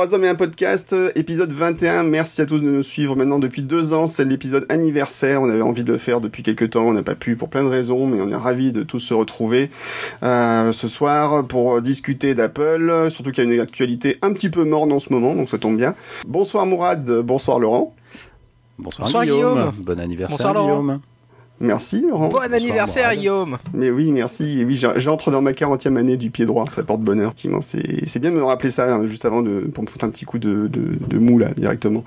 Trois hommes et un podcast, épisode 21. Merci à tous de nous suivre maintenant depuis deux ans. C'est l'épisode anniversaire. On avait envie de le faire depuis quelques temps. On n'a pas pu pour plein de raisons, mais on est ravis de tous se retrouver euh, ce soir pour discuter d'Apple. Surtout qu'il y a une actualité un petit peu morne en ce moment, donc ça tombe bien. Bonsoir Mourad, bonsoir Laurent. Bonsoir, Guillaume. Bon anniversaire bonsoir, Guillaume. Merci Laurent. Bon anniversaire Guillaume. Mais oui, merci. oui, j'entre dans ma 40e année du pied droit, ça porte bonheur. C'est bien de me rappeler ça hein, juste avant de, pour me foutre un petit coup de, de, de mou là directement.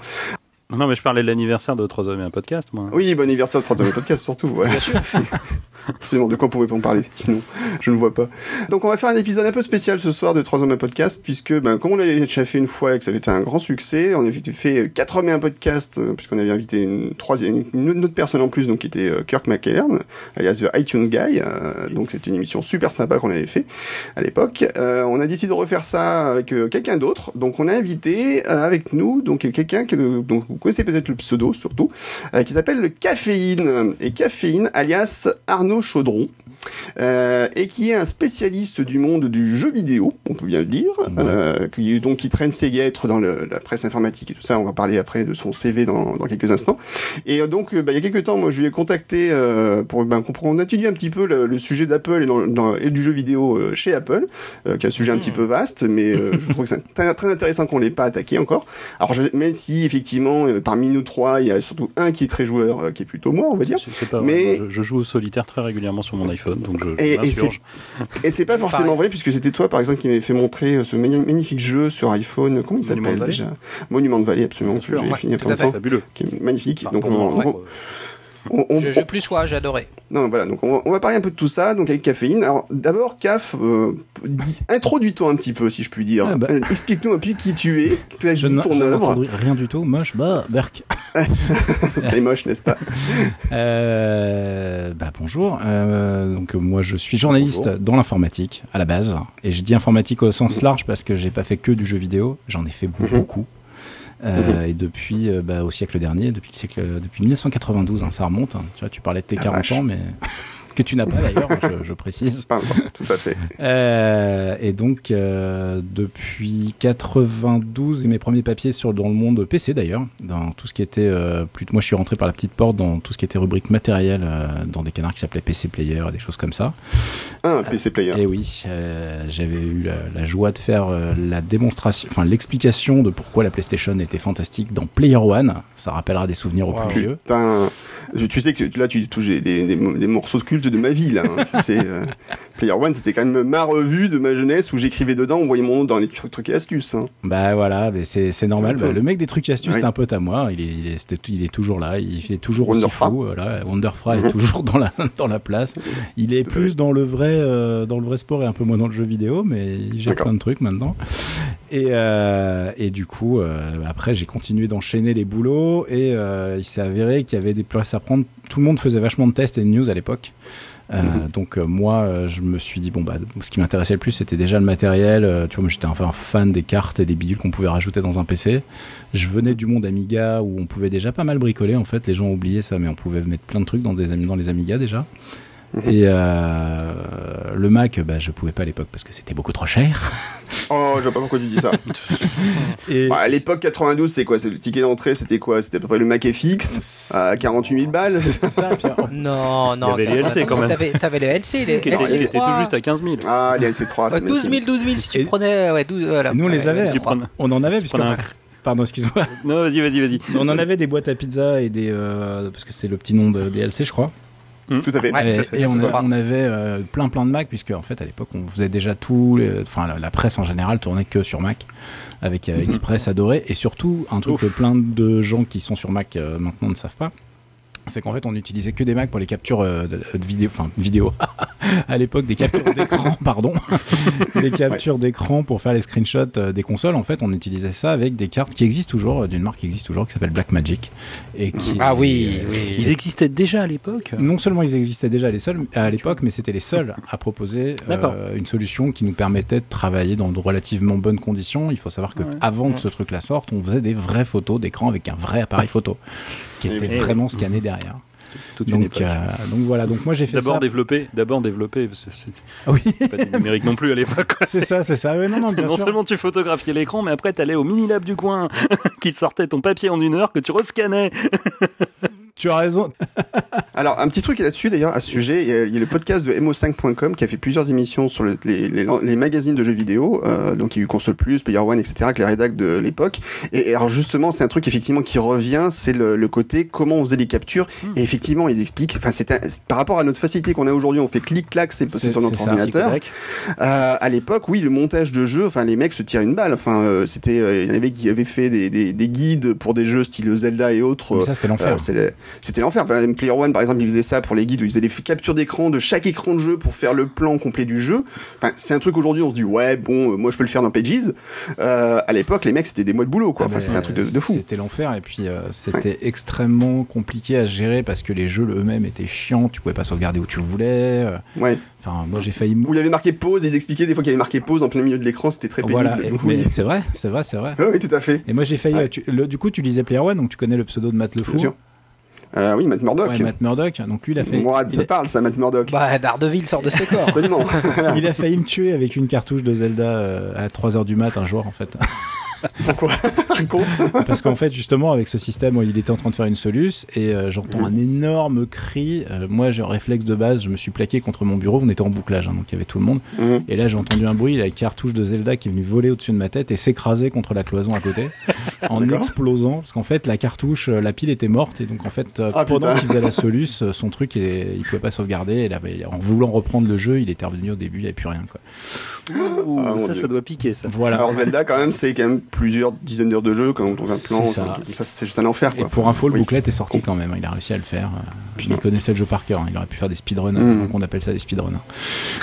Non, mais je parlais de l'anniversaire de Trois Hommes et un podcast, moi. Oui, bon anniversaire de Trois Hommes et un podcast, surtout. Ouais. Bien sûr. Sinon, de quoi pouvait-on parler Sinon, je ne vois pas. Donc, on va faire un épisode un peu spécial ce soir de Trois Hommes et un podcast, puisque, ben, comme on l'avait déjà fait une fois et que ça avait été un grand succès, on avait fait Quatre Hommes et un podcast, euh, puisqu'on avait invité une troisième, une autre personne en plus, donc qui était euh, Kirk McKern, alias The iTunes Guy. Euh, donc, c'était une émission super sympa qu'on avait fait à l'époque. on a décidé de refaire ça avec quelqu'un d'autre. Donc, on a invité avec nous, donc quelqu'un que, donc, connaissez peut-être le pseudo surtout, euh, qui s'appelle le Caféine. Et Caféine, alias Arnaud Chaudron. Euh, et qui est un spécialiste du monde du jeu vidéo, on peut bien le dire, euh, qui donc qui traîne ses guêtres dans le, la presse informatique et tout ça. On va parler après de son CV dans, dans quelques instants. Et euh, donc, bah, il y a quelques temps, moi, je lui ai contacté euh, pour ben, qu'on étudie un petit peu le, le sujet d'Apple et, dans, dans, et, du jeu vidéo chez Apple, qui est un sujet un petit hmm. peu vaste, mais je trouve que c'est très, très, intéressant qu'on l'ait pas attaqué encore. Alors, je, même si effectivement, parmi nous trois, il y a surtout un qui est très joueur, qui est plutôt moi, on va dire. Pas mais je, je joue au solitaire très régulièrement sur mon iPhone, donc je, et, et c'est pas forcément vrai puisque c'était toi par exemple qui m'avait fait montrer euh, ce magnifique jeu sur iPhone. Comment il s'appelle déjà? Monument de Valley, absolument, que j'ai fini il y a pas longtemps. Qui est magnifique. donc on, on, je, plus quoi, j'ai adoré. Non, voilà, donc on va, parler un peu de tout ça, donc avec caféine. Alors d'abord, Caf, euh, introduis-toi un petit peu, si je puis dire. Ah, bah. euh, explique-nous un peu qui tu es, tu je ton œuvre. Rien du tout, moche, bah, Berk. C'est moche, n'est-ce pas? Euh, bah, Bonjour, euh, donc moi je suis journaliste dans l'informatique à la base, et je dis informatique au sens large parce que j'ai pas fait que du jeu vidéo, j'en ai fait mhm. beaucoup. Euh. Et depuis, euh, bah, au siècle dernier, depuis le siècle, depuis 1992, hein, ça remonte. Hein. Tu vois, tu parlais de tes 40 ah, ans, mais que tu n'as pas d'ailleurs, je, je, précise. Pas, tout à fait. Euh, et donc euh, depuis 92 et mes premiers papiers sur dans le monde PC d'ailleurs, dans tout ce qui était euh, plus moi je suis rentré par la petite porte dans tout ce qui était rubrique matériel euh, dans des canards qui s'appelaient PC Player, des choses comme ça. Ah, PC Player. Et oui, euh, j'avais eu la, la, joie de faire la démonstration, enfin l'explication de pourquoi la PlayStation était fantastique dans Player One. Ça rappellera des souvenirs au plus vieux. Tu sais que là tu touches des, des, des morceaux de culte de ma vie là. Hein. euh, Player One, c'était quand même ma revue de ma jeunesse où j'écrivais dedans, on voyait mon nom dans les trucs et astuces. Hein. Bah voilà, mais c'est c'est normal. Bah, le mec des trucs et astuces, c'est un pote à moi. Il est il est, il est toujours là. Il est toujours aussi fou. Voilà. Wonderfra est toujours dans la dans la place. Il est plus dans le vrai euh, dans le vrai sport et un peu moins dans le jeu vidéo, mais il gère plein de trucs maintenant. Et euh, et du coup, après j'ai continué d'enchaîner les boulots et il s'est avéré qu'il y avait des places à prendre. Tout le monde faisait vachement de tests et de news à l'époque. Euh, mhm. Donc euh, moi, euh, je me suis dit bon bah ce qui m'intéressait le plus c'était déjà le matériel. tu vois, moi j'étais un fan des cartes et des bidules qu'on pouvait rajouter dans un PC. Je venais du monde Amiga où on pouvait déjà pas mal bricoler en fait. Les gens ont oublié ça, mais on pouvait mettre plein de trucs dans des dans les Amiga déjà. Et euh, le Mac, bah, je pouvais pas à l'époque parce que c'était beaucoup trop cher. Oh, je vois pas pourquoi tu dis ça. Et... à l'époque 92, c'est quoi? C'est le ticket d'entrée, c'était quoi? C'était à peu près le Mac FX à 48 000 balles? C'est ça. Non, non. Il y avait les LC quand même. T'avais les LC, les qui étaient, LC tout juste à 15 000. Ah, les LC 3. 12 000, 12 000 si tu prenais. Ouais, 12, voilà. Nous on les avait. On en avait puisque. Pardon, excuse-moi. Non, vas-y, vas-y, vas-y. On en avait des boîtes à pizza et des euh, parce que c'était le petit nom de, des LC, je crois. Mmh. Tout à fait. et, on, avait euh, plein plein de Mac puisque en fait à l'époque on faisait déjà tout, enfin la, presse en général tournait que sur Mac avec euh, mmh. Express adoré et surtout un truc que plein de gens qui sont sur Mac euh, maintenant ne savent pas c'est qu'en fait on utilisait que des Macs pour les captures euh, de, vidéo, enfin vidéo à l'époque des captures d'écran, pardon, des captures d'écran pour faire les screenshots euh, des consoles. En fait, on utilisait ça avec des cartes qui existent toujours, d'une marque qui existe toujours, qui s'appelle Blackmagic. Et qui, ah oui, oui, ils existaient déjà à l'époque? Non seulement ils existaient déjà à l'époque, mais c'était les seuls à proposer euh, une solution qui nous permettait de travailler dans de relativement bonnes conditions. Il faut savoir que avant que ce truc-là sorte, on faisait des vraies photos d'écran avec un vrai appareil photo qui était vraiment scanné derrière. Donc, donc voilà. Donc moi j'ai fait d'abord développer, d'abord développer. Ah oui. Pas du numérique non plus à l'époque. C'est ça, c'est ça. non, non, bien non seulement tu photographiais l'écran, mais après t'allais au mini lab du coin qui sortait ton papier en une heure que tu rescannais. Tu as raison. Alors, un petit truc là-dessus, d'ailleurs, à ce sujet, il y, a, le podcast de mo5.com qui a fait plusieurs émissions sur les, les, magazines de jeux vidéo. Euh, donc, il y a eu Console Plus, Player One, etc., avec les rédacs de l'époque. Et, alors, justement, c'est un truc, effectivement, qui revient, c'est le, côté comment on faisait les captures. Hmm. Et effectivement, ils expliquent, enfin, c'était par rapport à notre facilité qu'on a aujourd'hui, on fait clic-clac, c'est sur notre ordinateur. Euh, à l'époque, oui, le montage de jeux, enfin, les mecs se tirent une balle. Enfin, euh, c'était, il y en avait qui avaient fait des, des, des, guides pour des jeux style Zelda et autres. Mais ça, c'est l'enfer c'était l'enfer. Enfin, Player One, par exemple, il faisait ça pour les guides où ils faisaient des captures d'écran de chaque écran de jeu pour faire le plan complet du jeu. Enfin, c'est un truc aujourd'hui, on se dit, ouais, bon, euh, moi je peux le faire dans Pages. Euh, à l'époque, les mecs, c'était des mois de boulot, quoi. Ah, enfin, c'était un truc de, fou. C'était l'enfer, et puis euh, c'était extrêmement compliqué à gérer parce que les jeux eux-mêmes étaient chiants, tu pouvais pas sauvegarder où tu voulais. Ouais. Enfin, moi j'ai failli. Où il y avait marqué pause, ils expliquaient des fois qu'il y avait marqué pause en plein milieu de l'écran, c'était très pénible. Voilà, c'est vrai, c'est vrai, c'est vrai. oui, tout à fait. Et moi j'ai failli. du coup, tu lisais Player One, donc tu connais le pseudo de Matt Le Fou. Euh, oui, Matt Murdock. Ouais, Matt Murdock. Donc lui, il a fait. Moi, ça parle, ça, Matt Murdock. Bah, Daredevil sort de ses corps. Absolument. il a failli me tuer avec une cartouche de Zelda euh, à 3h du mat un jour, en fait. Pourquoi Tu comptes Parce qu'en fait, justement, avec ce système, il était en train de faire une soluce et euh, j'entends un énorme cri. Euh, moi, j'ai un réflexe de base, je me suis plaqué contre mon bureau. On était en bouclage, hein, donc il y avait tout le monde. Mhm. Et là, j'ai entendu un bruit, la cartouche de Zelda qui est venue voler au-dessus de ma tête et s'écraser contre la cloison à côté en explosant. Parce qu'en fait, la cartouche, euh, la pile était morte et donc en fait, ah, pendant qu'il faisait la soluce, son truc, il, il pouvait pas sauvegarder. Et là, en voulant reprendre le jeu, il était revenu au début, il n'y avait plus rien. Quoi. Ah, ça, ça doit piquer, ça. Voilà. Alors Zelda, quand même, c'est quand même plusieurs dizaines d'heures de jeu quand on un plan. Ça, c'est juste un enfer. Quoi. Et pour info, le bouclette est sorti quand même. Il a réussi à le faire. Puis il connaissait le jeu par cœur. Hein. Il aurait pu faire des speedruns. Mm. Donc on appelle ça des speedruns.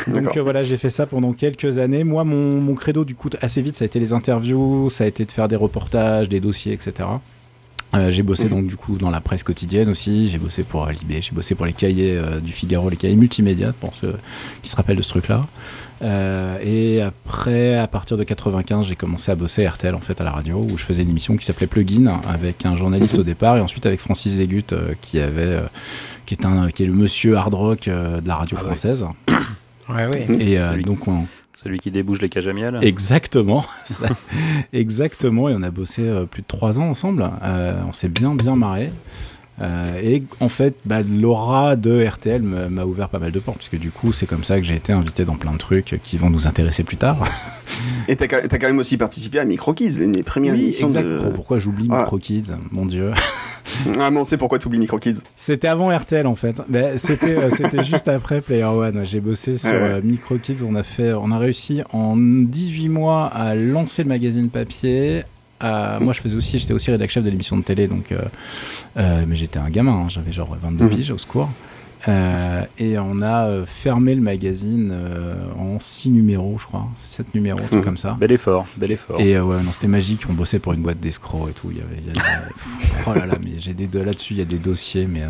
Donc euh, voilà, j'ai fait ça pendant quelques années. Moi, mon, mon credo, du coup, assez vite, ça a été les interviews, ça a été de faire des reportages, des dossiers, etc. Euh, j'ai bossé donc du coup dans la presse quotidienne aussi, j'ai bossé pour Libé, j'ai bossé pour les cahiers euh, du Figaro, les cahiers multimédia pour ceux qui se rappellent de ce truc-là. Euh, et après, à partir de 95, j'ai commencé à bosser à RTL en fait à la radio où je faisais une émission qui s'appelait Plugin avec un journaliste au départ et ensuite avec Francis Zégut euh, qui avait euh, qui est un qui est le monsieur hard rock de la radio ah française. Ouais, oui. Et donc on celui qui débouche les cages. Exactement, exactement. Et on a bossé plus de trois ans ensemble. on s'est bien bien marré. Euh, et en fait, bah, l'aura de RTL m'a ouvert pas mal de portes, puisque du coup, c'est comme ça que j'ai été invité dans plein de trucs qui vont nous intéresser plus tard. Et t'as as quand même aussi participé à Micro Kids, les premières oui, émissions exact. de... Pourquoi j'oublie ah. Micro Kids Mon Dieu. ah, mais on sait pourquoi t'oublies Micro Kids. C'était avant RTL en fait. C'était euh, c'était juste après Player One. J'ai bossé sur euh, Micro Kids. On a fait, on a réussi en 18 mois à lancer le magazine papier, moi, je faisais aussi, j'étais aussi rédacteur chef de l'émission de télé, donc, euh, euh, mais j'étais un gamin, hein, j'avais genre 22 mmh. piges au secours. Euh, et on a euh, fermé le magazine euh, en 6 numéros, je crois, 7 numéros, tout mmh. comme ça. Bel effort, bel effort. Et ouais, non, c'était magique. On bossait pour une boîte d'escrocs et tout. Il y avait, il y avait oh là là, mais j'ai des là-dessus, il y a des dossiers, mais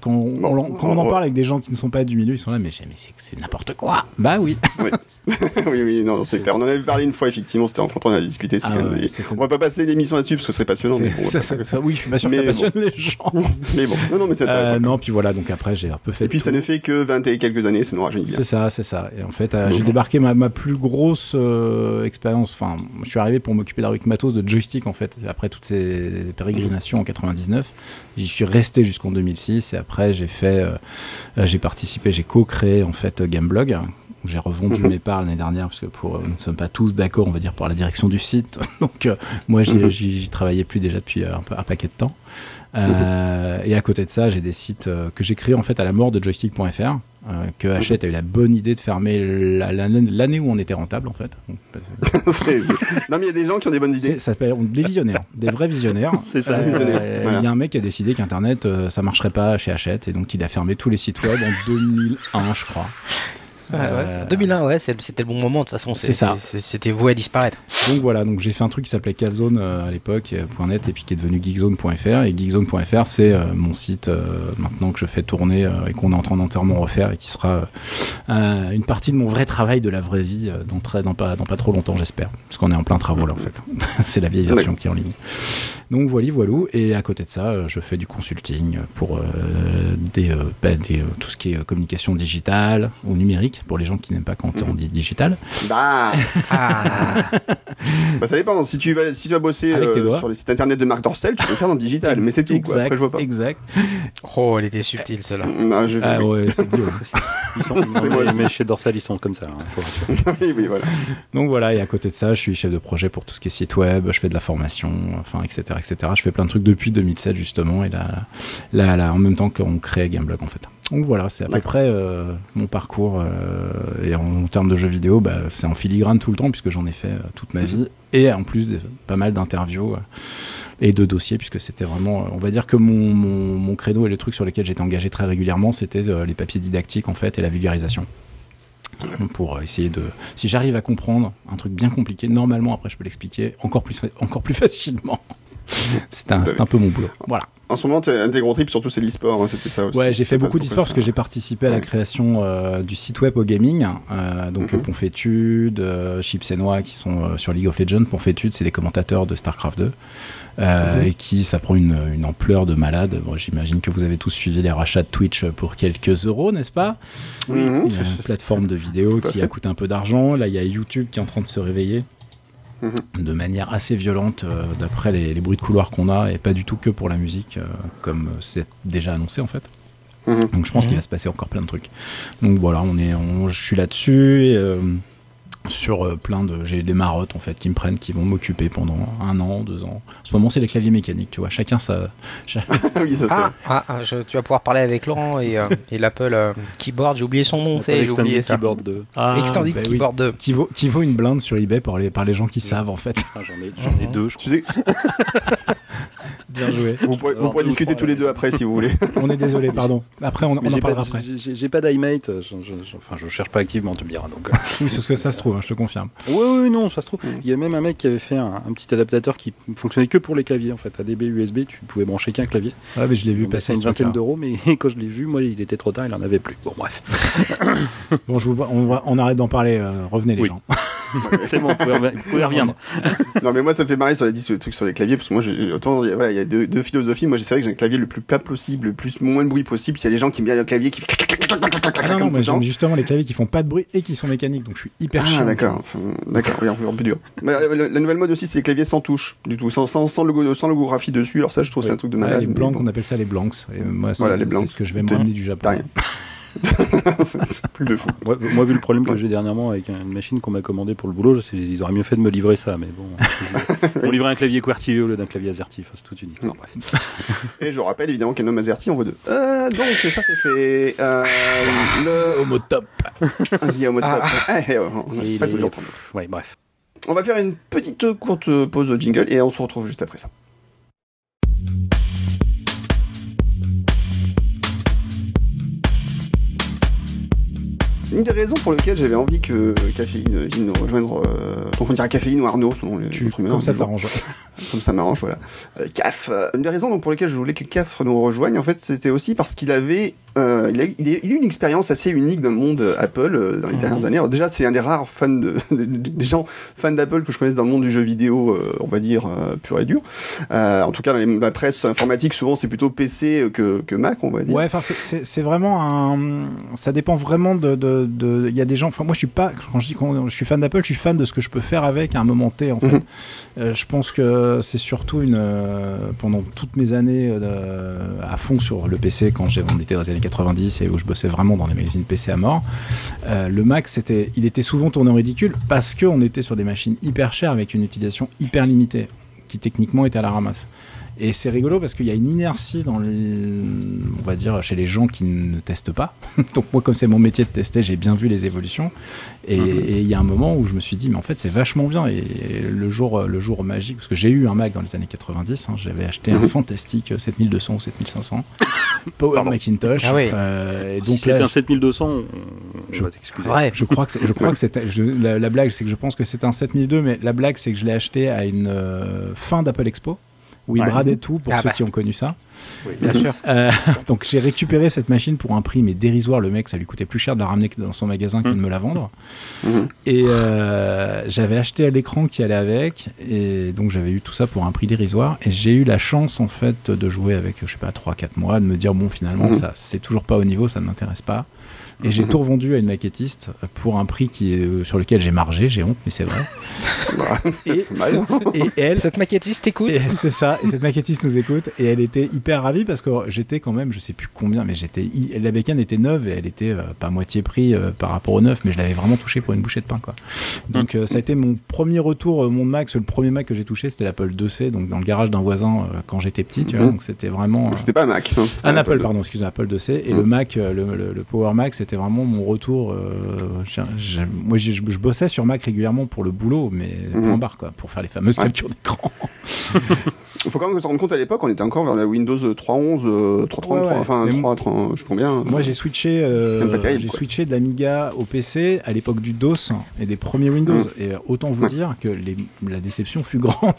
quand, on, quand on en parle avec des gens qui ne sont pas du milieu, ils sont là, mais, mais c'est n'importe quoi. Bah oui. oui. oui, oui, non, c'est clair. On en avait parlé une fois, effectivement. C'était en quand on a discuté. Ah on va pas passer l'émission là-dessus parce que ce serait passionnant. Mais ça, ça, oui, je suis pas sûr que ça passionne les gens. mais bon, non, non, mais c'est non, puis voilà. Donc après, j'ai un peu et puis ça ne fait que 20 et quelques années, ça nous rajeunit bien. C'est ça, c'est ça. Et en fait, euh, j'ai débarqué ma, ma, plus grosse euh, expérience. Enfin, je suis arrivé pour m'occuper de matos de joystick en fait. Après toutes ces pérégrinations en 99, j'y suis resté jusqu'en 2006 et après j'ai fait, euh, j'ai participé, j'ai co-créé en fait Gameblog j'ai revendu mhm. mes parts l'année dernière parce que pour nous ne sommes pas tous d'accord on va dire pour la direction du site donc moi mhm. j'y travaillais plus déjà depuis un, un paquet de temps euh, et à côté de ça, j'ai des sites euh, que j'ai créés en fait à la mort de joystick.fr, euh, que Hachette a eu la bonne idée de fermer l'année où on était rentable en fait. non mais il y a des gens qui ont des bonnes idées. Ça s'appelle des visionnaires, des vrais visionnaires. C'est ça. Il y a un mec qui a décidé qu'Internet ça marcherait pas chez Hachette et donc il a fermé tous les sites web en 2001 je crois. 2001, ouais, c'était le bon moment. De toute façon, c'est ça. C'était voué à disparaître. Donc voilà, donc j'ai fait un truc qui s'appelait Calzone euh, à l'époque, euh, .net, et puis qui est devenu geekzone.fr. Et geekzone.fr, c'est euh, mon site maintenant que je fais tourner et qu'on est en train d'entièrement refaire et qui sera une partie de mon vrai travail de la vraie vie dans, très, dans, pas, dans pas trop longtemps, j'espère. Parce qu'on est en plein travaux là, en fait. c'est la vieille version qui est en ligne. Donc voilà, voilà. Et à côté de ça, je fais du consulting pour des, bah, des, tout ce qui est communication digitale ou numérique pour les gens qui n'aiment pas quand on dit digital. Bah. ah. bah ça dépend. Si tu vas si tu vas bosser sur les sites internet de Marc Dorcel, tu peux faire dans le digital, mais c'est tout. Exact, Après, je vois pas. Exact. Oh, elle était subtile celle-là. Non, je... Ah ouais, c'est dur. Ils sont, mais, mais, chez Dorsal, ils sont comme ça. Hein, oui, oui, voilà. Donc voilà, et à côté de ça, je suis chef de projet pour tout ce qui est site web, je fais de la formation, enfin, etc., etc. Je fais plein de trucs depuis 2007 justement, et là, là, là en même temps qu'on crée Gameblog en fait. Donc voilà, c'est à peu près euh, mon parcours. Euh, et en, termes de jeux vidéo, bah, c'est en filigrane tout le temps puisque j'en ai fait euh, toute ma mhm. vie. Et en plus, pas mal d'interviews et de dossiers puisque c'était vraiment, on va dire que mon, mon, mon credo et les trucs sur lesquels j'étais engagé très régulièrement, c'était les papiers didactiques en fait et la vulgarisation pour essayer de si j'arrive à comprendre un truc bien compliqué normalement après je peux l'expliquer encore plus encore plus facilement c'est un, un, peu mon boulot voilà en ce moment, un des gros trips, surtout, c'est l'e-sport. Hein, c'était ça aussi. Ouais, j'ai fait beaucoup d'e-sport parce que j'ai participé à la création euh, du site web au gaming. Euh, donc, mm -hmm. Ponfétude, euh, Chips et Noix, qui sont euh, sur League of Legends. Ponfétude, c'est des commentateurs de StarCraft 2. Euh, mhm. Et qui, ça prend une, une ampleur de malade. Bon, J'imagine que vous avez tous suivi les rachats de Twitch pour quelques euros, n'est-ce pas? Oui. Une plateforme de vidéo qui a coûté un peu d'argent. Là, il y a YouTube qui est en train de se réveiller de manière assez violente euh, d'après les, bruits de couloir qu'on a et pas du tout que pour la musique euh, comme c'est déjà annoncé en fait. Mhm. Donc je pense qu'il mhm. va se passer encore plein de trucs. Donc voilà, on est, je suis là-dessus et euh, sur euh, plein de j'ai des marottes en fait qui me prennent qui vont m'occuper pendant un an deux ans. En ce moment c'est les claviers mécaniques tu vois. Chacun ça oui, ça, ah, ah, ah tu vas pouvoir parler avec Laurent et, euh, et l'Apple euh, Keyboard. J'ai oublié son nom c'est oublié Keyboard 2 ah, Extended bah Keyboard 2 qui vaut, qui vaut une blinde sur eBay par les, par les gens qui savent en fait. Ah, j'en ai, ai, deux je crois. Bien joué. Vous pourrez, vous pourrez discuter tous les deux après si vous voulez. on est désolé, pardon. Après, on, on en parlera après. J'ai pas d'iMate. Je, je, enfin, je cherche pas activement, tu me diras. Donc. oui, c'est ce que ça se trouve, hein, je te confirme. Oui, oui, non, ça se trouve. Il y a même un mec qui avait fait un, un, petit adaptateur qui fonctionnait que pour les claviers en fait. ADB USB, tu pouvais brancher qu'un clavier. Ouais, mais je l'ai vu passer. une vingtaine d'euros, mais quand je l'ai vu, moi, il était trop tard, il en avait plus. Bon, bref. bon, je vous, on, va, on arrête d'en parler. Euh, revenez les oui. gens. c'est bon, vous pouvez, vous pouvez reviendre. non, mais moi, ça me fait marrer sur les le truc sur les claviers, parce que moi, autant, voilà, il y a deux, deux philosophies. Moi, c'est vrai que j'ai un clavier le plus plat possible, le plus moins de bruit possible. Il y a des gens qui aiment bien le clavier qui ah non, non, mais justement les claviers qui font pas de bruit et qui sont mécaniques, donc je suis hyper Ah d'accord, enfin, d'accord, oui, un peu dur. Mais, la, la, nouvelle mode aussi, c'est les claviers sans touche, du tout, sans, sans, sans, logo, sans logographie dessus. Alors ça, je trouve ouais. c'est un truc de malade. Ouais, les blancs, on appelle ça les blancs. Et moi, c'est voilà, ce que je vais m'emmener du Japon. c'est un truc de fou. Moi, moi, vu le problème que j'ai dernièrement avec une machine qu'on m'a commandée pour le boulot, ils auraient mieux fait de me livrer ça, mais bon. On livrer un clavier QWERTY au lieu d'un clavier AZERTY, c'est toute une histoire. Bref. Et je rappelle évidemment qu'un homme AZERTY en vaut deux. Euh, donc ça c'est fait. Euh, le homo top. Il homo top. Ah. Eh, on est pas toujours Ouais, bref. On va faire une petite courte pause au jingle et on se retrouve juste après ça. Une des raisons pour lesquelles j'avais envie que Caféine vienne nous rejoindre, euh, on dirait Caféine ou Arnaud, selon les tu, Comme ça t'arrange. comme ça m'arrange, voilà. Euh, CAF. Euh, une des raisons donc, pour lesquelles je voulais que CAF nous rejoigne, en fait, c'était aussi parce qu'il avait, euh, il, a, il, a, il, a, eu une expérience assez unique dans le monde Apple euh, dans les dernières mmh. années. Alors, déjà, c'est un des rares fans de, des gens fans d'Apple que je connaisse dans le monde du jeu vidéo, euh, on va dire pur et dur. en tout cas, dans les, la presse informatique, souvent, c'est plutôt PC que, que Mac, on va dire. Ouais, enfin, c'est vraiment un, ça dépend vraiment de, de, de, il y a des gens, enfin, moi, je suis pas, quand je dis que je suis fan d'Apple, je suis fan de ce que je peux faire avec à un moment T, en fait. Mmh. je pense que c'est surtout une, pendant toutes mes années à fond sur le PC quand j'ai, les années 90 et où je bossais vraiment dans des magazines PC à mort. Euh, le Mac, c'était, il était souvent tourné en ridicule parce qu'on était sur des machines hyper chères avec une utilisation hyper limitée, qui techniquement était à la ramasse. Et c'est rigolo parce qu'il y a une inertie dans les, on va dire, chez les gens qui ne testent pas. Donc moi, comme c'est mon métier de tester, j'ai bien vu les évolutions. Et il y a un moment où je me suis dit, mais en fait, c'est vachement bien. Et le jour, le jour magique, parce que j'ai eu un Mac dans les années 90, hein, j'avais acheté un mhm. fantastique 7200 ou 7500 Power Pardon. Macintosh. Ah oui. Euh, et donc si c'était un 7200, je vais t'excuser. Ouais. Je crois que je crois que c'était la, la, blague, c'est que je pense que c'est un 7002, mais la blague, c'est que je l'ai acheté à une euh, fin d'Apple Expo où il bradait tout pour ah ceux bah. qui ont connu ça. Oui, bien sûr. Euh, donc j'ai récupéré cette machine pour un prix mais dérisoire. Le mec, ça lui coûtait plus cher de la ramener dans son magasin que de me la vendre. Mhm. Et euh, j'avais acheté l'écran qui allait avec, et donc j'avais eu tout ça pour un prix dérisoire. Et j'ai eu la chance en fait de jouer avec, je sais pas, 3-4 mois, de me dire bon finalement mhm. ça c'est toujours pas au niveau, ça ne m'intéresse pas. Et j'ai tout revendu à une maquettiste pour un prix qui est, euh, sur lequel j'ai margé, j'ai honte, mais c'est vrai. Et, et, elle. Cette maquettiste écoute. C'est ça, et cette maquettiste nous écoute, et elle était hyper ravie parce que j'étais quand même, je sais plus combien, mais j'étais. La bécane était neuve et elle était euh, pas moitié prix euh, par rapport au neuf, mais je l'avais vraiment touché pour une bouchée de pain, quoi. Donc ça a été mon premier retour, mon Mac, le premier Mac que j'ai touché, c'était l'Apple 2C, donc dans le garage d'un voisin quand j'étais petit, tu vois, mhm. donc c'était vraiment. C'était pas un Mac. Hein, un, Apple, pardon, excusez, Apple 2C, et mhm. le Mac, le, le Power Mac, c'était vraiment mon retour. Euh, moi, je, bossais sur Mac régulièrement pour le boulot, mais mmh. point barre, quoi, pour faire les fameuses captures d'écran. Il faut quand même se rendre compte à l'époque, on était encore vers la Windows 3.11, 3.33, enfin 3, je sais combien. Moi, j'ai switché, euh, j'ai switché de l'Amiga au PC à l'époque du DOS et des premiers Windows. Mmh. Et autant vous dire que les, la déception fut grande.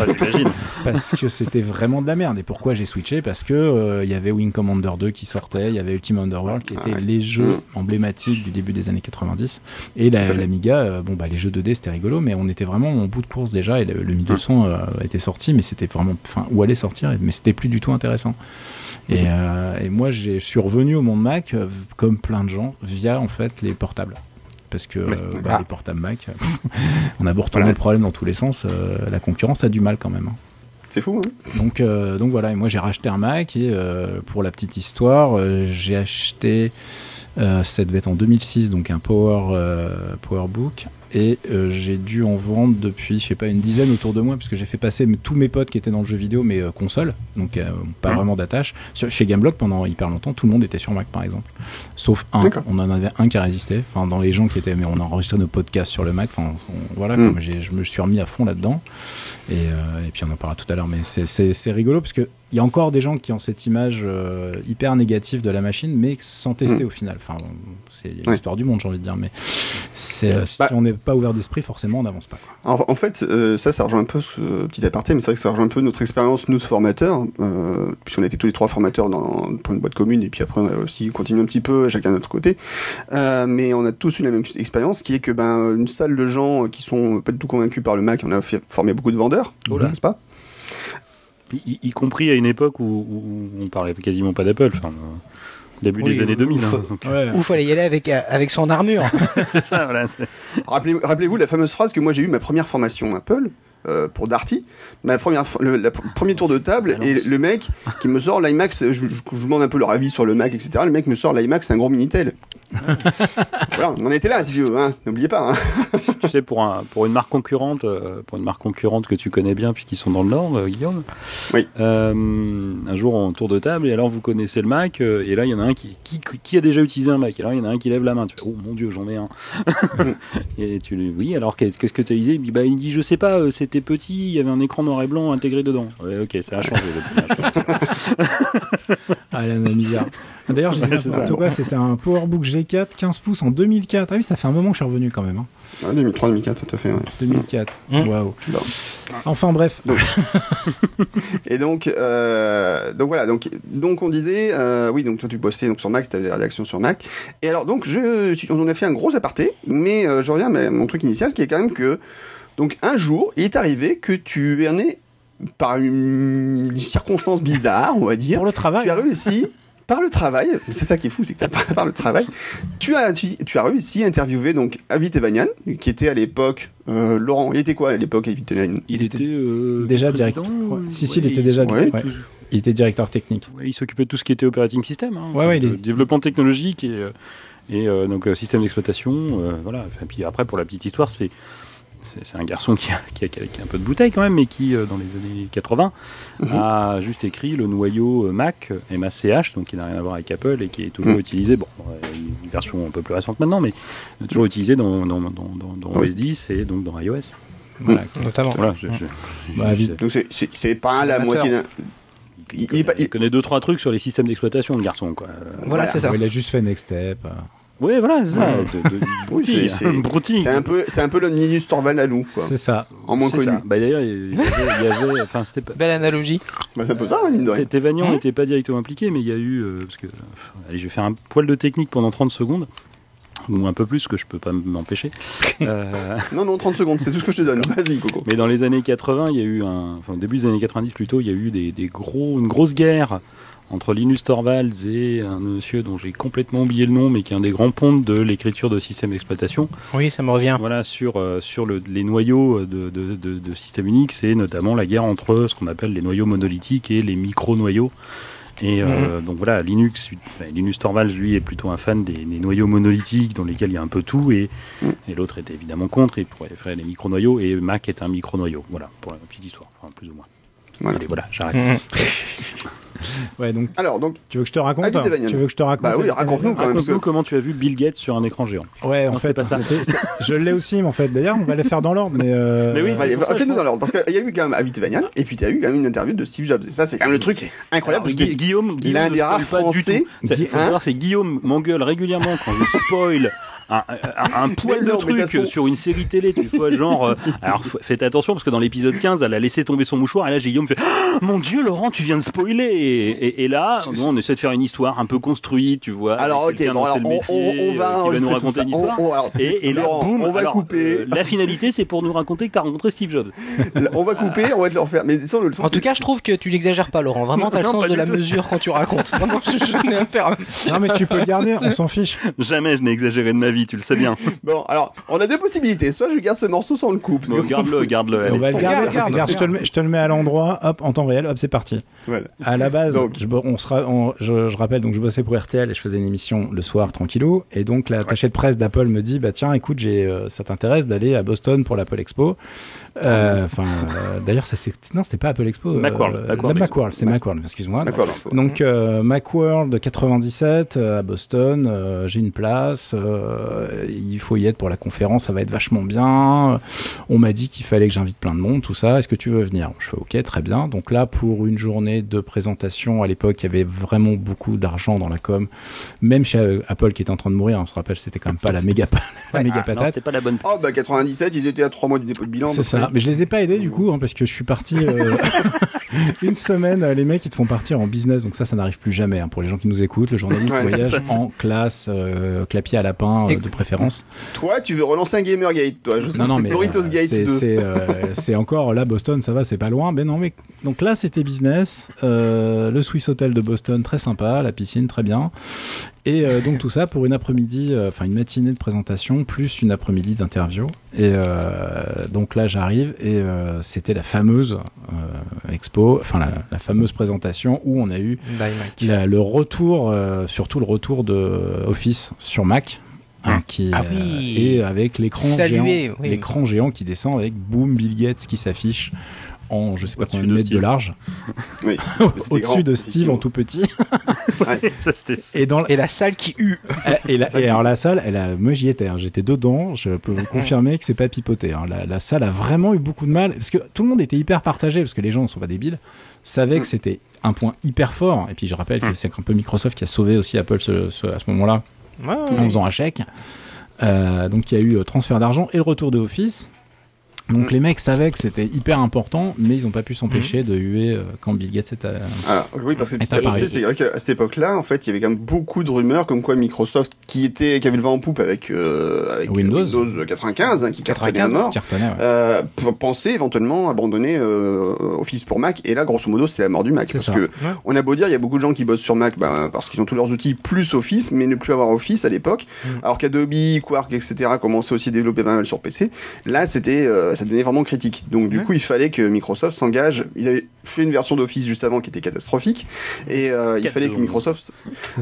Ah, Parce que c'était vraiment de la merde. Et pourquoi j'ai switché? Parce que euh, il y avait Wing Commander 2 qui sortait, il y avait Ultima Underworld qui étaient les jeux mmh. emblématiques du début des années 90. Et l'Amiga, euh, bon bah les jeux 2D c'était rigolo, mais on était vraiment en bout de course déjà et le, le 1200 était sorti, mais c'était vraiment, enfin, où allait sortir, mais c'était plus du tout intéressant. Et, euh, et moi, je suis revenu au monde Mac, euh, comme plein de gens, via en fait les portables parce que bah, ah. les portables Mac, on a beau retourner le problème dans tous les sens, euh, la concurrence a du mal quand même. Hein. C'est fou. Hein donc, donc voilà, et moi j'ai racheté un Mac et pour la petite histoire, j'ai acheté, ça devait être en 2006, donc un Power, PowerBook et euh, j'ai dû en vendre depuis, je sais pas, une dizaine autour de moi, parce que j'ai fait passer tous mes potes qui étaient dans le jeu vidéo, mais euh, console, donc euh, pas vraiment d'attache. Chez Gameblog, pendant hyper longtemps, tout le monde était sur Mac, par exemple, sauf un. On en avait un qui a résisté. Enfin, dans les gens qui étaient, mais on a enregistré nos podcasts sur le Mac. Enfin, voilà, mm. je me suis remis à fond là-dedans. Et, et, puis on en parlera tout à l'heure, mais c'est rigolo parce que il y a encore des gens qui ont cette image euh, hyper négative de la machine, mais sans tester mm. au final. Enfin, c'est l'histoire du monde, j'ai envie de dire. Mais c'est, euh, si bah on n'est pas ouvert d'esprit, forcément, on n'avance pas. En, fait, euh, ça, ça rejoint un peu ce petit aparté, mais c'est vrai que ça rejoint un peu notre expérience, nous, formateurs, puisqu'on a été tous les trois formateurs dans, pour une boîte commune, et puis après, on a aussi continué un petit peu, chacun de notre côté. mais on a tous eu la même expérience, qui est que ben, une salle de gens qui sont pas du tout convaincus par le Mac, on a formé beaucoup de vendeurs, n'est-ce pas? Y, compris à une époque où, on parlait quasiment pas d'Apple. Enfin, début des années 2000. Hein, Où il fallait y aller avec, euh, avec son armure. c'est ça, voilà. Rappelez-vous la fameuse phrase que moi j'ai eu ma première formation Apple. Euh, pour Darty, ma première, le premier tour de table et le mec qui me sort l'iMac, je, je, je, demande un peu leur avis sur le Mac, etc. Le mec me sort l'iMac, c'est un gros Minitel. Voilà, on en était là, ce vieux, hein, n'oubliez pas. Hein. tu sais, pour, un, pour une marque concurrente, euh, pour une marque concurrente que tu connais bien puisqu'ils sont dans le Nord, euh, Guillaume. Oui. Euh, un jour en tour de table et alors vous connaissez le Mac et là il y en a un qui, qui, qui, a déjà utilisé un Mac. Et alors il y en a un qui lève la main. Tu fais oh mon Dieu j'en ai un. et tu lui oui alors qu'est-ce que tu as utilisé bah, il dit je sais pas c'était petit il y avait un écran noir et blanc intégré dedans. Ouais, ok ça a changé. ah la misère. D'ailleurs, j'ai ouais, c'était un PowerBook G4 15 pouces en 2004. Ah oui, ça fait un moment que je suis revenu quand même. Hein. 2003, 2004, tout à fait. 2004. Mmh. Waouh. Enfin bref. et donc, euh, donc voilà. Donc, donc on disait, euh, oui, donc toi tu bossais donc sur Mac, tu avais des rédactions sur Mac. Et alors donc je, on a fait un gros aparté, mais euh, je reviens à mon truc initial qui est quand même que donc un jour il est arrivé que tu es né par une circonstance bizarre, on va dire. Pour le travail. Tu as réussi par le travail, c'est ça qui est fou, c'est que par le travail, tu as, tu, as réussi à interviewer donc Avi Tevanian, qui était à l'époque euh, Laurent. Il était quoi à l'époque Avi Tevanian Il était euh, déjà directeur. Si si, il était déjà. Il était directeur technique. il s'occupait de tout ce qui était operating system, hein, ouais, il est... développement technologique et, euh, et donc système d'exploitation. voilà. Et puis après, pour la petite histoire, c'est c'est un garçon qui a, qui, a, un peu de bouteille quand même, mais qui, euh, dans les années 80, mhm. a juste écrit le noyau euh, Mac, MACH, donc qui n'a rien à voir avec Apple et qui est toujours mhm. utilisé, bon, une version un peu plus récente maintenant, mais toujours utilisé dans, dans, dans, OS 10 et donc dans iOS. Voilà, notamment. Voilà, bah, c'est pas la moitié d'un. Il, connaît deux trois trucs sur les systèmes d'exploitation, le garçon. Quoi. Voilà, c'est ça. Il a juste fait Next Step. Oui, voilà, c'est ça. c'est un peu, c'est un peu le Linus Torvald à nous, C'est ça. En moins connu. Bah d'ailleurs, il y avait, enfin, c'était pas... belle analogie. Bah c'est un peu ça, mine de. Tévagnan n'était pas directement impliqué, mais il y a eu, euh, parce que, allez, je vais faire un poil de technique pendant 30 secondes ou un peu plus que je peux pas m'empêcher. Euh... non, non, 30 secondes, c'est tout ce que je te donne. Vas-y, Coco. Mais dans les années 80, il y a eu un, enfin, au début des années 90 plutôt, il y a eu des, des gros, une grosse guerre entre Linus Torvalds et un monsieur dont j'ai complètement oublié le nom, mais qui est un des grands pontes de l'écriture de systèmes d'exploitation. Oui, ça me revient. Voilà, sur, euh, sur le, les noyaux de, de, de, de systèmes Unix, et notamment la guerre entre ce qu'on appelle les noyaux monolithiques et les micro-noyaux. Et euh, mhm. donc voilà, Linux, Linus Torvalds, lui, est plutôt un fan des, des, noyaux monolithiques dans lesquels il y a un peu tout, et, mhm. et l'autre était évidemment contre, il préférait les micro-noyaux, et Mac est un micro-noyau. Voilà, pour la petite histoire, enfin, plus ou moins. Voilà, Allez, voilà j'arrête. Mhm. Ouais, donc. Alors, donc. Tu veux que je te raconte Tu veux que je te raconte Bah oui, raconte-nous quand raconte même. comment tu as vu Bill Gates sur un écran géant. Ouais, en fait, ça. je l'ai aussi, mais en fait, d'ailleurs, on va les faire dans l'ordre, mais. Euh... Mais oui, fais-nous dans l'ordre, parce qu'il y a eu quand même Abit Vanian, et puis tu as eu quand même une interview de Steve Jobs. Et ça, c'est quand même le truc incroyable. Alors, Guillaume, Guillaume, il a un des rares français. Il faut savoir, c'est Guillaume m'engueule régulièrement quand je spoil un, un, poil de truc sur une série télé, tu vois, genre. Euh, alors faites attention parce que dans l'épisode 15, elle a laissé tomber son mouchoir et là, Guillaume fait oh, Mon Dieu, Laurent, tu viens de spoiler et, et, là, on essaie de faire une histoire un peu construite, tu vois. Alors, ok, bon, alors, on, on, va, euh, qui va nous raconter une histoire. et, et là, boum, on va alors, couper. Euh, la finalité, c'est pour nous raconter que tu as rencontré Steve Jobs. on va couper, on va te le refaire. Mais sans le, en tout cas, je trouve que tu n'exagères pas, Laurent. Vraiment, t'as le sens de la mesure quand tu racontes. Vraiment, je, je. Non, mais tu peux le garder, on s'en fiche. Jamais je n'ai exagéré de ma vie, tu le sais bien. Bon, alors, on a deux possibilités. Soit je garde ce morceau sans le coupe. garde-le, garde-le. On va le garder. Regarde, je te le mets, je te le mets à l'endroit, hop, en temps réel, hop, c'est parti. Voilà. À la base, donc, je, on sera, je, je, rappelle, donc je bossais pour RTL et je faisais une émission le soir tranquillou. Et donc la ouais. de presse d'Apple me dit, bah tiens, écoute, j'ai, euh, ça t'intéresse d'aller à Boston pour l'Apple Expo. Euh, enfin, euh, d'ailleurs, ça c'est, non, c'était pas Apple Expo. Macworld. Macworld, Macworld c'est Macworld, excuse-moi. Donc euh, Macworld 97 à Boston, j'ai une place. il faut y être pour la conférence, ça va être vachement bien. On m'a dit qu'il fallait que j'invite plein de monde, tout ça. Est-ce que tu veux venir? Je fais OK, très bien. Donc là, pour une journée de présentation, à l'époque, il y avait vraiment beaucoup d'argent dans la com. Même chez Apple qui était en train de mourir, on se rappelle, c'était quand même pas la méga, la ouais, méga ah, patate. c'était pas la bonne. Oh bah 97, ils étaient à 3 mois du dépôt de bilan. C'est ça. Mais je les ai pas aidés du coup, hein, parce que je suis parti euh, une semaine. Les mecs, ils te font partir en business, donc ça, ça n'arrive plus jamais. Hein, pour les gens qui nous écoutent, le journaliste ouais, voyage en classe, euh, clapier à lapin euh, de préférence. Toi, tu veux relancer un Gamergate, toi je Non, non, mais Doritos Gate c'est encore là, Boston, ça va, c'est pas loin. Mais non, mais donc là, c'était business. le Swiss Hotel de Boston, très sympa, la piscine, très bien. Et euh, donc tout ça pour une après-midi, enfin euh, une matinée de présentation plus une après-midi d'interview. Et euh, donc là j'arrive et c'était la fameuse expo, enfin la, la, fameuse présentation où on a eu la, le retour, surtout le retour de Office sur Mac. Hein, qui, ah oui. et avec l'écran géant, oui. l'écran géant qui descend avec boom Bill Gates qui s'affiche en je sais pas combien de mètres de large. Oui, Au-dessus de Steve en tout petit. ouais. ça, et, dans et la salle qui eut. Et, la, et alors la salle, elle a, moi j'y étais, hein, j'étais dedans, je peux vous confirmer que c'est pas pipoté. Hein. La, la, salle a vraiment eu beaucoup de mal, parce que tout le monde était hyper partagé, parce que les gens ne sont pas débiles, savaient que c'était un point hyper fort. Et puis je rappelle que c'est un peu Microsoft qui a sauvé aussi Apple ce, ce, à ce moment-là, ouais, en faisant un chèque. Euh, donc il y a eu transfert d'argent et le retour de Office. Donc mm. les mecs savaient que c'était hyper important, mais ils n'ont pas pu s'empêcher mm. de huer euh, quand Bill Gates était. Ah, oui, parce que c'est vrai qu'à cette époque-là, en fait, il y avait quand même beaucoup de rumeurs comme quoi Microsoft, qui était, qui avait le vent en poupe avec, euh, avec Windows. Windows 95, hein, qui cartonnait à mort, cartonnait, ouais. euh, pensait éventuellement abandonner euh, Office pour Mac. Et là, grosso modo, c'est la mort du Mac, parce ça. que ouais. on a beau dire, il y a beaucoup de gens qui bossent sur Mac, bah, parce qu'ils ont tous leurs outils plus Office, mais ne plus avoir Office à l'époque. Mm. Alors qu'Adobe, Quark, etc. commençaient aussi à développer pas mal sur PC. Là, c'était, euh, ça devenait vraiment critique. Donc du coup, il fallait que Microsoft s'engage. Ils avaient fait une version d'Office juste avant qui était catastrophique, et euh, il fallait que Microsoft.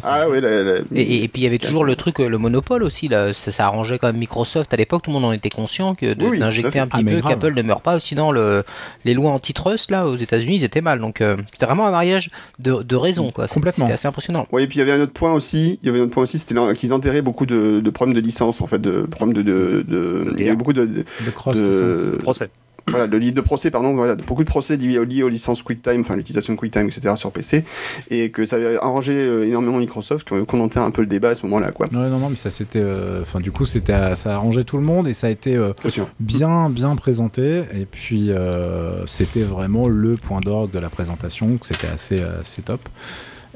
Ah ouais. La, la... Et, et, puis il y avait toujours le truc, le monopole aussi. Là, ça, ça arrangeait quand même Microsoft à l'époque. Tout le monde en était conscient que d'injecter oui, un petit ah, peu qu'Apple ne meurt pas. Sinon, le, les lois antitrust là aux États-Unis, ils étaient mal. Donc euh, c'était vraiment un mariage de, de raison, quoi. Complètement. C'était assez impressionnant. Oui, et puis il y avait un autre point aussi. Il y avait un autre point aussi, c'était qu'ils enterraient beaucoup de, de, problèmes de licence, en fait, de problèmes de, de, de il y avait beaucoup de, de, cross de, procès voilà, le lead de procès, pardon, voilà, beaucoup de procès liés, aux licences QuickTime, enfin l'utilisation de QuickTime, etc. sur PC, et que ça avait arrangé euh, énormément Microsoft, qu'on entend un peu le débat à ce moment-là, quoi. non, non, mais ça c'était, euh, enfin du coup c'était, ça a arrangé tout le monde et ça a été euh, bien, bien présenté, et puis c'était vraiment le point d'orgue de la présentation, que c'était assez, assez top.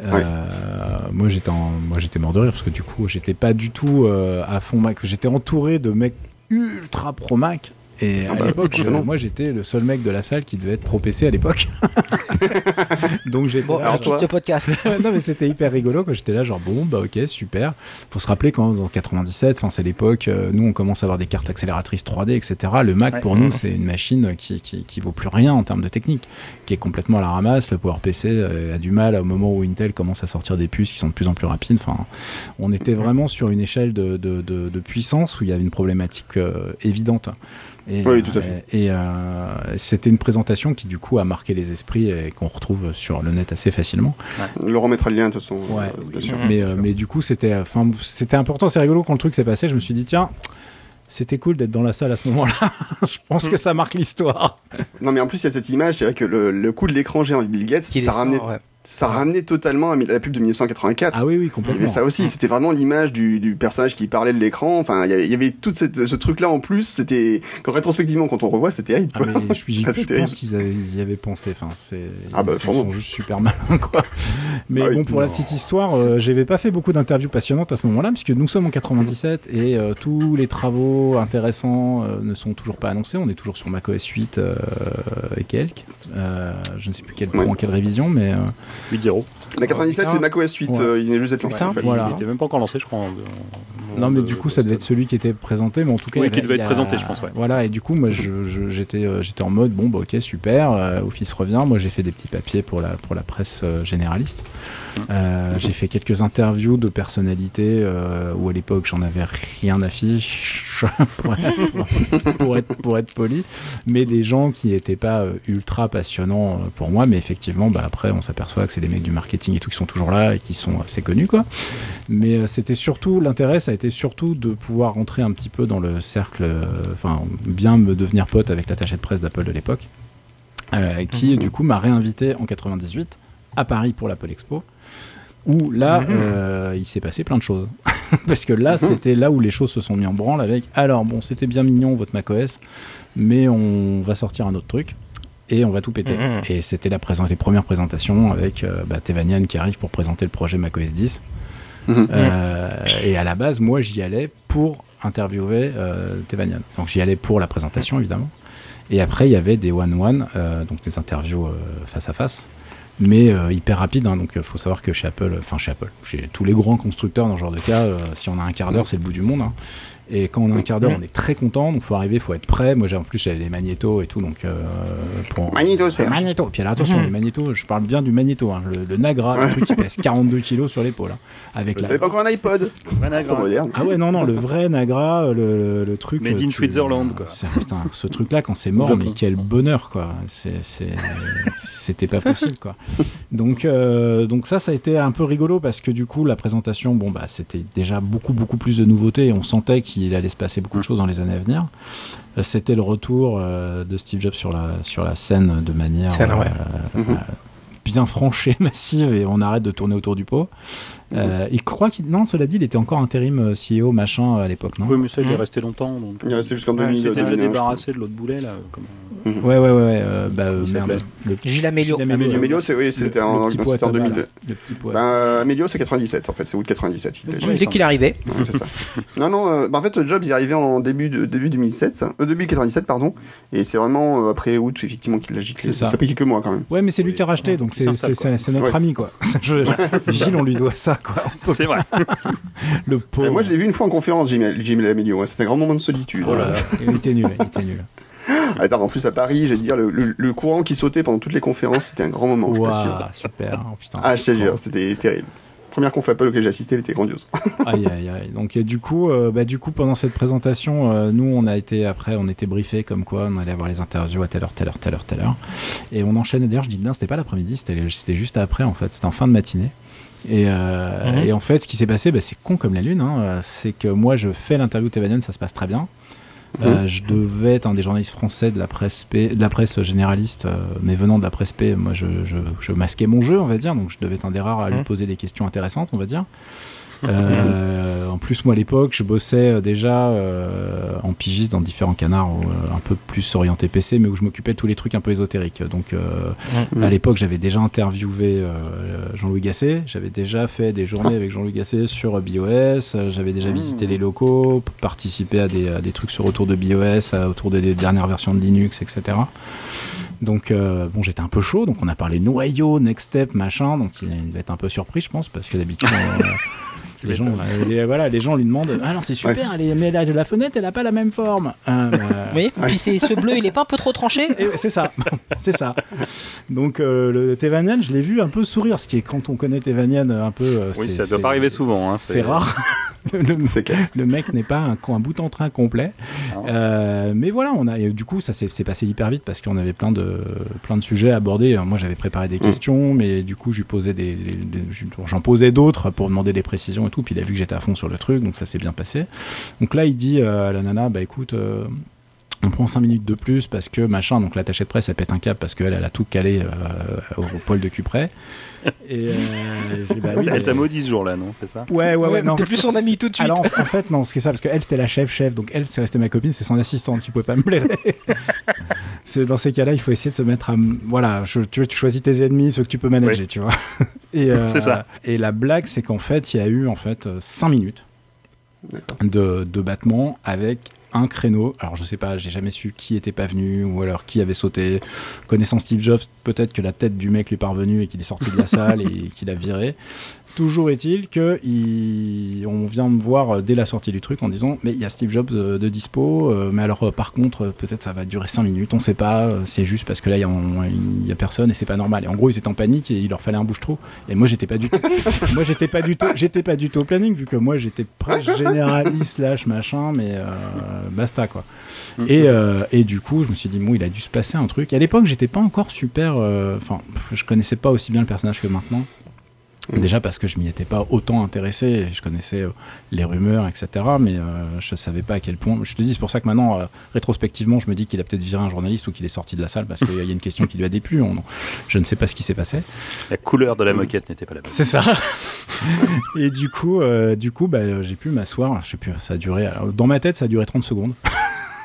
moi j'étais moi j'étais mort de rire parce que du coup j'étais pas du tout à fond Mac j'étais entouré de mecs ultra pro Mac et ah à bah, l'époque, moi j'étais le seul mec de la salle qui devait être pro PC à l'époque. Donc j'ai bon, alors toi... ce podcast. non mais c'était hyper rigolo quand j'étais là genre bon bah ok super. Faut se rappeler quand en 97, enfin c'est l'époque, euh, nous on commence à avoir des cartes accélératrices 3D etc. Le Mac pour nous c'est une machine qui, qui, qui vaut plus rien en termes de technique, qui est complètement à la ramasse. Le Power PC euh, a du mal au moment où Intel commence à sortir des puces qui sont de plus en plus rapides. Enfin on était vraiment sur une échelle de, de, de, de puissance où il y avait une problématique euh, évidente. Et, oui, tout à fait. Et, euh, c'était une présentation qui du coup a marqué les esprits et qu'on retrouve sur le net assez facilement. Ouais. Laurent mettra le lien de toute façon. Ouais. Euh, bien sûr. Mais, euh, mais du coup c'était, important, c'est rigolo quand le truc s'est passé. Je me suis dit tiens, c'était cool d'être dans la salle à ce moment-là. je pense que ça marque l'histoire. Non, mais en plus, il y a cette image, c'est vrai que le, le coup de l'écran géant avec Bill Gates, ça ramenait, ça ramenait totalement à la pub de 1984. Ah oui, oui, complètement. Il y avait ça aussi, c'était vraiment l'image du, du, personnage qui parlait de l'écran. Enfin, il y avait, tout cette, ce truc-là en plus. C'était, quand rétrospectivement, quand on revoit, c'était terrible. Ah, mais je, je pense qu'ils y avaient pensé. Enfin, c'est, ah bah, ils sont juste super malins, quoi. Mais ah bon, pour la petite histoire, euh, j'avais pas fait beaucoup d'interviews passionnantes à ce moment-là, puisque nous sommes en 97 et euh, tous les travaux intéressants euh, ne sont toujours pas annoncés. On est toujours sur macOS 8 et quelques. je ne sais plus quelle, en quelle révision, mais 8.0. La 97, c'est macOS 8. Euh, il est juste d'être lancé. En fait. voilà. Il n'était même pas encore lancé, je crois. non, mais du coup, ça devait être celui qui était présenté, mais en tout cas. Oui, qui devait être présenté, je pense. Ouais. Voilà, et du coup, moi, j'étais euh, j'étais en mode, bon, bah, ok, super, euh, Office revient. Moi, j'ai fait des petits papiers pour la, pour la presse généraliste. j'ai fait quelques interviews de personnalités où à l'époque, j'en avais rien à fiche, pour, pour, être, pour être poli, mais des gens qui n'étaient pas ultra passionnants pour moi, mais effectivement, bah, après, on s'aperçoit que c'est des mecs du marketing et tout qui sont toujours là et qui sont assez connus quoi. Mais euh, c'était surtout l'intérêt, ça a été surtout de pouvoir rentrer un petit peu dans le cercle, euh, enfin bien me devenir pote avec l'attaché de presse d'Apple de l'époque, euh, qui mhm. du coup m'a réinvité en 98 à Paris pour l'Apple Expo où là, mhm. il s'est passé plein de choses. Parce que là, mhm. c'était là où les choses se sont mis en branle avec, alors bon, c'était bien mignon votre macOS, mais on va sortir un autre truc et on va tout péter. Mm-hmm. Et c'était la les premières présentations avec euh, bah, Tevanian qui arrive pour présenter le projet macOS 10. Mm-hmm. Euh, et à la base, moi, j'y allais pour interviewer euh, Tevanian. Donc j'y allais pour la présentation, évidemment. Et après, il y avait des one-one, euh, donc des interviews face à face mais hyper rapide. Hein, donc il faut savoir que chez Apple, enfin chez Apple, chez tous les grands constructeurs dans ce genre de cas, si on a un quart d'heure, c'est le bout du monde. Hein. Et quand on a un quart d'heure, on est très content. Donc, faut arriver, faut être prêt. Moi, j'ai en plus, j'avais des magnétos et tout. Donc, euh, pour... Magnéto, c'est. Magnéto. Puis alors, attention, les magnétos, je parle bien du magnéto. Hein, le, Nagra, le truc qui pèse 42 kilos sur l'épaule. Hein, avec la. pas encore un iPod. Nagra. Ah ouais, non, non, le vrai Nagra, le, le truc. Made in Switzerland, quoi. Putain, ce truc-là, quand c'est mort, mais quel bonheur, quoi. C'était pas possible, quoi. Donc, euh, donc ça, ça a été un peu rigolo parce que du coup, la présentation, bon, bah, c'était déjà beaucoup, beaucoup plus de nouveautés. On sentait qu'il il allait se passer beaucoup de choses dans les années à venir. Euh, c'était le retour euh, de Steve Jobs sur la, sur la scène de manière euh, mhm. bien franche et massive et on arrête de tourner autour du pot. Euh, il croit qu'il. Non, cela dit, il était encore intérim euh, CEO machin à l'époque, non? Oui, mais ça, il est mmh. resté longtemps. Donc... Il est resté jusqu'en 2000. il était déjà débarrassé de l'autre boulet, là. Comme... Mmh. Ouais, ouais, ouais. ouais euh, bah, merde. Le... Gilles Amélio. Amélio, c'est oui, c'était en, en 2002. Le petit poète. Ben, Amélio, c'est 97, en fait. C'est août 97. Dès qu'il arrivé. c'est ça. non, non, bah, en fait, Jobs, il est arrivé en début, de, début 2007. Euh, début 97, pardon. Et c'est vraiment après août, effectivement, qu'il l'a giclé. Ça. ça fait quelques mois, quand même. Ouais, mais c'est lui qui a racheté, donc c'est notre ami, quoi. Gilles, on lui doit ça, quoi. C'est vrai. le pauvre. moi, je l'ai vu une fois en conférence, Jimmy, Lamelio. C'était un grand moment de solitude. Oh là il était nul, il était nul. Attends, en plus à Paris, je vais dire, le, courant qui sautait pendant toutes les conférences, c'était un grand moment. Wow, super. Oh, putain, ah, je te jure, c'était terrible. Première conf Apple auquel j'ai assisté, elle était grandiose. aïe, aïe, aïe. Donc, du coup, euh, bah, du coup, pendant cette présentation, euh, nous, on a été, après, on était briefés comme quoi on allait avoir les interviews à telle heure, telle heure, telle heure, telle heure. Et on enchaîne. D'ailleurs, je dis, non, c'était pas l'après-midi, c'était juste après, en fait. C'était en fin de matinée. Et, euh, mhm. et, en fait, ce qui s'est passé, bah, c'est con comme la lune. Hein. C'est que moi, je fais l'interview Tevanian, ça se passe très bien. Euh, je devais être un des journalistes français de la presse de la presse généraliste, euh, mais venant de la presse P, moi je, je, je, masquais mon jeu, on va dire, donc je devais être un des rares à lui poser des questions intéressantes, on va dire. Euh, en plus, moi à l'époque, je bossais euh, déjà euh, en pigiste dans différents canards un peu plus orientés PC, mais où je m'occupais de tous les trucs un peu ésotériques. Donc à l'époque, j'avais déjà interviewé Jean-Louis Gasset, j'avais déjà fait des journées avec Jean-Louis Gasset sur BIOS, j'avais déjà mmh. visité les locaux, participé à des, des trucs sur autour de BIOS, autour des dernières versions de Linux, etc. Donc bon, j'étais un peu chaud, donc on a parlé noyau, next step, machin, donc il, devait être un peu surpris, je pense, parce que d'habitude les gens, les, voilà, les gens lui demandent Ah non, c'est super, elle est, mais la, la fenêtre, elle a pas la même forme. Euh, oui, puis c'est ce bleu, il est pas un peu trop tranché? C'est ça, c'est ça. Donc euh, le Tevanian, je l'ai vu un peu sourire, ce qui est quand on connaît Tevanian un peu. Euh, oui, ça doit pas arriver souvent. Hein, c'est rare. le, le, mec n'est pas un, un, bout en train complet. Euh, mais voilà, on a, du coup, ça s'est passé hyper vite parce qu'on avait plein de, plein de sujets à aborder. Moi, j'avais préparé des mm. questions, mais du coup, posais des, j'en posais d'autres pour demander des précisions et tout. Puis il a vu que j'étais à fond sur le truc, donc ça s'est bien passé. Donc là, il dit euh, à la nana, bah écoute, euh, on prend 5 minutes de plus parce que machin, donc l'attaché de presse elle pète un câble parce qu'elle elle a tout calé euh, au, poil de Cupré. Et euh, bah oui, elle t'a maudit ce jour-là, non C'est ça? Ouais, ouais, ouais. non, plus son ami tout de suite. Alors en, fait, non, c'est ça, parce qu'elle c'était la chef, chef, donc elle c'est resté ma copine, c'est son assistante, tu pouvais pas me blairer. c'est dans ces cas-là, il faut essayer de se mettre à. Voilà, tu, tu choisis tes ennemis, ceux que tu peux manager, tu vois. Et, euh, c'est ça. Et la blague, c'est qu'en fait, il y a eu en fait 5 minutes de, de battement avec un créneau. Alors je sais pas, j'ai jamais su qui était pas venu ou alors qui avait sauté. Connaissant Steve Jobs, peut-être que la tête du mec lui est parvenue et qu'il est sorti de la salle et qu'il a viré. Toujours est-il que on vient me voir dès la sortie du truc en disant mais il y a Steve Jobs euh, de dispo, euh, mais alors euh, par contre peut-être ça va durer 5 minutes, on sait pas, c'est juste parce que là il y, a personne et c'est pas normal. Et en gros ils étaient en panique et il leur fallait un bouche-trou. Et moi j'étais pas du tout, moi j'étais pas du tout, j'étais pas du tout au planning vu que moi j'étais presque généraliste slash machin, mais basta quoi. Mm. Et, et du coup je me suis dit bon il a dû se passer un truc. À l'époque j'étais pas encore super, enfin je connaissais pas aussi bien le personnage que maintenant. Mm. Déjà parce que je m'y étais pas autant intéressé, je connaissais euh, les rumeurs, etc. Mais euh, je savais pas à quel point. Je te dis, c'est pour ça que maintenant, euh, rétrospectivement, je me dis qu'il a peut-être viré un journaliste ou qu'il est sorti de la salle parce qu'il y a une question qui lui a déplu. je ne sais pas ce qui s'est passé. La couleur de la moquette n'était pas la même. C'est ça. Et du coup, du coup, bah, j'ai pu m'asseoir. Je sais plus, ça a duré. Dans ma tête, ça a duré 30 secondes.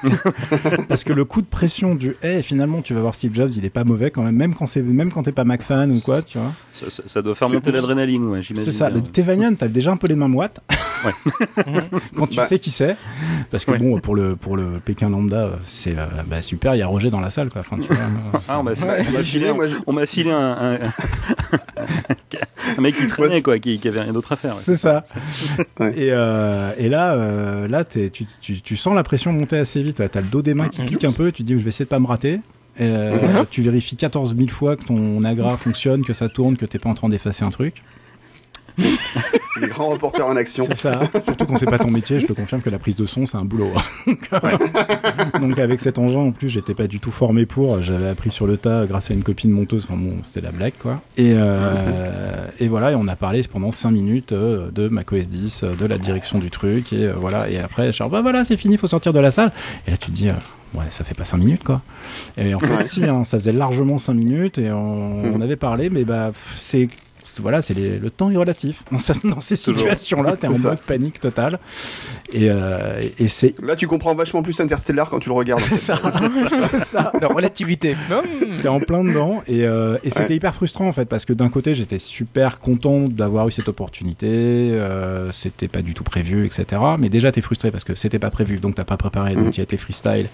Parce que le coup de pression du hey, finalement tu vas voir Steve Jobs, il est pas mauvais quand même, même quand c'est même quand t'es pas Mac fan ou quoi, tu vois. Ça, doit faire monter l'adrénaline, ouais, j'imagine. C'est ça. Mais Tevanian, t'as déjà un peu les mains moites. Ouais. quand tu bah. sais qui c'est, parce que bon pour le pour le Pékin lambda, c'est euh, bah, super, il y a Roger dans la salle quoi. Enfin, tu vois, ah, on m'a filé, on m'a filé un, un, un, mec qui traînait quoi, qui, qui avait rien d'autre à faire. C'est ça. Et, euh, et là, euh, là tu, tu, tu sens la pression monter assez vite tu as le dos des mains qui pique un peu, tu dis je vais essayer de pas me rater. Euh, tu vérifies 14 000 fois que ton agra fonctionne, que ça tourne, que t'es pas en train d'effacer un truc. Les grands reporters en action. C'est ça. Surtout quand c'est pas ton métier, je te confirme que la prise de son, c'est un boulot. Donc avec cet engin, en plus, j'étais pas du tout formé pour. J'avais appris sur le tas grâce à une copine monteuse. Enfin bon, c'était la blague, quoi. Et, euh, et voilà, et on a parlé pendant 5 minutes euh, de macOS 10, de la direction du truc, et voilà. Et après, genre, bah voilà, c'est fini, faut sortir de la salle. Et là, tu te dis, ouais, ça fait pas 5 minutes quoi. Et en fait, si, hein, ça faisait largement 5 minutes et on, mm. on, avait parlé, mais bah, c'est voilà, c'est le temps est relatif. Dans, dans ces situations-là, t'es en mode panique totale. Et, euh, et c'est. Là, tu comprends vachement plus Interstellar quand tu le regardes. C'est ça, c'est ça. La relativité. T'es en plein dedans. Et, euh, et c'était hyper frustrant en fait, parce que d'un côté, j'étais super content d'avoir eu cette opportunité. Euh, c'était pas du tout prévu, etc. Mais déjà, t'es frustré parce que c'était pas prévu, donc t'as pas préparé, donc tu as été freestyle.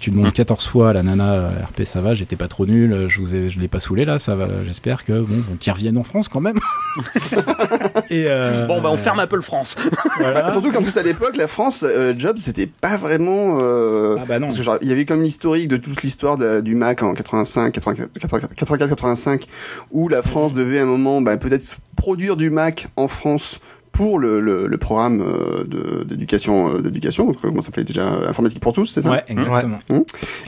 Tu demandes 14 fois à la nana euh, RP, ça va, j'étais pas trop nul, je vous ai, je l'ai pas saoulé là, ça va. J'espère que bon, qu'ils reviennent en France quand même. et euh, bon, bah on ferme Apple France. Voilà. Surtout qu'en plus à l'époque, la France, euh, Jobs, c'était pas vraiment. Euh, ah bah non. Parce que, genre, il y avait comme l'historique de toute l'histoire du Mac en 85, 84, 85, où la France devait à un moment, bah, peut-être produire du Mac en France pour le, le, le programme euh, d'éducation, euh, d'éducation, donc comment ça s'appelait déjà informatique pour tous, c'est ça? Ouais, exactement. Mmh.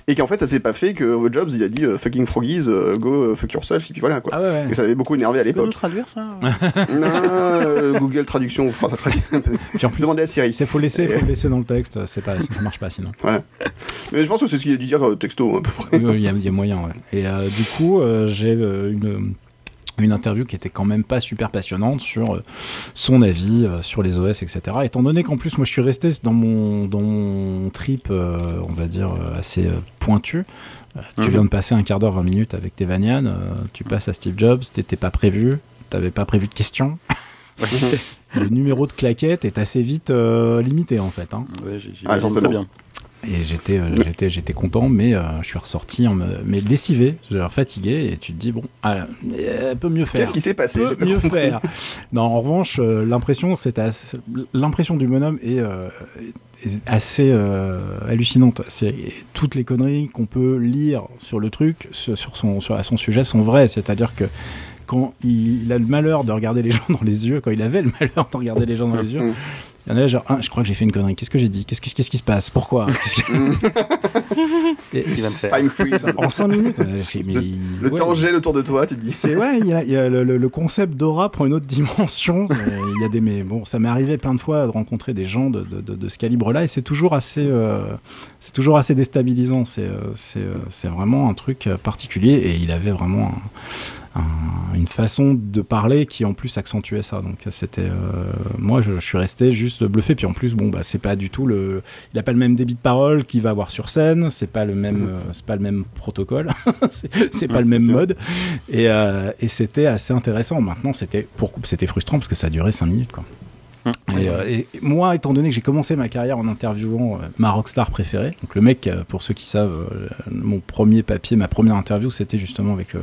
Et qu'en fait, ça s'est pas fait que Jobs il a dit fucking froggies, go fuck yourself, et puis voilà quoi. Ah ouais, Et ça avait beaucoup énervé à l'époque. Tu peux nous traduire ça? Non, Google Traduction fera ça plus, demander à Siri. Il faut laisser, faut le laisser dans le texte, c'est pas, ça marche pas sinon. Voilà. Mais je pense que c'est ce qu'il a dû dire texto à peu près. Il y, a, y a moyen, ouais. Et du coup, j'ai une une interview qui était quand même pas super passionnante sur euh, son avis euh, sur les OS, etc. Étant donné qu'en plus moi je suis resté dans mon, dans mon trip, euh, on va dire, assez pointu. Tu mhm. viens de passer un quart d'heure, 20 minutes avec tes Vanian, tu passes à Steve Jobs, t'étais pas prévu, t'avais pas prévu de questions. le numéro de claquette est assez vite limité en fait. Hein. Ouais, j'ai ah, bien. Et j'étais, euh, j'étais, j'étais content, mais euh, je suis ressorti en me, mais lessivé, fatigué, et tu te dis bon, ah, un peu mieux faire. Qu'est-ce qui s'est passé? Peut mieux faire. Non, en revanche, euh, l'impression, c'est l'impression du bonhomme est, assez hallucinante. C'est toutes les conneries qu'on peut lire sur le truc, sur son, sur à son sujet, sont vraies. C'est-à-dire que quand il a le malheur de regarder les gens dans les yeux, quand il avait le malheur de regarder les gens dans les yeux, mm. Il y en a genre, ah, je crois que j'ai fait une connerie. Qu'est-ce que j'ai dit? Qu'est-ce qui se passe? Pourquoi? En 5 minutes. le temps gèle autour de toi, tu te dis. C'est ouais, il y a, le, concept d'aura prend une autre dimension. Il y a des mais bon, ça m'est arrivé plein de fois de rencontrer des gens de, de, ce calibre-là et c'est toujours assez, euh, c'est toujours assez déstabilisant. C'est euh, euh, c'est vraiment un truc particulier et il avait vraiment un, une façon de parler qui en plus accentuait ça. Donc c'était euh, moi je, suis resté juste bluffé. Puis en plus bon bah c'est pas du tout le il a pas le même débit de parole qu'il va avoir sur scène. C'est pas le même mm-hmm. euh, c'est pas le même protocole. c'est pas le même mode. Et, euh, et c'était assez intéressant. Maintenant c'était pour c'était frustrant parce que ça duré 5 minutes quoi. Mm. Et, moi, étant donné que j'ai commencé ma carrière en interviewant ma rockstar préférée, donc le mec, pour ceux qui savent, mon premier papier, ma première interview, c'était justement avec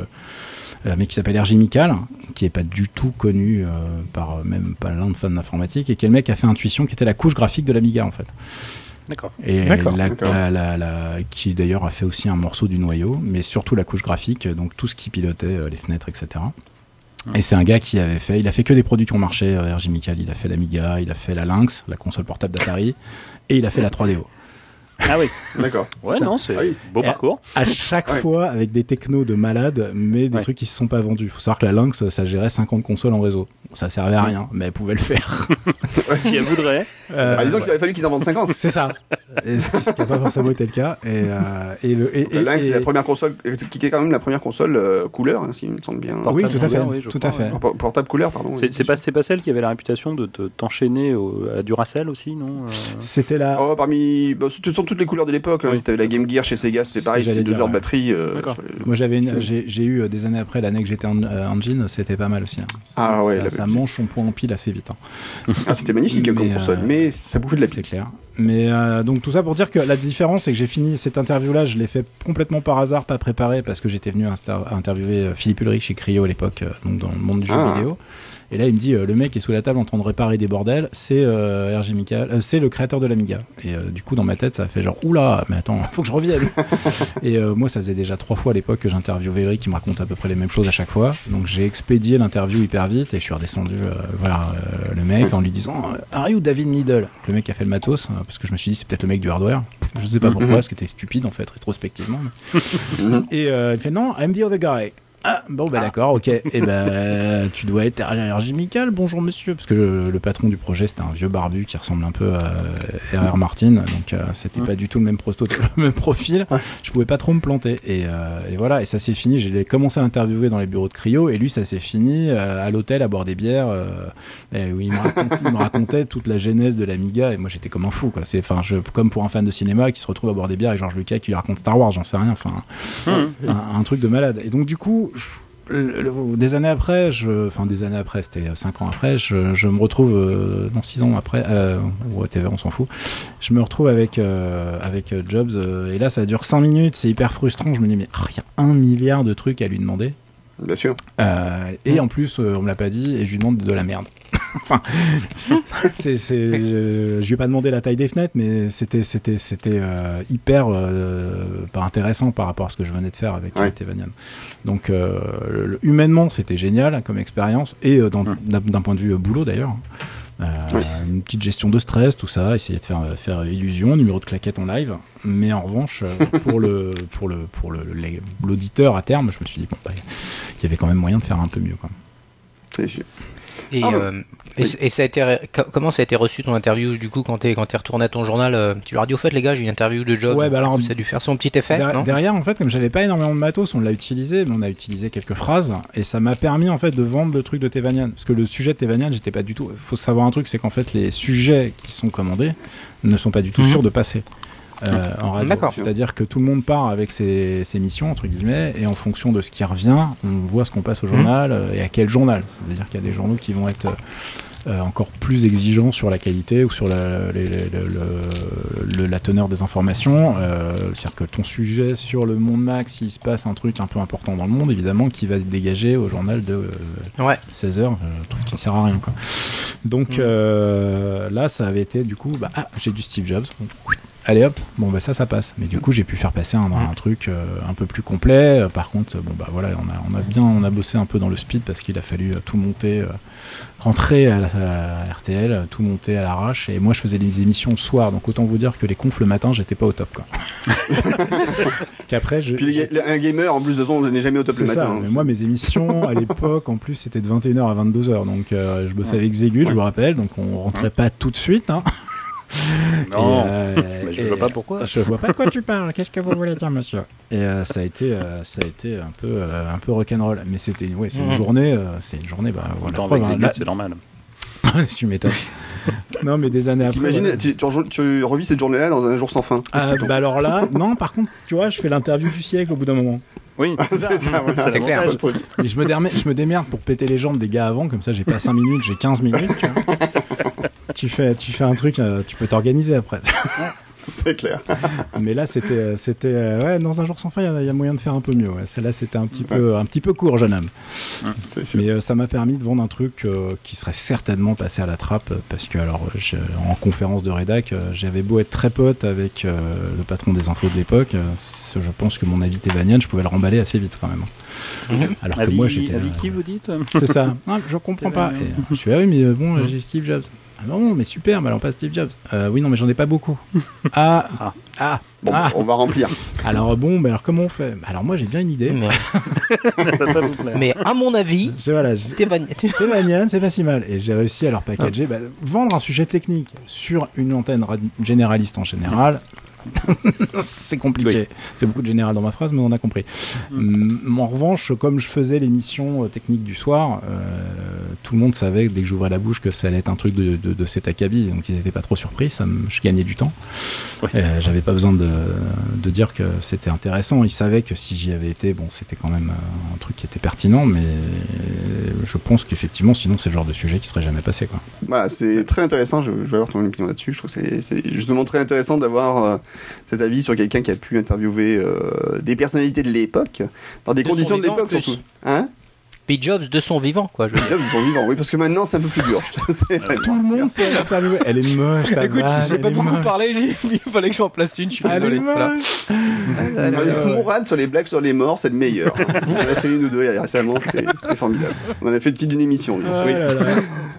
un mec qui s'appelle RJ Mical, qui est pas du tout connu euh, par même pas l'un de fans d'informatique, et qui est le mec qui a fait Intuition, qui était la couche graphique de l'Amiga en fait. D'accord. Et qui d'ailleurs a fait aussi un morceau du noyau, mais surtout la couche graphique, donc tout ce qui pilotait euh, les fenêtres, etc. Et c'est un gars qui avait fait, il a fait que des produits qui ont marché, euh, RJ Mical, il a fait l'Amiga, il a fait la Lynx, la console portable d'Atari, et il a fait la 3DO. Ah oui, d'accord. Ouais, non, c'est ah beau parcours. À, chaque fois avec des technos de malades, mais des trucs qui se sont pas vendus. Faut savoir que la Lynx, ça gérait 50 consoles en réseau. Ça servait à rien, mais elle pouvait le faire. si elle voudrait. Euh, bah, disons qu'il aurait fallu qu'ils en vendent 50. C'est ça. Et ce qui n'a pas forcément été le cas. Et, euh, et le, et, la Lynx, c'est la première console, qui est quand même la première console euh, couleur, hein, si me semble bien. oui, tout à fait. tout à fait. Portable couleur, pardon. C'est pas, pas celle qui avait la réputation de t'enchaîner à Duracell aussi, non C'était la. Oh, parmi. Bah, toutes les couleurs de l'époque. Hein. T'avais la Game Gear chez Sega, c'était pareil, c'était deux heures de batterie. Moi, j'avais, j'ai eu des années après la NEC GT Engine, c'était pas mal aussi. Hein. Ah ouais. Ça mange son point en pile assez vite. Ah, c'était magnifique comme console, mais ça bouffait de la pile. C'est clair. Mais euh, donc tout ça pour dire que la différence, c'est que j'ai fini cette interview-là, je l'ai fait complètement par hasard, pas préparé, parce que j'étais venu interviewer euh, Philippe Ulrich chez Cryo à l'époque, euh, donc dans le monde du jeu ah. vidéo. Et là, il me dit, euh, le mec est sous la table en train de réparer des bordels, c'est euh, RG Michael, euh, c'est le créateur de l'Amiga. Et du coup, dans ma tête, ça a fait genre, oula, mais attends, faut que je revienne. et moi, ça faisait déjà trois fois à l'époque que j'interviewais Eric, qui me raconte à peu près les mêmes choses à chaque fois. Donc j'ai expédié l'interview hyper vite et je suis redescendu voir le mec en lui disant, Are you David Needle? Le mec a fait le matos, parce que je me suis dit, c'est peut-être le mec du hardware. Je sais pas pourquoi, ce qui était stupide en fait, rétrospectivement. et il fait, non, I'm the other guy. Ah, bon, bah d'accord, ok. Et eh ben, tu dois être Mical, bonjour monsieur. Parce que le, patron du projet, c'était un vieux barbu qui ressemble un peu à R.R. Martin. Donc, euh, c'était pas du tout le même, prosto, le même profil. Je pouvais pas trop me planter. Euh, et, voilà, et ça s'est fini. J'ai commencé à l'interviewer dans les bureaux de Cryo. Et lui, ça s'est fini euh, à l'hôtel à boire des bières. où il me, racontait, toute la genèse de l'Amiga. Et moi, j'étais comme un fou, quoi. C'est, enfin, comme pour un fan de cinéma qui se retrouve à boire des bières avec Georges Lucas qui lui raconte Star Wars, j'en sais rien. Enfin, un, un truc de malade. Et donc, du coup, des années après, je, enfin des années après, c'était 5 ans après, je, me retrouve, euh, non 6 ans après, euh, whatever, on s'en fout, je me retrouve avec, euh, avec Jobs, euh, et là ça dure 5 minutes, c'est hyper frustrant, je me dis mais ah, il y a un milliard de trucs à lui demander. Bien sûr. et en plus, on me l'a pas dit, et je lui demande de la merde. enfin, c'est, c'est, je, lui ai pas demandé la taille des fenêtres, mais c'était, c'était, c'était euh, hyper euh, pas intéressant par rapport à ce que je venais de faire avec ouais. Donc, euh, humainement, c'était génial comme expérience et d'un, d'un point de vue boulot d'ailleurs. Une petite gestion de stress, tout ça, essayer de faire, faire illusion, numéro de claquette en live. Mais en revanche, pour le pour le pour l'auditeur à terme, je me suis dit bon, bah, il y avait quand même moyen de faire un peu mieux. Sûr. Et, ah, euh, et, ça a été comment ça a été reçu ton interview du coup quand t'es quand t'es retourné à ton journal euh, Tu leur as dit au fait les gars j'ai une interview de job. Ouais bah alors ça a dû faire son petit effet. derrière en fait comme j'avais pas énormément de matos on l'a utilisé mais on a utilisé quelques phrases et ça m'a permis en fait de vendre le truc de Tevanian parce que le sujet de Tevanian j'étais pas du tout. Faut savoir un truc c'est qu'en fait les sujets qui sont commandés ne sont pas du tout mhm. sûrs de passer. Euh, en radio. C'est-à-dire que tout le monde part avec ses, missions, entre guillemets, et en fonction de ce qui revient, on voit ce qu'on passe au journal euh, et à quel journal. C'est-à-dire qu'il y a des journaux qui vont être euh, encore plus exigeants sur la qualité ou sur la, la teneur des informations. C'est-à-dire que ton sujet sur le monde max, s'il se passe un truc un peu important dans le monde, évidemment, qui va être dégagé au journal de 16 heures, truc qui ne sert à rien. Quoi. Donc mm. là, ça avait été du coup, bah, ah, j'ai du Steve Jobs allez hop, bon bah ça ça passe. Mais du coup j'ai pu faire passer un, un truc euh, un peu plus complet. Euh, par contre, bon bah voilà, on a, on a bien on a bossé un peu dans le speed parce qu'il a fallu euh, tout monter, rentrer à, la, RTL, tout monter à l'arrache. Et moi je faisais des émissions le soir, donc autant vous dire que les confs le matin j'étais pas au top quoi. Qu'après je. Puis un gamer en plus de son n'est jamais au top le matin. Hein. Mais moi mes émissions à l'époque en plus c'était de 21h à 22h, donc je bossais avec Zégut, je vous rappelle, donc on rentrait pas tout de suite. Hein. Non, euh, mais je ne vois pas pourquoi. Je vois pas de quoi tu parles. Qu'est-ce que vous voulez dire, monsieur? Et euh, ça a été, euh, ça a été un peu, un peu rock'n'roll. Mais c'était, ouais, c'est une mmh. journée, c'est une journée, bah voilà. Preuve, hein, c'est normal. tu m'étonnes. non, mais des années après. tu, tu, revis cette journée-là dans un jour sans fin. Ah, bah alors là, non, par contre, tu vois, je fais l'interview du siècle au bout d'un moment. Oui, c'est ça, c'est clair. Mais je me, démerde, je me démerde pour péter les jambes des gars avant, comme ça j'ai pas 5 minutes, j'ai 15 minutes. Tu, fais, tu fais un truc, euh, tu peux t'organiser après. c'est clair. Mais là, c'était, c'était, euh, ouais, dans un jour sans fin, il y, a moyen de faire un peu mieux. Ouais. Celle-là, c'était un petit peu, un petit peu court, jeune homme. Mais euh, ça m'a permis de vendre un truc euh, qui serait certainement passé à la trappe, parce que alors, en conférence de rédac, j'avais beau être très pote avec le patron des infos de l'époque, je pense que mon avis Thévanian, je pouvais le remballer assez vite quand même. Mhm. Alors que moi, j'étais. Avec qui vous dites C'est ça. Ah, je comprends pas. je suis ah oui, mais bon, j'ai Steve Jobs. Ah non, mais super, mais alors pas Steve Jobs. Euh, oui, non, mais j'en ai pas beaucoup. Ah, ah, ah, bon, ah. on va remplir. Alors bon, mais alors comment on fait? Alors moi j'ai bien une idée. Mais, à mon avis, voilà, c'est pas si mal. Et j'ai réussi à leur packager, bah, vendre un sujet technique sur une antenne généraliste en général, c'est compliqué. fait beaucoup de général dans ma phrase, mais on a compris. Mm. En revanche, comme je faisais l'émission euh, technique du soir, euh, tout le monde savait dès que j'ouvrais la bouche que ça allait être un truc de, de, cet acabit, donc ils n'étaient pas trop surpris. Ça je gagnais du temps. Euh, j'avais pas besoin de, de dire que c'était intéressant. Ils savaient que si j'y avais été, bon, c'était quand même un truc qui était pertinent, mais je pense qu'effectivement, sinon, c'est le genre de sujet qui serait jamais passé. Quoi. Voilà, c'est très intéressant. Je, vais avoir ton opinion là-dessus. Je trouve que c'est justement très intéressant d'avoir cet avis sur quelqu'un qui a pu interviewer euh, des personnalités de l'époque, dans des conditions de l'époque surtout. Hein? P. Jobs de son vivant, quoi. Je Jobs de son vivant, oui, parce que maintenant c'est un peu plus dur. Tout le monde interviewé. Elle est moche, ta Écoute, j'ai pas beaucoup parlé, il fallait que j'en place une, je suis désolé. Mourad sur les blagues sur les morts, c'est le meilleur. On en a fait une ou deux récemment, c'était formidable. On en a fait une petite d'une émission. Ah, oui.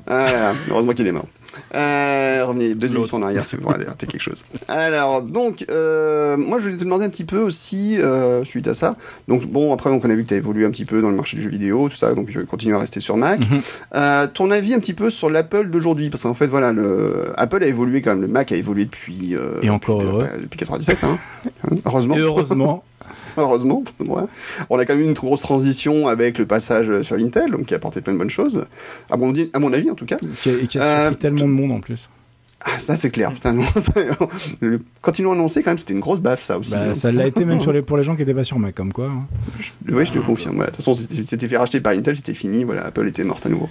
ah, heureusement qu'il est mort. Euh, revenez deux émissions en arrière si vous voulez rater quelque chose. Alors, donc, euh, moi je voulais te demander un petit peu aussi, euh, suite à ça. Donc, bon, après, donc, on a vu que tu as évolué un petit peu dans le marché du jeu vidéo, tout ça, donc je continue à rester sur Mac. Mhm. euh, ton avis un petit peu sur l'Apple d'aujourd'hui? Parce qu'en fait, voilà, le Apple a évolué quand même, le Mac a évolué depuis. Euh, Et encore depuis, heureux. depuis 97, hein. heureusement. Et heureusement. heureusement. On a quand même eu une grosse transition avec le passage sur Intel, donc qui a apporté plein de bonnes choses, à mon, à mon avis en tout cas. Et qui a, euh, tellement de monde en plus. Ah, ça c'est clair, putain. quand ils l'ont annoncé, quand même, c'était une grosse baffe, ça aussi. Bah, hein. Ça l'a été même sur les, pour les gens qui n'étaient pas sur Mac, comme quoi. Hein. oui, je te confirme. De toute façon, c'était fait racheter par Intel, c'était fini. Voilà, Apple était morte à nouveau.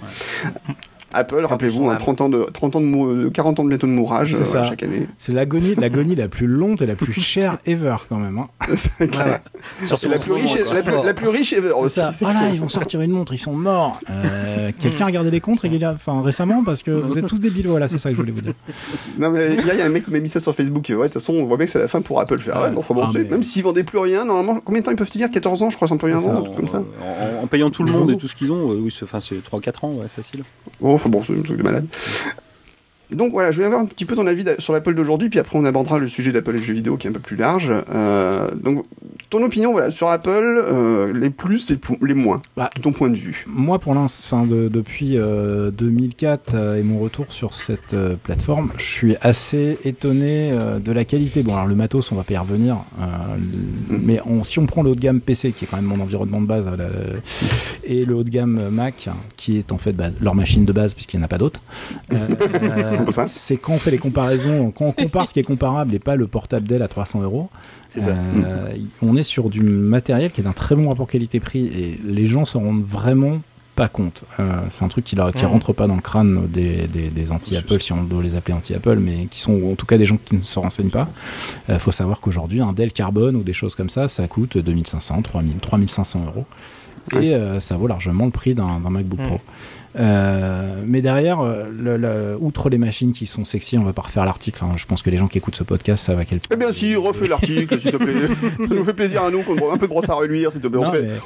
Apple, rappelez-vous, 30 ans de 30 ans de, 40 ans de bientôt de mourrage euh, chaque année. C'est l'agonie, l'agonie la plus longue et la plus chère ever quand même. Hein. C'est clair. la, plus riche, la, plus, riche ever aussi. Voilà, ils vont sortir une montre, ils sont morts. Euh, quelqu'un a regardé les comptes enfin récemment parce que vous êtes tous débiles. Voilà, c'est ça que je voulais vous dire. Non mais il y, a un mec qui m'a mis ça sur Facebook. Ouais, de toute façon, on voit bien que c'est la fin pour Apple faire. Ouais, bon, ah, Même s'ils vendaient plus rien, normalement, combien de temps ils peuvent te dire 14 ans, je crois, sans plus rien vendre, comme ça. En, payant tout le monde et tout ce qu'ils ont, oui, c'est 3-4 ans, ouais, facile. Oh, enfin bon, c'est un truc de malade. Donc voilà, je voulais avoir un petit peu ton avis sur l'Apple d'aujourd'hui, puis après on abordera le sujet d'Apple et le jeu vidéo qui est un peu plus large. Euh, donc ton opinion voilà, sur Apple, euh, les plus, les, les moins, bah, de ton point de vue? Moi pour l'instant, de, depuis 2004 euh, et mon retour sur cette plateforme, je suis assez étonné de la qualité. Bon alors le matos, on va pas y revenir, mm. mais si on prend le haut de gamme PC, qui est quand même mon environnement de base, et le haut de gamme Mac, qui est en fait bah, leur machine de base puisqu'il n'y en a pas d'autres. c'est quand on fait les comparaisons, quand on compare ce qui est comparable et pas le portable Dell à 300 euros. Euh, on est sur du matériel qui est d'un très bon rapport qualité-prix et les gens s'en rendent vraiment pas compte. Euh, c'est un truc qui, ne rentre pas dans le crâne des, anti-Apple, si on doit les appeler anti-Apple, mais qui sont en tout cas des gens qui ne se renseignent pas. Il euh, faut savoir qu'aujourd'hui, un Dell Carbone ou des choses comme ça, ça coûte 2500, 3000, 3500 euros. Et ça vaut largement le prix d'un MacBook Pro. Euh, mais derrière, euh, le, outre les machines qui sont sexy, on va pas refaire l'article. Hein. Je pense que les gens qui écoutent ce podcast savent à quel point. Eh bien, si, refais l'article, s'il te plaît. Ça nous fait plaisir à nous, qu'on un peu de brosse à reluire, s'il te plaît.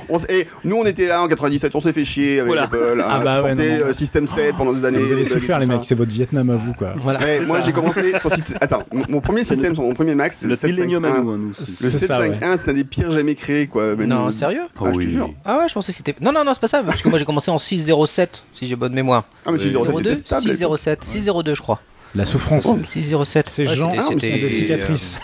on fait, et nous, on était là en 97, on s'est fait chier avec Apple. Hein, ah bah ouais, non, System 7 pendant des années. Vous avez souffert, les mecs, c'est votre Vietnam à vous, quoi. Voilà. moi, j'ai commencé sur Attends, mon premier système mon premier Mac, c'était le 751. Le 751, c'était un des pires jamais créés, quoi. Non, sérieux? Ah, je te jure. Ah ouais, je pensais que c'était. Non, non, non, c'est pas ça, parce que moi, j'ai commencé en 607, si j'ai bonne mémoire. Ah, mais 602, 607, 602, je crois. La souffrance. 607. Ces gens ah, des cicatrices.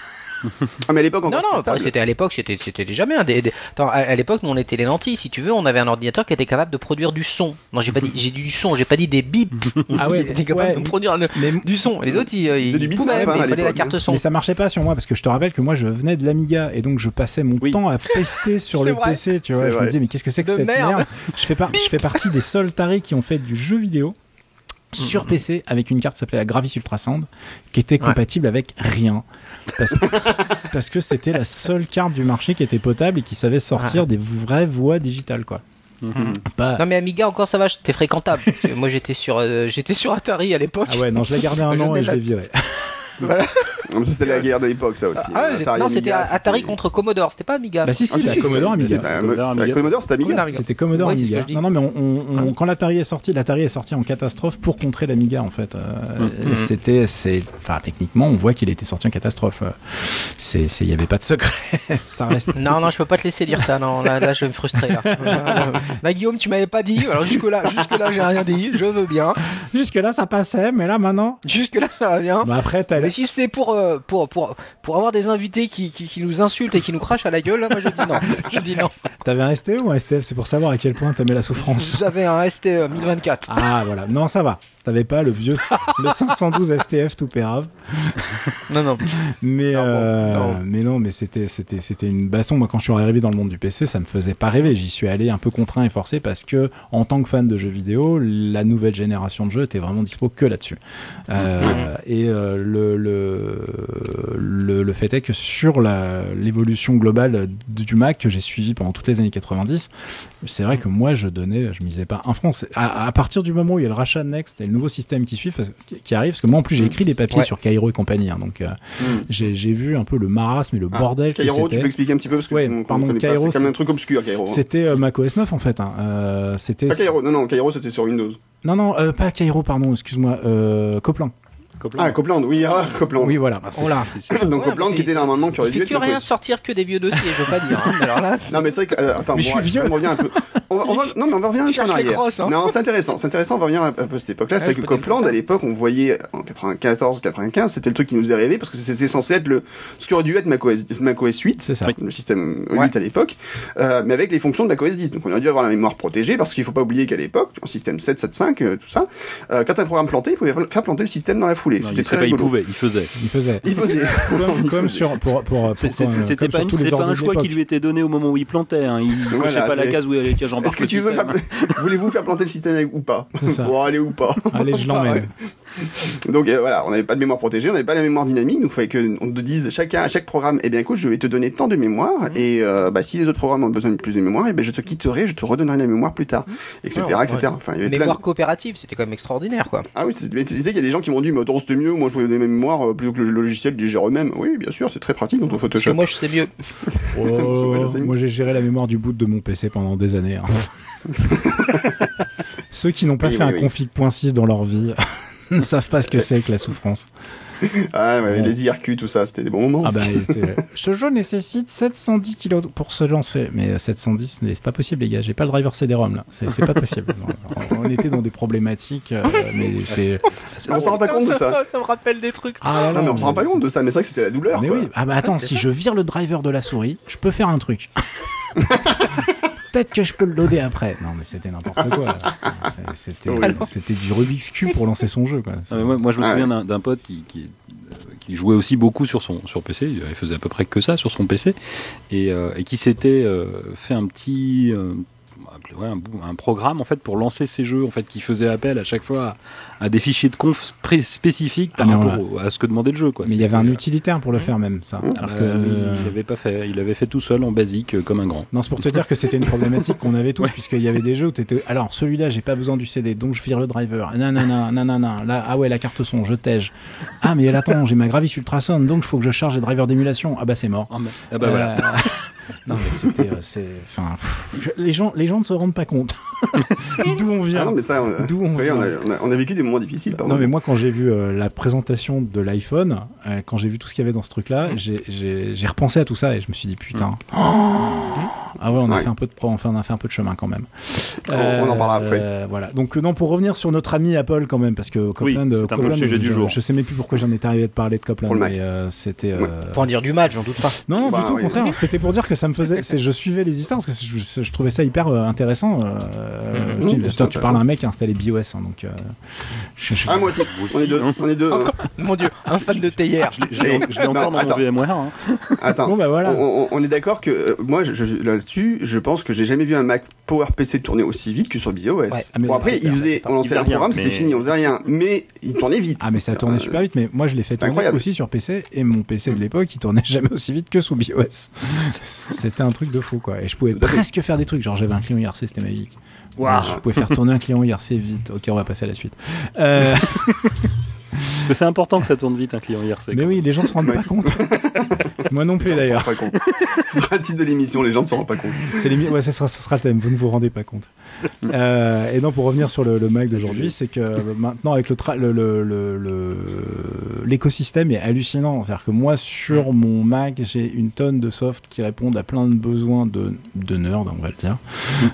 Ah mais à l'époque non non c'était à l'époque c'était c'était déjà bien. Attends, à, l'époque nous on était les lentilles si tu veux on avait un ordinateur qui était capable de produire du son. Non j'ai pas dit j'ai du son j'ai pas dit des bips. Ah ouais était capable de produire du son. Les autres ils, ils, pouvaient mais il fallait la carte son. Mais ça marchait pas sur moi parce que je te rappelle que moi je venais de l'Amiga et donc je passais mon temps à pester sur le PC tu vois. Je me disais mais qu'est-ce que c'est que cette merde, je fais pas je fais partie des seuls tarés qui ont fait du jeu vidéo sur. PC avec une carte qui s'appelait la Gravis Ultrasound qui était compatible avec rien parce que parce que c'était la seule carte du marché qui était potable et qui savait sortir des vraies voix digitales quoi. Mm-hmm. Non mais Amiga encore ça va, c'était fréquentable. moi j'étais sur euh, j'étais sur Atari à l'époque. Ah ouais non je l'ai gardé un an et je l'ai viré. Voilà. c'était la guerre de l'époque, ça aussi. Ah, non, c'était Atari contre Commodore, c'était pas Amiga. Bah si, si, c'était Commodore Amiga. Commodore, c'était Amiga. C'était Commodore Amiga. Non, non, mais on, quand l'Atari est sorti, l'Atari est sorti en catastrophe pour contrer l'Amiga, en fait. Euh, mm. C'était, c'est, enfin, techniquement, on voit qu'il était sorti en catastrophe. C'est, il y avait pas de secret. ça reste. Non, non, je peux pas te laisser dire ça. Non, là, là je vais me frustrer. Là, là Guillaume, tu m'avais pas dit. Alors jusque là, jusque là, j'ai rien dit. Je veux bien. Jusque là, ça passait, mais là, maintenant. Jusque là, ça va bien. Bah après, t'as si c'est pour, euh, pour, pour, pour avoir des invités qui, qui, qui, nous insultent et qui nous crachent à la gueule, moi je dis non. je dis non. T'avais un ST ou un STF C'est pour savoir à quel point t'aimais la souffrance. J'avais un ST 1024. Ah voilà, non ça va. T'avais pas le vieux, le 512 STF tout pérave. Non, non. Mais, euh, non. mais non, mais c'était, c'était, c'était une baston. Moi, quand je suis arrivé dans le monde du PC, ça me faisait pas rêver. J'y suis allé un peu contraint et forcé parce que, en tant que fan de jeux vidéo, la nouvelle génération de jeux était vraiment dispo que là-dessus. Euh, et euh, le, le, le, le, fait est que sur la, l'évolution globale du Mac que j'ai suivi pendant toutes les années 90, c'est vrai que moi, je donnais, je misais pas un franc. À, à, partir du moment où il y a le rachat de Next et le nouveau système qui suit, qui arrive, parce que moi en plus j'ai mm. écrit des papiers sur Cairo et compagnie, hein, donc euh, mm. j'ai vu un peu le marasme et le ah, bordel. Cairo, tu peux expliquer un petit peu parce que ouais, pardon, Cairo, c'est quand même un truc obscur. Cairo. Hein. C'était euh, macOS 9 en fait. Hein. Euh, c'était. Pas Cairo, non non, Cairo c'était sur Windows. Non non, pas Cairo, pardon, excuse-moi, euh, Copland. Ah, Copland, oui, ah, Copland. Oui, voilà. Ah, Donc Copland qui était normalement qui aurait dû être. rien sortir que des vieux dossiers, je veux pas dire. Hein, alors là... non, mais c'est vrai que. Euh, attends, mais je suis vieux. On revient un peu. On va, on va... non, mais on va revenir un peu en arrière. hein. Non, c'est intéressant. C'est intéressant. On va revenir un peu à cette époque-là. c'est que Copland, à l'époque, on voyait en 94, 95, c'était le truc qui nous est rêvé parce que c'était censé être le ce qui aurait dû être macOS, macOS 8, c'est ça. le système 8 à l'époque, euh, mais avec les fonctions de macOS 10. Donc on aurait dû avoir la mémoire protégée parce qu'il faut pas oublier qu'à l'époque, en système 7, 7.5, euh, tout ça, euh, quand un programme planté, il pouvait faire planter le système dans la foulée. C'était très rigolo. Il pouvait, il faisait. Il faisait. Il faisait. comme, sur pour pour. C'était pas, pas un choix qui lui était donné au moment où il plantait. Hein. Il cochait pas la case où il allait Est-ce que tu veux voulez-vous faire planter le système ou pas Bon, allez ou pas. Allez, je l'emmène. Donc euh, voilà, on n'avait pas de mémoire protégée, on n'avait pas la mémoire dynamique, donc il fallait qu'on te dise chacun, à chaque programme, eh bien écoute, je vais te donner tant de mémoire, mhm. et euh, bah, si les autres programmes ont besoin de plus de mémoire, eh bien je te quitterai, je te redonnerai la mémoire plus tard, etc., mhm. etc. Enfin, il y avait mémoire coopérative, c'était quand même extraordinaire, quoi. Ah oui, mais tu sais qu'il y a des gens qui m'ont dit, mais attends, c'était mieux, moi je voulais des mémoires euh, plutôt que le logiciel les gère eux-mêmes. Oui, bien sûr, c'est très pratique dans ton Photoshop. moi je sais mieux. Oh, moi j'ai géré la mémoire du boot de mon PC pendant des années. Hein. Ceux qui n'ont pas fait un config.6 dans leur vie. Ne savent pas ce que c'est que la souffrance. Ah ouais, les IRQ, tout ça, c'était des bons moments. Ah bah, ce jeu nécessite 710 kilos pour se lancer, mais 710, c'est pas possible, les gars. J'ai pas le driver CD-ROM là, c'est pas possible. on était dans des problématiques, euh, mais c'est. On s'en rend pas compte de ça. Ça me rappelle des trucs. Ah, non, mais on s'en rend pas compte de ça, mais c'est vrai que c'était la douleur. Mais oui, ah bah attends, si je vire le driver de la souris, je peux faire un truc. Peut-être que je peux le loader après. Non, mais c'était n'importe quoi. C'était du Rubik's Cube pour lancer son jeu. Quoi. Ah, moi, je me souviens d'un pote qui, qui, qui, jouait aussi beaucoup sur son sur PC. Il faisait à peu près que ça sur son PC. Et, euh, et qui s'était euh, fait un petit. Euh, ouais, un, programme en fait pour lancer ces jeux en fait qui faisait appel à chaque fois à, des fichiers de conf spécifiques par ah, rapport à ce que demandait le jeu quoi. Mais il y avait un utilitaire pour le faire même ça. Mmh. Alors bah, que il l'avait pas fait, il l'avait fait tout seul en basique euh, comme un grand. Non, c'est pour te dire que c'était une problématique qu'on avait tous puisqu'il y avait des jeux où étais alors celui-là j'ai pas besoin du CD donc je vire le driver. Non non non non non non là ah ouais la carte son je tège. Ah mais attends j'ai ma Gravis Ultrason donc il faut que je charge les drivers d'émulation. Ah bah c'est mort. Ah bah, ah bah voilà. Non, mais c'était. Euh, enfin, les, gens, les gens ne se rendent pas compte d'où on vient. Ah non, mais ça, on, d'où on, vient. On, a, on, a, vécu des moments difficiles. Non, mais moi, quand j'ai vu euh, la présentation de l'iPhone, euh, quand j'ai vu tout ce qu'il y avait dans ce truc-là, mm. j'ai repensé à tout ça et je me suis dit, putain. Mm. ah ouais, on a, Fait un peu de, enfin, on a fait un peu de chemin quand même. on en parlera après. voilà. Donc, non, pour revenir sur notre ami Apple quand même, parce que Copland. Oui, c'est un peu le sujet du jour. Je sais même plus pourquoi j'en étais arrivé de parler de Copland, mais c'était. Pour en dire du match, j'en doute pas. Non, du bah tout, au contraire. C'était pour dire que ça me faisait. Je suivais les histoires parce que je, trouvais ça hyper euh, intéressant. Euh, mmh. tu parles à un mec qui a installé BIOS, hein, donc. Euh, ah moi aussi. On est deux. On est deux. Mon Dieu, un fan de TIR. Je l'ai encore dans mon VMware. Hein. Attends. Bon, bah, voilà. on, est d'accord que moi, là-dessus, je pense que j'ai jamais vu un Mac PowerPC tourner aussi vite que sur BIOS. Ah, bon après, il faisait, on lançait un programme, c'était fini, on faisait rien, mais il tournait vite. Ah mais ça tournait super vite, mais moi je l'ai fait tourner aussi sur PC et mon PC de l'époque, il tournait jamais aussi vite que sous BIOS. C'était un truc de fou quoi. Et je pouvais presque faire des trucs. Genre, j'avais un client IRC, c'était magique. Wow. Je pouvais faire tourner un client IRC vite. Ok, on va passer à la suite. Euh... Parce que c'est important que ça tourne vite un client IRC. Mais oui, les gens ne se rendent pas compte. Moi non plus d'ailleurs. Ce sera le titre de l'émission, les gens ne se rendent pas compte. C'est ouais, ça sera, ça sera le thème, vous ne vous rendez pas compte. euh, et non, pour revenir sur le, le Mac d'aujourd'hui, c'est que maintenant avec le l'écosystème le, le, est hallucinant. C'est-à-dire que moi sur mon Mac, j'ai une tonne de soft qui répondent à plein de besoins de, de nerds, on va le dire.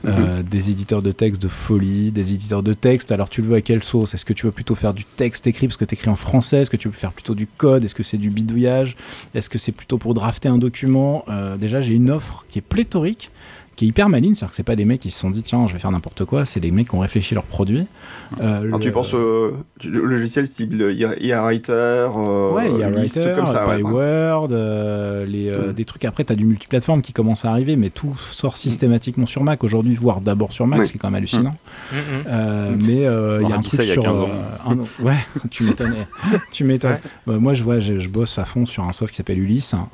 euh, des éditeurs de texte de folie, des éditeurs de texte. Alors tu le veux à quelle sauce? Est-ce que tu veux plutôt faire du texte écrit parce que tu écris en français? Est-ce que tu veux faire plutôt du code? Est-ce que c'est du bidouillage? Est-ce que c'est plutôt pour drafter un document euh, Déjà, j'ai une offre qui est pléthorique qui est hyper maligne, c'est-à-dire que c'est pas des mecs qui se sont dit tiens je vais faire n'importe quoi, c'est des mecs qui ont réfléchi leurs produits. Euh, tu penses au logiciel style eWriter, euh, ouais, eWriter, comme ça, PyWord, euh, les, euh, des trucs après tu as du multiplateforme qui commence à arriver, mais tout sort systématiquement sur Mac aujourd'hui, voire d'abord sur Mac, ce qui est quand même hallucinant. Mm. Mm, mm. mais il y a un truc sur un, ouais, tu m'étonnais, tu m'étonnes. Bah, moi je vois, je, je, bosse à fond sur un soft qui s'appelle Ulysse, hein,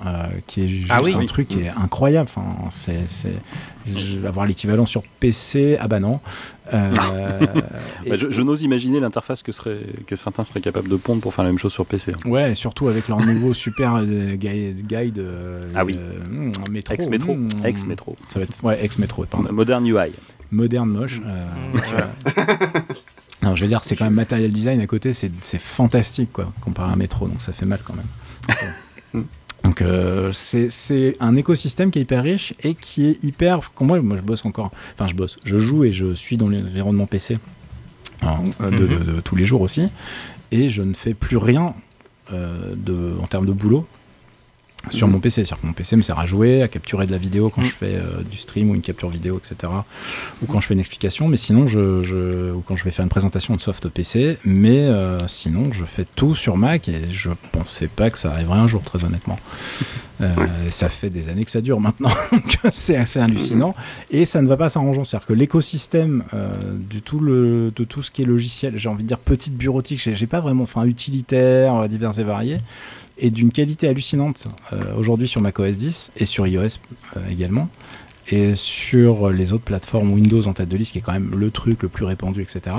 qui est juste ah un truc qui est incroyable. Enfin, c'est je vais avoir l'équivalent sur PC. Ah bah non. Euh, bah, je, n'ose imaginer l'interface que, serait, que certains seraient capables de pondre pour faire la même chose sur PC. Hein. Ouais, surtout avec leur nouveau super euh, guide. Euh, ah oui. Hmm, métro. Ex-métro. Hmm. Ex-métro. Ça va être ouais, ex-métro. Modern UI. Moderne moche. non, je veux dire, c'est quand même Material Design à côté, c'est fantastique quoi, comparé à un métro, donc ça fait mal quand même. Donc euh, c'est un écosystème qui est hyper riche et qui est hyper. Moi, moi, je bosse encore. Enfin, je bosse. Je joue et je suis dans l'environnement PC hein, euh, de, de, tous les jours aussi. Et je ne fais plus rien euh, de, en termes de boulot sur mm. mon PC. C'est-à-dire que mon PC me sert à jouer, à capturer de la vidéo quand mm. je fais euh, du stream ou une capture vidéo, etc. Ou quand je fais une explication. Mais sinon, je, je ou quand je vais faire une présentation de soft PC. Mais euh, sinon, je fais tout sur Mac et je pensais pas que ça arriverait un jour, très honnêtement. Euh, ça fait des années que ça dure maintenant, c'est assez hallucinant. Et ça ne va pas s'arranger. C'est-à-dire que l'écosystème du tout le, de tout ce qui est logiciel, j'ai envie de dire petite bureautique, j'ai pas vraiment, enfin utilitaire, divers et variés et d'une qualité hallucinante euh, aujourd'hui sur macOS 10 et sur iOS euh, également et sur les autres plateformes Windows en tête de liste qui est quand même le truc le plus répandu etc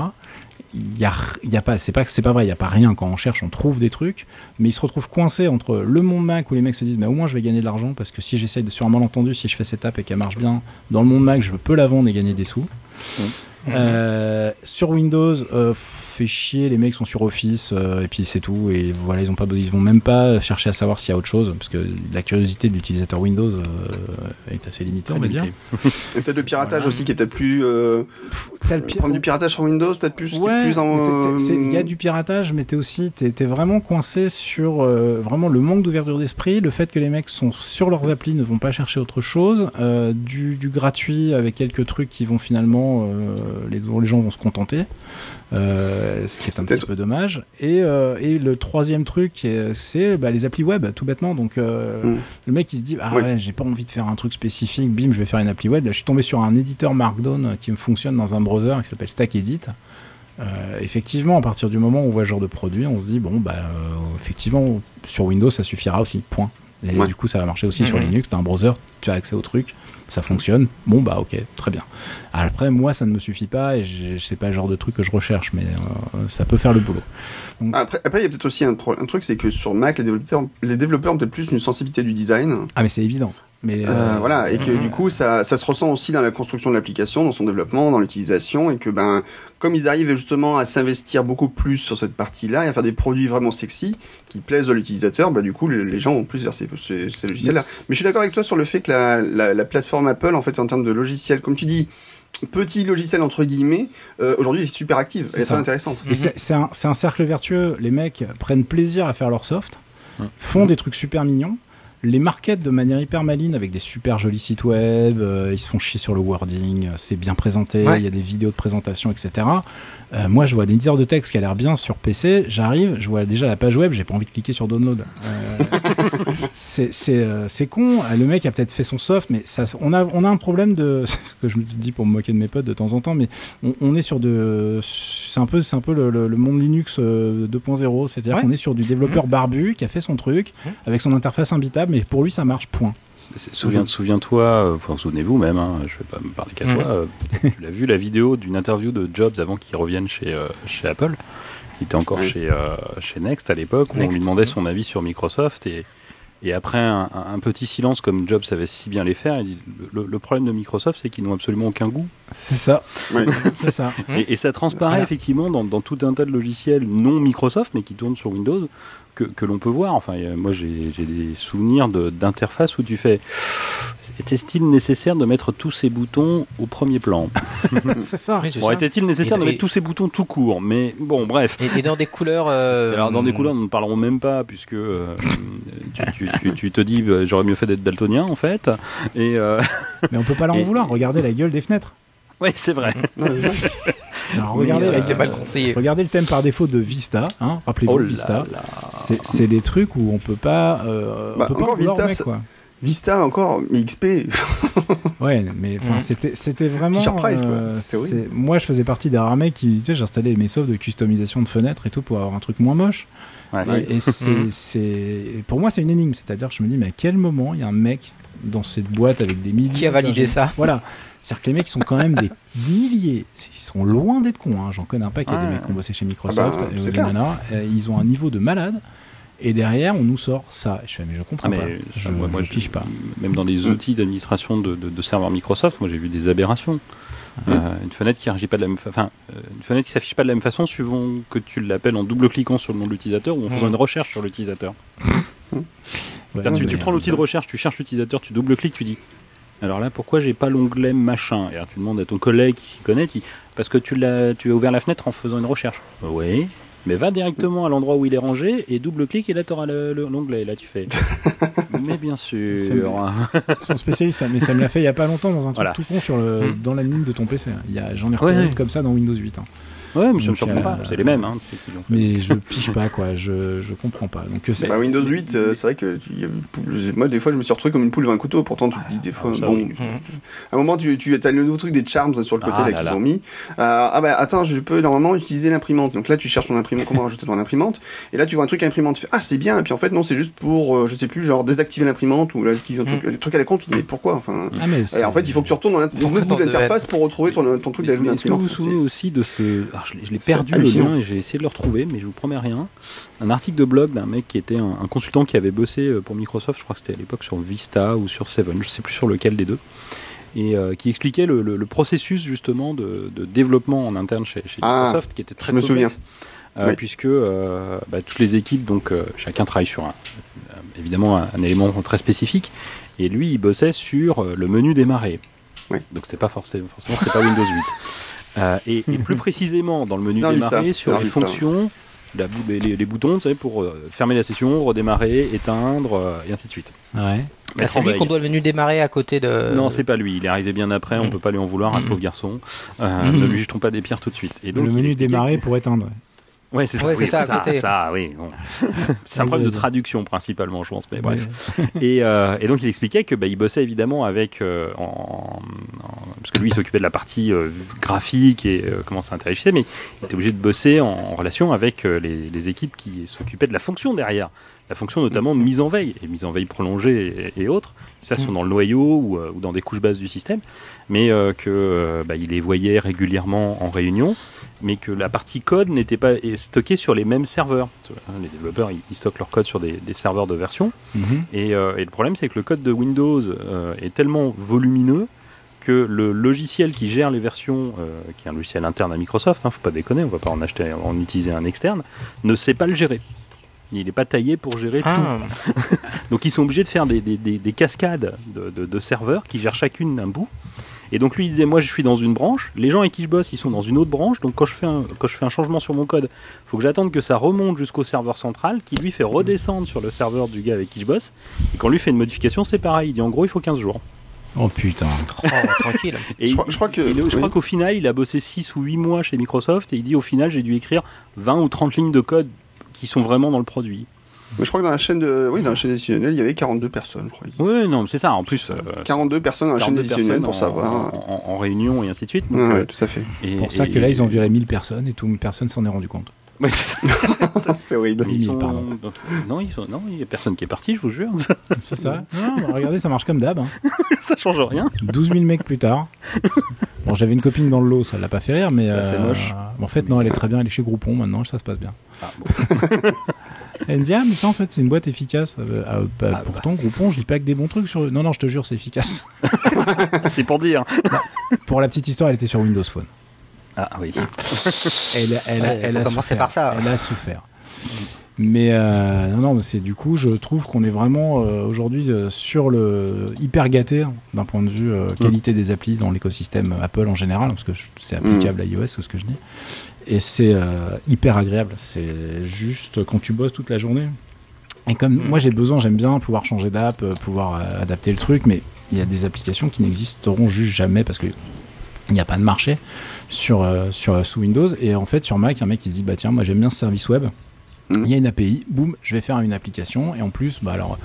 il y a, pas c'est pas c'est pas vrai il y a pas rien. Quand on cherche on trouve des trucs mais il se retrouve coincé entre le monde Mac où les mecs se disent mais au moins je vais gagner de l'argent parce que si j'essaye de sur un malentendu si je fais cette app et qu'elle marche bien dans le monde Mac je peux la vendre et gagner des sous Euh, sur Windows, euh, fait chier, les mecs sont sur Office euh, et puis c'est tout. Et voilà, ils ont pas, ils vont même pas chercher à savoir s'il y a autre chose parce que la curiosité de l'utilisateur Windows est assez limitée, on va dire. Et peut-être le piratage aussi qui est peut-être plus. Euh, prendre du piratage sur Windows, peut-être plus. Ouais, il y a du piratage, mais t'es aussi, t'es es vraiment coincé sur vraiment le manque d'ouverture d'esprit, le fait que les mecs sont sur leurs applis, ne vont pas chercher autre chose, du, du, gratuit avec quelques trucs qui vont finalement les, dont les gens vont se contenter, euh, ce qui est un petit peu dommage. Et, euh, et le troisième truc, c'est bah, les applis web, tout bêtement. Donc euh, mm. le mec il se dit ah ouais, j'ai pas envie de faire un truc spécifique, bim, je vais faire une appli web. Là, je suis tombé sur un éditeur Markdown qui me fonctionne dans un browser qui s'appelle StackEdit. effectivement, à partir du moment où on voit ce genre de produit, on se dit bon bah effectivement sur Windows ça suffira aussi. Point. Et du coup ça va marcher aussi sur mm-hmm. Linux. T'as un browser, tu as accès au truc ça fonctionne. Bon bah ok, très bien. Après moi ça ne me suffit pas et je sais pas le genre de truc que je recherche, mais euh, ça peut faire le boulot. Après, après il y a peut-être aussi un, un truc, c'est que sur Mac les développeurs, les développeurs ont peut-être plus une sensibilité du design. Ah mais c'est évident. Mais euh, euh, voilà, et que du coup, ça, ça se ressent aussi dans la construction de l'application, dans son développement, dans l'utilisation, et que ben, comme ils arrivent justement à s'investir beaucoup plus sur cette partie-là et à faire des produits vraiment sexy qui plaisent à l'utilisateur, bah du coup, les, gens vont plus vers ces, ces, logiciels-là. Mais je suis d'accord avec toi sur le fait que la, la, la, plateforme Apple, en fait, en termes de logiciels, comme tu dis, petit logiciel entre guillemets, euh, aujourd'hui est super active, elle est très intéressante. Et c'est un, un, cercle vertueux. Les mecs prennent plaisir à faire leur soft, font des trucs super mignons les marketent de manière hyper maline avec des super jolis sites web, euh, ils se font chier sur le wording, euh, c'est bien présenté, il y a des vidéos de présentation, etc. Euh, moi, je vois des éditeurs de texte qui a l'air bien sur PC, j'arrive, je vois déjà la page web, j'ai pas envie de cliquer sur download. c'est con, le mec a peut-être fait son soft, mais ça, on, a, on a un problème de. C'est ce que je me dis pour me moquer de mes potes de temps en temps, mais on, est sur de. C'est un peu, un peu le, monde Linux 2.0, c'est-à-dire qu'on est sur du développeur mmh. barbu qui a fait son truc mmh. avec son interface imbitable mais pour lui ça marche, point. Souviens, Souviens-toi, euh, enfin souvenez-vous même, hein, je vais pas me parler qu'à toi, euh, tu l'as vu la vidéo d'une interview de Jobs avant qu'il revienne chez, euh, chez Apple. Il était encore chez, chez Next à l'époque où on lui demandait son avis sur Microsoft et, et après un, petit silence comme Jobs savait si bien les faire, il dit le, problème de Microsoft c'est qu'ils n'ont absolument aucun goût. C'est ça. c'est ça. Et, ça transparaît effectivement dans, dans, tout un tas de logiciels non Microsoft mais qui tournent sur Windows que, que l'on peut voir. Enfin, moi, j'ai des souvenirs d'interface où tu fais. Était-il nécessaire de mettre tous ces boutons au premier plan C'est ça. bon, était-il nécessaire de mettre tous ces boutons tout court Mais bon, bref. Et, dans des couleurs. Euh, Alors, dans des couleurs, nous ne parlerons même pas, puisque euh, tu, tu, tu, te dis, bah, j'aurais mieux fait d'être daltonien, en fait. Et, euh, Mais on peut pas l'en vouloir. Regardez la gueule des fenêtres. Oui, c'est vrai. regardez, regardez, le thème par défaut de Vista. Hein, Rappelez-vous oh Vista. C'est des trucs où on peut pas. Euh, bah, peut pas Vista, quoi. Vista encore, mais XP. ouais, mais enfin, mm. c'était vraiment. Euh, moi, je faisais partie des rares mecs qui, tu sais, j'installais mes softs de customisation de fenêtres et tout pour avoir un truc moins moche. Et, c'est, pour moi, c'est une énigme. C'est-à-dire, je me dis, mais à quel moment il y a un mec dans cette boîte avec des milliers. Qui a validé ça Voilà. C'est-à-dire que les mecs sont quand même des milliers. Ils sont loin d'être cons. Hein. J'en connais un qui a des mecs qui ont bossé chez Microsoft ah bah, euh, Ils ont un niveau de malade. Et derrière, on nous sort ça. Je fais, mais je comprends ah, pas. Je, moi, je pige pas. Même dans les outils d'administration de, de, serveurs Microsoft, moi j'ai vu des aberrations. Euh, une fenêtre qui pas de la même enfin euh, une fenêtre qui s'affiche pas de la même façon suivant que tu l'appelles en double cliquant sur le nom de l'utilisateur ou en faisant une recherche sur l'utilisateur. tu, tu prends l'outil de recherche, tu cherches l'utilisateur, tu double cliques, tu dis alors là, pourquoi j'ai pas l'onglet machin? Et alors tu demandes à ton collègue qui s'y connaît, parce que tu, l'as, tu as ouvert la fenêtre en faisant une recherche. Oui. Mais va directement à l'endroit où il est rangé et double-clique et là tu auras l'onglet. Là tu fais. mais bien sûr. Son spécialiste, mais ça me l'a fait il y a pas longtemps dans un truc tout con sur le, hmm. dans la ligne de ton PC. Il y a, j'en ai retrouvé comme ça dans Windows 8. Ouais, mais ça me surprend pas, c'est les mêmes. Hein, mais je pige pas, quoi, je, je comprends pas. Donc, c'est... Bah, Windows 8, euh, c'est vrai que moi, des fois, je me suis retrouvé comme une poule devant un couteau. Pourtant, tu te dis des fois, ah, bon. À un moment, tu, tu as le nouveau truc des charms sur le côté ah, là, qu'ils ont mis. Euh, ah, bah attends, je peux normalement utiliser l'imprimante. Donc là, tu cherches ton imprimante, comment rajouter ton imprimante? Et là, tu vois un truc imprimante. Tu fais, ah, c'est bien. Et puis en fait, non, c'est juste pour, euh, je sais plus, genre désactiver l'imprimante ou là, un truc, le truc à la compte. Tu dis, mais pourquoi enfin, et en fait, il faut que tu retournes dans l'interface pour retrouver ton, ton truc d'ajout d'imprimante. Est-ce que vous vous souvenez aussi de ce. Je l'ai perdu et j'ai essayé de le retrouver, mais je vous promets rien. Un article de blog d'un mec qui était un, consultant qui avait bossé euh, pour Microsoft, je crois que c'était à l'époque sur Vista ou sur Seven, je sais plus sur lequel des deux. et qui expliquait le, processus justement de, développement en interne chez, ah, Microsoft, qui était très je me souviens. puisque bah, toutes les équipes, donc chacun travaille sur un, évidemment un, élément très spécifique, et lui il bossait sur le menu démarrer. Donc c'était pas forcément, forcément pas Windows 8. et, plus précisément dans le menu démarrer sur les fonctions les, boutons pour euh, fermer la session, redémarrer, éteindre, euh, et ainsi de suite. Ouais. Bah, c'est lui qu'on doit le menu démarrer à côté de. Non, c'est pas lui. Il est arrivé bien après. On mm. peut pas lui en vouloir ce mm. pauvre garçon. Euh, mm. Ne lui jetons pas des pierres tout de suite. Et donc, le menu démarrer pour éteindre. Ouais, c'est ça. ça, oui. c'est un problème de traduction principalement, je pense. Mais bref. et, euh, et, donc il expliquait que bah, il bossait évidemment avec, euh, en, parce que lui il s'occupait de la partie euh, graphique et comment ça interagissait, mais il était obligé de bosser en, relation avec les, les, équipes qui s'occupaient de la fonction derrière la fonction notamment de mise en veille, et mise en veille prolongée et, autres. Ça, sont mm. dans le noyau ou, ou, dans des couches basses du système, mais euh, que bah, il les voyait régulièrement en réunion mais que la partie code n'était pas stockée sur les mêmes serveurs. Les développeurs, ils, stockent leur code sur des, serveurs de version. Mhm. Euh, et, le problème, c'est que le code de Windows euh, est tellement volumineux que le logiciel qui gère les versions, euh, qui est un logiciel interne à Microsoft, ne hein, faut pas déconner, on va pas en acheter, en utiliser un externe, ne sait pas le gérer. Il n'est pas taillé pour gérer ah. tout. Donc ils sont obligés de faire des, cascades de, serveurs qui gèrent chacune un bout. Et donc lui il disait moi je suis dans une branche, les gens avec qui je bosse ils sont dans une autre branche, donc quand je fais un, quand je fais un changement sur mon code, il faut que j'attende que ça remonte jusqu'au serveur central qui lui fait redescendre sur le serveur du gars avec qui je bosse. Et quand lui fait une modification c'est pareil, il dit en gros il faut 15 jours. Oh putain. Oh, tranquille. Et je, crois, que, je crois qu'au final, il a bossé 6 ou 8 mois chez Microsoft et il dit au final, j'ai dû écrire 20 ou 30 lignes de code qui sont vraiment dans le produit. Mais je crois que dans la chaîne de, oui, dans la chaîne décisionnelle, il y avait 42 personnes, je crois. Oui, non, c'est ça. En plus, 42 euh, personnes dans la chaîne décisionnelle pour savoir. En, réunion et ainsi de suite. Donc, ouais, tout à fait. Et, pour ça que là, ils ont viré 1000 personnes et tout, personne s'en est rendu compte. Oui, c'est horrible. 10 000, pardon. Non, il n'y a personne qui est parti, je vous jure. c'est ça. Non, regardez, ça marche comme d'hab. Hein. ça change rien. 12 000 mecs plus tard. Bon, j'avais une copine dans le lot, ça l'a pas fait rire, mais. Ça, c'est euh, moche. En fait, non, elle est très bien, elle est chez Groupon maintenant, ça se passe bien. Ah, bon. Elle me dit ah mais en fait c'est une boîte efficace. Euh, ah, bah, ah, pourtant bah, Groupon je dis pas que des bons trucs sur. Non non je te jure c'est efficace. c'est pour dire. Bah, pour la petite histoire elle était sur Windows Phone. Ah oui. Elle, elle, elle, a souffert. par ça. Elle a souffert. Mais euh, non, non, c'est du coup, je trouve qu'on est vraiment euh, aujourd'hui sur le hyper gâté hein, d'un point de vue qualité des applis dans l'écosystème Apple en général, parce que c'est applicable à iOS, c'est ce que je dis et c'est euh, hyper agréable. C'est juste quand tu bosses toute la journée. Et comme moi j'ai besoin, j'aime bien pouvoir changer d'app, euh, pouvoir euh, adapter le truc, mais il y a des applications qui n'existeront juste jamais parce que il n'y a pas de marché sur, sur sous Windows. Et en fait sur Mac, un mec qui se dit bah tiens moi j'aime bien ce service web. Il y a une API, boum, je vais faire une application. Et en plus, bah alors,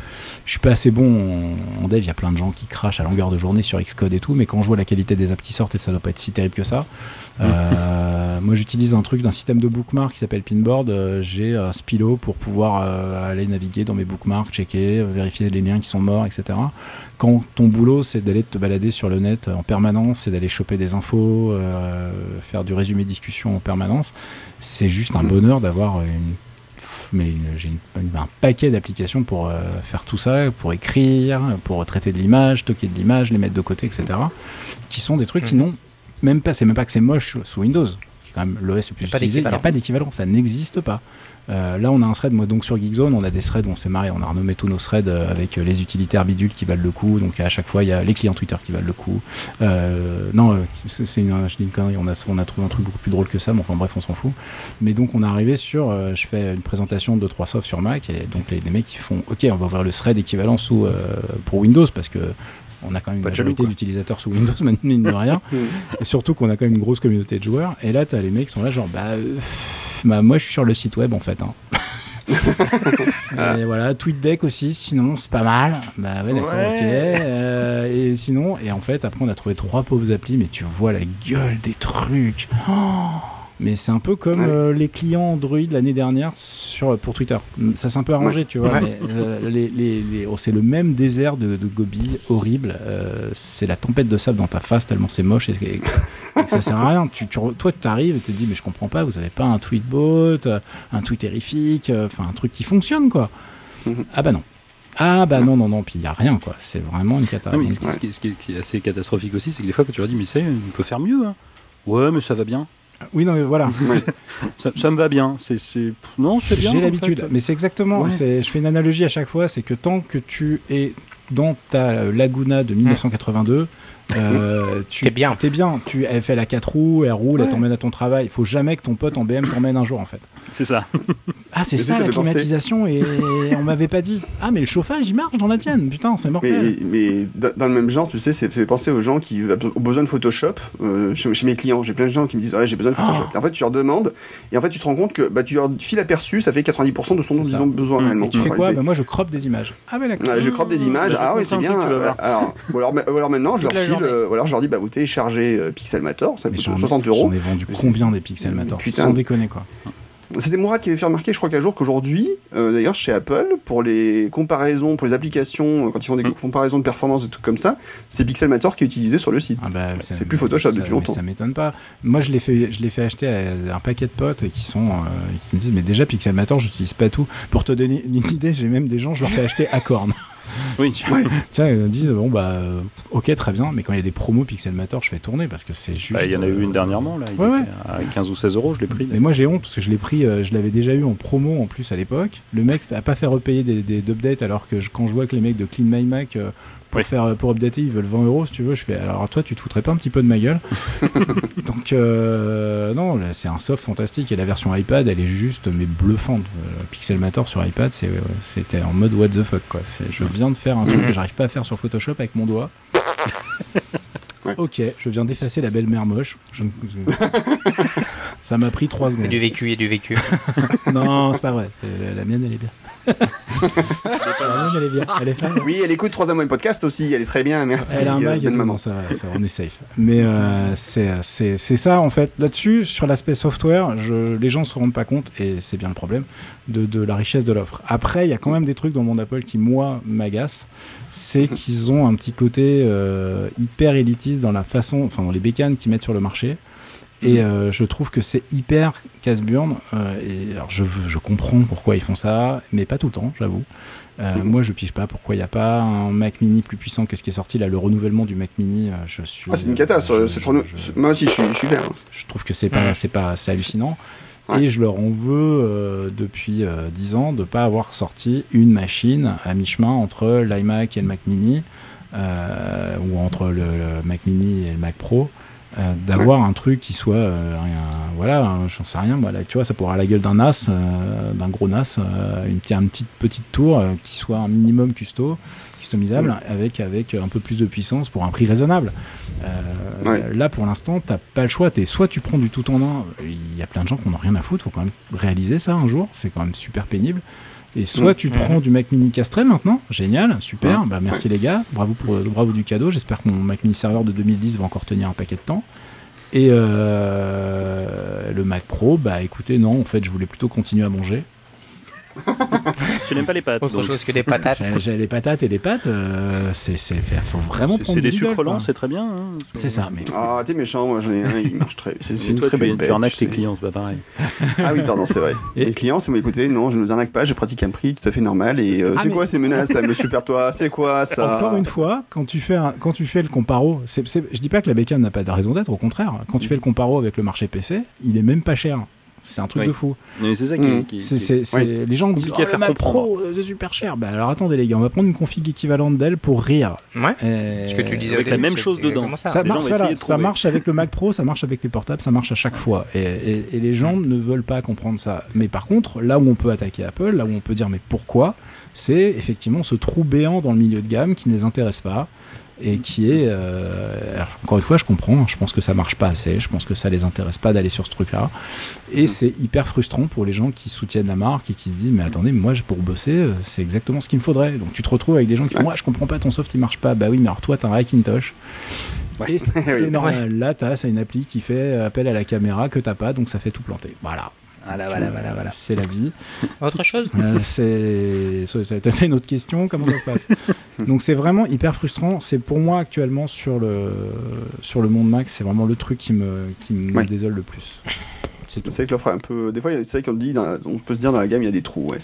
je suis pas assez bon en, dev. Il y a plein de gens qui crachent à longueur de journée sur Xcode et tout. Mais quand je vois la qualité des apps qui sortent, et ça doit pas être si terrible que ça, euh, moi, j'utilise un truc d'un système de bookmark qui s'appelle Pinboard. Euh, j'ai un Spilo pour pouvoir euh, aller naviguer dans mes bookmarks, checker, vérifier les liens qui sont morts, etc. Quand ton boulot, c'est d'aller te balader sur le net en permanence, c'est d'aller choper des infos, faire du résumé discussion en permanence, c'est juste un bonheur d'avoir une mais j'ai un paquet d'applications pour faire tout ça, pour écrire, pour traiter de l'image, stocker de l'image, les mettre de côté, etc. Qui sont des trucs qui n'ont même pas, c'est même pas que c'est moche sous Windows, quand même l'OS le plus utilisé. Il n'y a pas d'équivalent, ça n'existe pas. Euh, là, on a un thread, moi, donc sur Geekzone, on a des threads, on s'est marré, on a renommé tous nos threads euh, avec euh, les utilitaires bidules qui valent le coup. Donc à chaque fois, il y a les clients Twitter qui valent le coup. non, c'est une, je dis une connerie, on a, on a trouvé un truc beaucoup plus drôle que ça, mais enfin bref, on s'en fout. Mais donc, on est arrivé sur, je fais une présentation de 3 softs sur Mac, et donc les, les, mecs qui font, ok, on va ouvrir le thread équivalent sous, pour Windows, parce que on a quand même une majorité d'utilisateurs sous Windows, mine de rien. et surtout qu'on a quand même une grosse communauté de joueurs. Et là, t'as les mecs qui sont là, genre, bah, bah, moi, je suis sur le site web, en fait. Hein. et voilà, TweetDeck aussi, sinon c'est pas mal. Bah ouais, d'accord, ok. Euh, et sinon, et en fait, après on a trouvé trois pauvres applis, mais tu vois la gueule des trucs. Oh mais c'est un peu comme euh, les clients Android l'année dernière sur, pour Twitter. Ça s'est un peu arrangé, tu vois. Mais, euh, les, les, oh, c'est le même désert de, de Gobi, horrible. Euh, c'est la tempête de sable dans ta face, tellement c'est moche et, que, ça sert à rien. Tu, tu, toi, tu arrives et tu te dis, mais je comprends pas, vous avez pas un tweetbot, un tweet terrifique, enfin un truc qui fonctionne, quoi. Mhm. Ah bah non. Ah bah non, non, non, puis il n'y a rien, quoi. C'est vraiment une catastrophe. ce, qui, est assez catastrophique aussi, c'est que des fois, quand tu leur dis, mais c'est, on peut faire mieux. Hein. Ouais, mais ça va bien. Oui, non, mais voilà. ça, me va bien. C'est, Non, c'est bien. J'ai l'habitude. Mais c'est exactement. Je fais une analogie à chaque fois c'est que tant que tu es dans ta Laguna de 1982, euh, tu es bien. T'es bien. Tu elle fait la 4 roues, elle roule, elle t'emmène à ton travail. Il faut jamais que ton pote en BM t'emmène un jour en fait. C'est ça. Ah, c'est ça, la climatisation et on m'avait pas dit. Ah, mais le chauffage il marche dans la tienne. Putain, c'est mortel. Mais, dans le même genre, tu sais, c'est fait penser aux gens qui ont besoin de Photoshop. Euh, chez, mes clients, j'ai plein de gens qui me disent ouais, j'ai besoin de Photoshop. Ah. en fait, tu leur demandes et en fait, tu te rends compte que bah, tu leur files aperçu, ça fait 90% de ce dont ils ont besoin réellement. Et tu fais quoi bah, Moi, je crop des images. Ah, mais d'accord. je crop des images. Ah, oui, c'est bien. Alors, ou alors maintenant, je leur Ou alors je leur dis bah vous téléchargez euh, Pixelmator, ça coûte 60 euros. J'en ai vendu combien des Pixelmator Sans déconner quoi. C'était Mourad qui avait fait remarquer, je crois qu'un jour, qu'aujourd'hui, euh, d'ailleurs, chez Apple, pour les comparaisons, pour les applications, euh, quand ils font des mm. comparaisons de performance et tout comme ça, c'est Pixelmator qui est utilisé sur le site. Ah bah, c'est plus Photoshop depuis longtemps. Ça m'étonne pas. Moi, je l'ai fait, je l'ai fait acheter à un paquet de potes qui sont, qui me disent, mais déjà Pixelmator, j'utilise pas tout. Pour te donner une idée, j'ai même des gens, je leur fais acheter Acorn. Oui, tu vois, ils disent bon bah euh, ok très bien, mais quand il y a des promos Pixelmator, je fais tourner parce que c'est juste. Bah, il y en a eu une euh, dernièrement là, il à 15 ou 16 euros, je l'ai pris. Mais moi j'ai honte parce que je l'ai pris, euh, je l'avais déjà eu en promo en plus à l'époque. Le mec a pas fait repayer des, des updates alors que quand je vois que les mecs de Clean My Mac pour faire pour updater ils veulent 20 euros si tu veux je fais alors toi tu te foutrais pas un petit peu de ma gueule donc euh, non c'est un soft fantastique et la version iPad elle est juste mais bluffante euh, Pixelmator sur iPad c'était en mode what the fuck quoi je viens de faire un truc que j'arrive pas à faire sur Photoshop avec mon doigt Ok, je viens d'effacer la belle-mère moche. Ça m'a pris 3 secondes. A du vécu, a du vécu. non, c'est pas vrai. La mienne, elle est bien. Elle est bien. Elle est oui, elle écoute 3 mois de podcast aussi. Elle est très bien. Merci. Elle a un bail. Euh, ça, ça, on est safe. Mais euh, c'est ça, en fait. Là-dessus, sur l'aspect software, je, les gens ne se rendent pas compte, et c'est bien le problème, de, de la richesse de l'offre. Après, il y a quand même des trucs dans le monde Apple qui, moi, m'agacent c'est qu'ils ont un petit côté euh, hyper élitiste dans la façon, enfin dans les bécanes qu'ils mettent sur le marché. Et euh, je trouve que c'est hyper casse-burne. Euh, et alors je, je comprends pourquoi ils font ça, mais pas tout le temps, j'avoue. Mm. Moi, je pige pas pourquoi il n'y a pas un Mac Mini plus puissant que ce qui est sorti là, le renouvellement du Mac Mini. je suis. Ah, c'est une catastrophe. Moi aussi, je suis, je suis Je trouve que c'est pas, c'est pas, c'est hallucinant. Et je leur en veux euh, depuis euh, 10 ans de ne pas avoir sorti une machine à mi-chemin entre l'iMac et le Mac Mini, euh, ou entre le, Mac Mini et le Mac Pro. Euh, d'avoir un truc qui soit euh, voilà j'en sais rien tu vois ça avoir la gueule d'un NAS d'un gros NAS une, une petite petite tour qui soit un minimum custo customisable avec, avec un peu plus de puissance pour un prix raisonnable. Euh, là, pour l'instant, t'as pas le choix. Es, soit tu prends du tout en un, il y a plein de gens qui n'ont rien à foutre, faut quand même réaliser ça un jour, c'est quand même super pénible. Et soit tu prends du Mac Mini castré maintenant, génial, super, bah merci les gars, bravo pour bravo du cadeau. J'espère que mon Mac Mini serveur de 2010 va encore tenir un paquet de temps. Et euh, le Mac Pro, bah écoutez, non, en fait, je voulais plutôt continuer à manger tu n'aimes pas les pâtes. Autre chose que des patates. J'ai les patates et les pâtes, euh, c'est, c'est, faut vraiment prendre C'est des sucres lents, c'est très bien. Hein, c'est ça, mais. Ah, t'es méchant, moi j'en ai un, il marche très. C'est, c'est une très belle bête. Tu arnaques tes clients, c'est pas pareil. ah oui, pardon, c'est vrai. Et... Les clients, c'est moi, écoutez, non, je ne vous arnaque pas, je pratique un prix tout à fait normal. Et euh, ah, c'est quoi ces menaces là, monsieur Pertois C'est quoi ça? Encore une fois, quand tu fais, un, quand tu fais le comparo, c'est, je dis pas que la bécane n'a pas de raison d'être, au contraire. Quand tu fais le comparo avec le marché PC, il est même pas cher. C'est un truc de fou. Mais c'est ça qui, mmh. est, Les gens disent oh, le Mac Pro, c'est super cher. Bah alors attendez les gars, on va prendre une config équivalente d'elle pour rire. Ouais. Ce que tu disais avec la même chose dedans. Ça, marche, ça marche avec le Mac Pro, ça marche avec les portables, ça marche à chaque fois. Et, les gens mmh. ne veulent pas comprendre ça. Mais par contre, là où on peut attaquer Apple, là où on peut dire mais pourquoi, c'est effectivement ce trou béant dans le milieu de gamme qui ne les intéresse pas et qui est euh, encore une fois je comprends je pense que ça marche pas assez je pense que ça les intéresse pas d'aller sur ce truc là et mm. c'est hyper frustrant pour les gens qui soutiennent la marque et qui se disent mais attendez moi pour bosser euh, c'est exactement ce qu'il me faudrait. Donc tu te retrouves avec des gens qui font moi je comprends pas ton soft il marche pas. Bah oui mais alors toi t'as un Hackintosh. Et c'est normal. Là t'as c'est une appli qui fait appel à la caméra que t'as pas donc ça fait tout planter. Voilà voilà, voilà, voilà, voilà. C'est la vie. Autre chose euh, C'est. T'as fait une autre question Comment ça se passe? Donc c'est vraiment hyper frustrant. C'est pour moi actuellement sur le sur le monde Mac, c'est vraiment le truc qui me qui me désole le plus. C'est vrai que l'offre un peu. Des fois, c'est vrai qu'on dit, on peut se dire dans la gamme, il y a des trous. Ouais,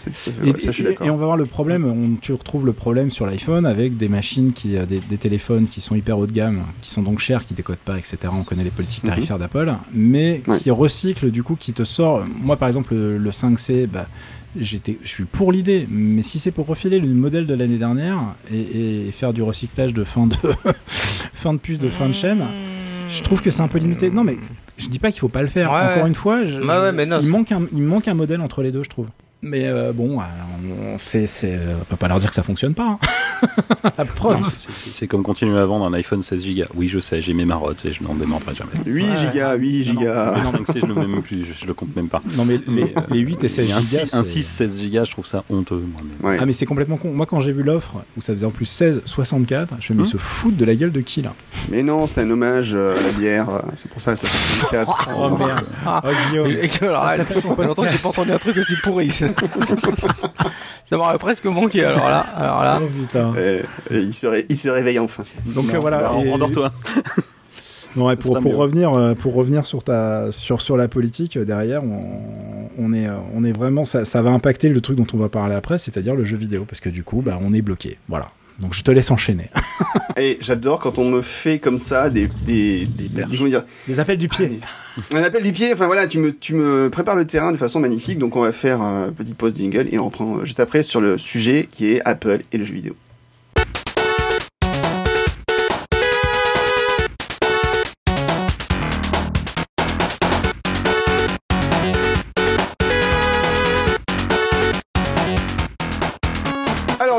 et, on va voir le problème. On, tu retrouves le problème sur l'iPhone avec des machines qui, des, des, téléphones qui sont hyper haut de gamme, qui sont donc chers, qui décodent pas, etc. On connaît les politiques mhm. tarifaires d'Apple, mais qui recyclent du coup, qui te sort. Moi, par exemple, le, 5C, bah, j'étais, je suis pour l'idée, mais si c'est pour refiler le modèle de l'année dernière et, faire du recyclage de fin de fin de puce de fin de chaîne, je trouve que c'est un peu limité. Non, mais je dis pas qu'il faut pas le faire. Encore une fois, il manque un, il manque un modèle entre les deux, je trouve. Mais euh, bon, euh, on, c'est, euh, on peut pas leur dire que ça fonctionne pas. Hein. La preuve. C'est, comme continuer à vendre un iPhone 16 Go. Oui, je sais, j'ai mes marottes et je n'en démordrai jamais. 8 Go, 8 Go. Le 5C, je le, même plus, je, le compte même pas. Non, mais les, les 8 et 16 Go. Un 6, 16 Go, je trouve ça honteux. Moi, Ah, mais c'est complètement con. Moi, quand j'ai vu l'offre où ça faisait en plus 16, 64, je me suis hum se foutre de la gueule de qui là? Mais non, c'est un hommage à la bière. C'est pour ça, ça fait 64. oh merde. Oh, Guillaume. Ça, ça fait longtemps que j'ai pas entendu un truc aussi pourri. ça m'aurait presque manqué alors là. Alors là. Oh, putain. Et, il, se il se réveille enfin. Donc voilà. Bah, endors-toi. Non, pour, pour revenir, euh, pour revenir sur, ta, sur, sur la politique, euh, derrière, on, on, est, euh, on est vraiment. Ça, ça va impacter le truc dont on va parler après, c'est-à-dire le jeu vidéo, parce que du coup, bah, on est bloqué. Voilà. Donc je te laisse enchaîner. Et j'adore quand on me fait comme ça des des, des, dire, des appels du pied. Un appel du pied. Enfin voilà, tu me tu me prépares le terrain de façon magnifique. Donc on va faire un petit post jingle et on reprend juste après sur le sujet qui est Apple et le jeu vidéo.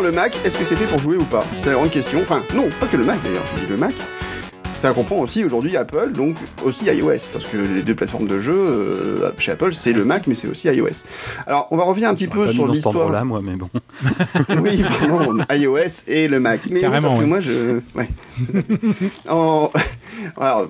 Le Mac, est-ce que c'est fait pour jouer ou pas? C'est la grande question. Enfin, non, pas que le Mac d'ailleurs, je dis le Mac ça comprend aussi aujourd'hui Apple, donc aussi iOS, parce que les deux plateformes de jeu euh, chez Apple, c'est le Mac, mais c'est aussi iOS. Alors, on va revenir un petit peu sur l'histoire. là, moi, mais bon. oui, pardon, iOS et le Mac. Mais Carrément. Parce que moi, je, ouais. Alors,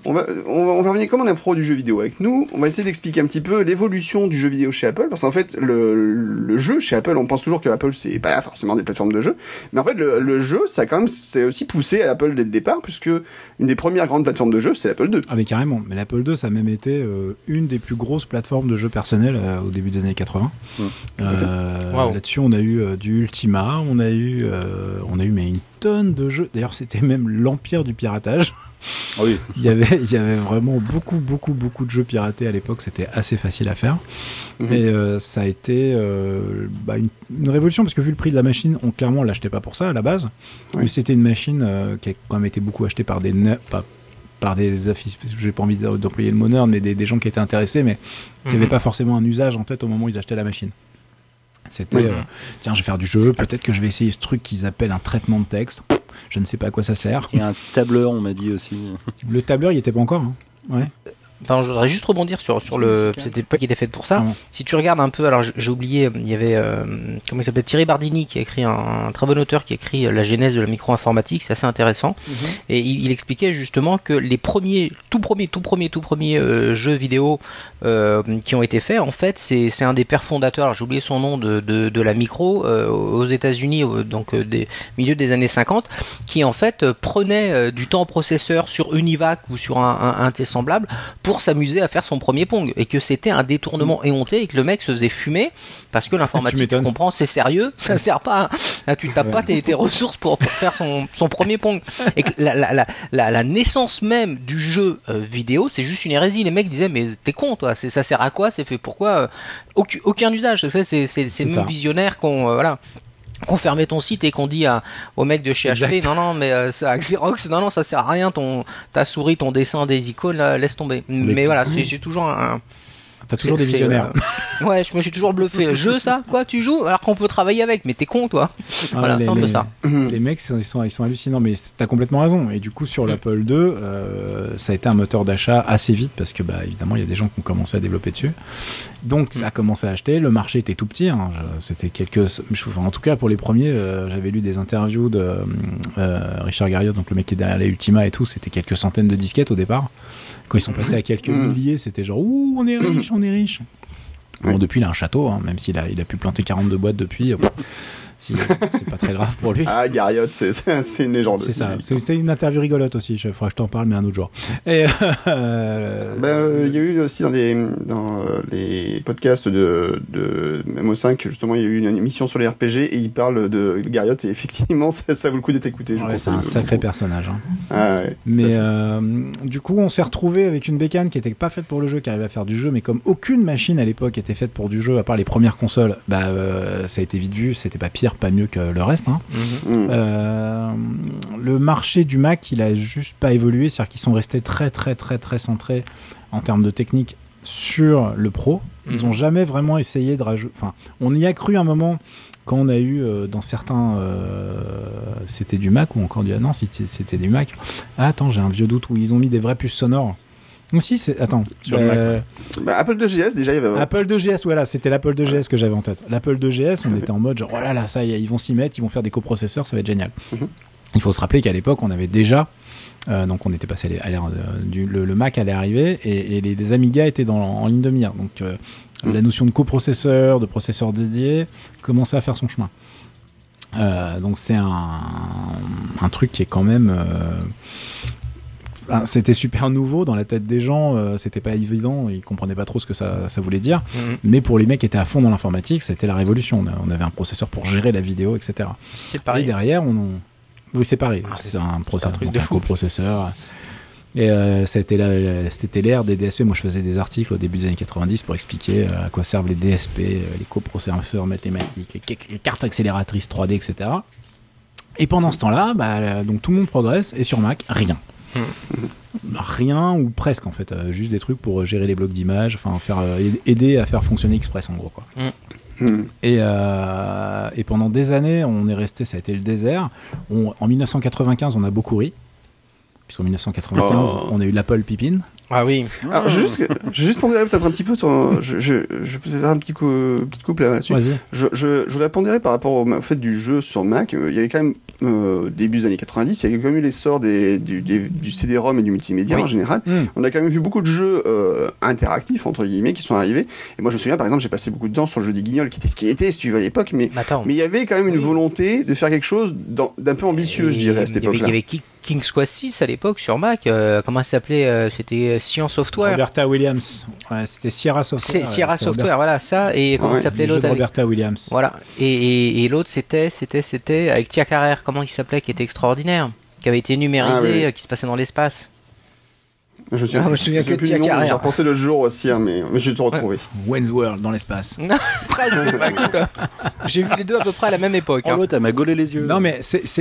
on va, on va, revenir comme on a pro du jeu vidéo avec nous. On va essayer d'expliquer un petit peu l'évolution du jeu vidéo chez Apple, parce qu'en fait, le, le jeu chez Apple, on pense toujours que Apple c'est pas forcément des plateformes de jeu, mais en fait, le, le jeu, ça quand même, c'est aussi poussé à Apple dès le départ, puisque une des premières grande plateforme de jeu, c'est l'Apple II. Ah mais carrément, mais l'Apple II, ça a même été euh, une des plus grosses plateformes de jeux personnels euh, au début des années 80. Euh, là-dessus, on a eu du Ultima, on a eu, on a eu mais une tonne de jeux. D'ailleurs, c'était même l'empire du piratage. Oui. il, y avait, il y avait vraiment beaucoup, beaucoup, beaucoup de jeux piratés à l'époque. C'était assez facile à faire. Mhm. Et ça a été bah, une, révolution parce que vu le prix de la machine, on clairement l'achetait pas pour ça à la base. Mais c'était une machine qui a quand même été beaucoup achetée par des, pas, par des affiches, j'ai pas envie d'employer le mot nerd, mais des, gens qui étaient intéressés, mais qui n'avaient mhm. pas forcément un usage en tête au moment où ils achetaient la machine. C'était, euh, tiens, je vais faire du jeu, peut-être que je vais essayer ce truc qu'ils appellent un traitement de texte. Je ne sais pas à quoi ça sert. Et un tableur, on m'a dit aussi. Le tableur, il était pas encore. Hein. Ouais. Enfin, je voudrais juste rebondir sur sur le. C'était pas qui était fait pour ça. Si tu regardes un peu, alors j'ai oublié, il y avait euh, comment il s'appelait? Thierry Bardini qui a écrit un, très bon auteur qui a écrit la genèse de la micro-informatique. C'est assez intéressant. Mhm. Et il, expliquait justement que les premiers, tout premiers, tout premiers, tout premiers euh, jeux vidéo euh, qui ont été faits, en fait, c'est c'est un des pères fondateurs. J'ai oublié son nom de de, de la micro aux États-Unis, donc des milieu des années 50, qui en fait prenait du temps processeur sur Univac ou sur un, un, un semblable pour s'amuser à faire son premier Pong et que c'était un détournement mm. éhonté et que le mec se faisait fumer parce que l'informatique, tu, comprends, c'est sérieux, ça sert pas, à, tu tapes pas tes, ressources pour, faire son, son, premier Pong. Et que la, la, la, la, naissance même du jeu euh, vidéo, c'est juste une hérésie. Les mecs disaient mais t'es con toi, ça sert à quoi C'est fait pourquoi euh, aucun, aucun usage. C'est c'est même visionnaire qu'on euh, voilà qu'on fermait ton site et qu'on dit à, au mec de chez HP non non mais euh, à Xerox non non ça sert à rien ton ta souris ton dessin des icônes laisse tomber. Mais, voilà c'est toujours un, T'as toujours des visionnaires. Euh, ouais, je me suis toujours bluffé. Jeu ça Quoi Tu joues Alors qu'on peut travailler avec, mais t'es con toi. Ah, voilà, c'est un peu ça. Les mecs, ils sont, ils sont hallucinants, mais t'as complètement raison. Et du coup, sur l'Apple II, euh, ça a été un moteur d'achat assez vite parce que, bah, évidemment, il y a des gens qui ont commencé à développer dessus. Donc, ça a commencé à acheter. Le marché était tout petit. Hein. C'était quelques. en tout cas, pour les premiers, euh, j'avais lu des interviews de Richard Garriott, donc le mec qui est derrière la Ultima et tout. C'était quelques centaines de disquettes au départ. Quand ils sont passés à quelques mm. milliers, c'était genre ouh, on est riche, on est riche. Bon, depuis, il a un château, hein, même s'il a, il a pu planter 42 boîtes depuis. C'est pas très grave pour lui. Ah, Garriott, c'est une légende. C'est ça. C'était une interview rigolote aussi. Il faudra que je t'en parle, mais un autre jour. Et euh, ben, euh, il y a eu aussi dans les dans euh, les podcasts de de MO5 justement, il y a eu une émission sur les RPG et il parle de Garriott et effectivement, ça, ça vaut le coup d'être écouté. Ouais, c'est un sacré personnage. Hein. Ah, ouais, mais du coup, on s'est retrouvé avec une bécane qui était pas faite pour le jeu, qui arrivait à faire du jeu, mais comme aucune machine à l'époque était faite pour du jeu, à part les premières consoles, bah ça a été vite vu. C'était pas pire, pas mieux que le reste. Hein. Mhm. Euh, le marché du Mac, il a juste pas évolué, c'est-à-dire qu'ils sont restés très très très très centrés en termes de technique sur le pro. Ils mhm. ont jamais vraiment essayé de rajouter. Enfin, on y a cru un moment quand on a eu euh, dans certains euh, c'était du Mac ou encore du ah non c'était du Mac ah, attends j'ai un vieux doute où ils ont mis des vraies puces sonores si, c'est. Attends. Euh, bah, Apple 2GS, déjà, il y avait. Apple 2GS, voilà, c'était l'Apple 2GS que j'avais en tête. L'Apple 2GS, on était en mode genre, oh là là, ça y est, ils vont s'y mettre, ils vont faire des coprocesseurs, ça va être génial. Mhm. Il faut se rappeler qu'à l'époque, on avait déjà. Euh, donc on était passé à l'ère du le, Mac allait arriver et, les, Amiga étaient dans, en ligne de mire. Donc euh, mhm. la notion de coprocesseur, de processeur dédié commençait à faire son chemin. donc c'est un, un, truc qui est quand même c'était super nouveau dans la tête des gens, euh, c'était pas évident, ils comprenaient pas trop ce que ça, voulait dire. Mhm. Mais pour les mecs qui étaient à fond dans l'informatique, c'était la révolution. On avait un processeur pour gérer la vidéo, etc. Et derrière, on, oui, c'est pareil. Ah, c'est un processeur, un, un coprocesseur. Et euh, c'était l'ère des DSP. Moi, je faisais des articles au début des années 90 pour expliquer euh, à quoi servent les DSP, les coprocesseurs mathématiques, les, cartes accélératrices 3D, etc. Et pendant ce temps-là, bah, donc tout le monde progresse et sur Mac, rien. Rien ou presque en fait, euh, juste des trucs pour gérer les blocs d'images, enfin faire euh, aider à faire fonctionner Express en gros quoi. Mm. Et, euh, et, pendant des années, on est resté, ça a été le désert. en 1995, on a beaucoup ri, puisqu'en 1995, on a eu l'Apple Pippin. Ah oui. Alors, juste, juste pondérer peut-être un petit peu, je, je, je peux faire un petit coup, petite couple là-dessus. Je, je, je voudrais pondérer par rapport au, fait du jeu sur Mac. Il y avait quand même, euh, début des années 90, il y a quand même eu l'essor des, du, du CD-ROM et du multimédia en général. Hmm. On a quand même vu beaucoup de jeux euh, interactifs, entre guillemets, qui sont arrivés. Et moi, je me souviens, par exemple, j'ai passé beaucoup de temps sur le jeu des guignols, qui était ce qui était, si tu veux, à l'époque. Mais, mais il y avait quand même une volonté de faire quelque chose d'un peu ambitieux, je dirais, à cette époque-là. Il y avait King's Quest 6 à l'époque sur Mac. Euh, comment ça s'appelait C'était Science Software. Roberta Williams. Ouais, c'était Sierra Software. Sierra Software, voilà ça. Et comment s'appelait l'autre Roberta Williams. Voilà. Et, et, l'autre c'était c'était c'était avec Tia Carrère. Comment il s'appelait Qui était extraordinaire, qui avait été numérisé, ah qui se passait dans l'espace. Je me souviens, ah, je me souviens que tu as J'ai repensé le jour aussi, hein, mais, mais j'ai tout retrouvé. Wayne's World dans l'espace. j'ai vu les deux à peu près à la même époque. Oh, hein. t'as magolé les yeux. Non, mais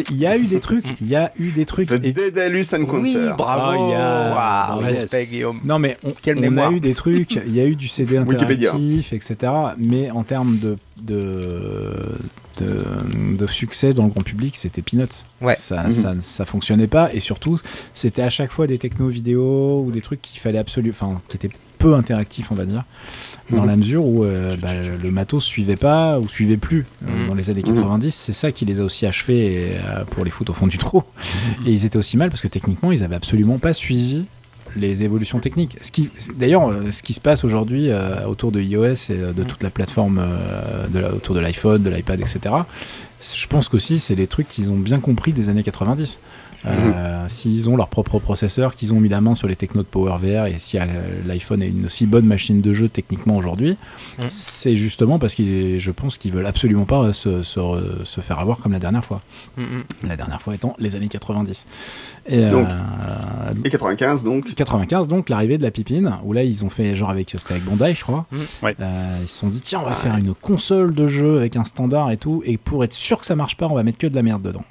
il y a eu des trucs. Il y a eu des trucs. et... Dédalus and Oui, bravo. Oh, respect, Guillaume. Non, mais on, on a eu des trucs. Il y a eu du CD interactif, etc. Mais en termes de, de de, succès dans le grand public, c'était Peanuts. Ouais. Ça, mhm. ça, ça, fonctionnait pas et surtout, c'était à chaque fois des techno vidéos ou des trucs qu'il fallait absolument, enfin, qui étaient peu interactifs, on va dire, dans mhm. la mesure où euh, bah, le matos suivait pas ou suivait plus euh, mhm. dans les années 90. C'est ça qui les a aussi achevés euh, pour les foot au fond du trou. Et ils étaient aussi mal parce que techniquement, ils avaient absolument pas suivi les évolutions techniques. Ce qui, d'ailleurs, euh, ce qui se passe aujourd'hui euh, autour de iOS et euh, de toute la plateforme de autour de l'iPhone, de l'iPad, etc. Je pense qu'aussi c'est les trucs qu'ils ont bien compris des années 90. Euh, s'ils ont leur propre processeur, qu'ils ont mis la main sur les technos de PowerVR et si euh, l'iPhone est une aussi bonne machine de jeu techniquement aujourd'hui, mm. c'est justement parce que je pense qu'ils veulent absolument pas se, se, faire avoir comme la dernière fois. Mm, mm. La dernière fois étant les années 90. Et, donc, et 95 donc 95 donc l'arrivée de la pipine où là ils ont fait genre avec c'était avec Bandai je crois. Euh, ils se sont dit tiens on va faire une console de jeu avec un standard et tout et pour être sûr que ça marche pas on va mettre que de la merde dedans.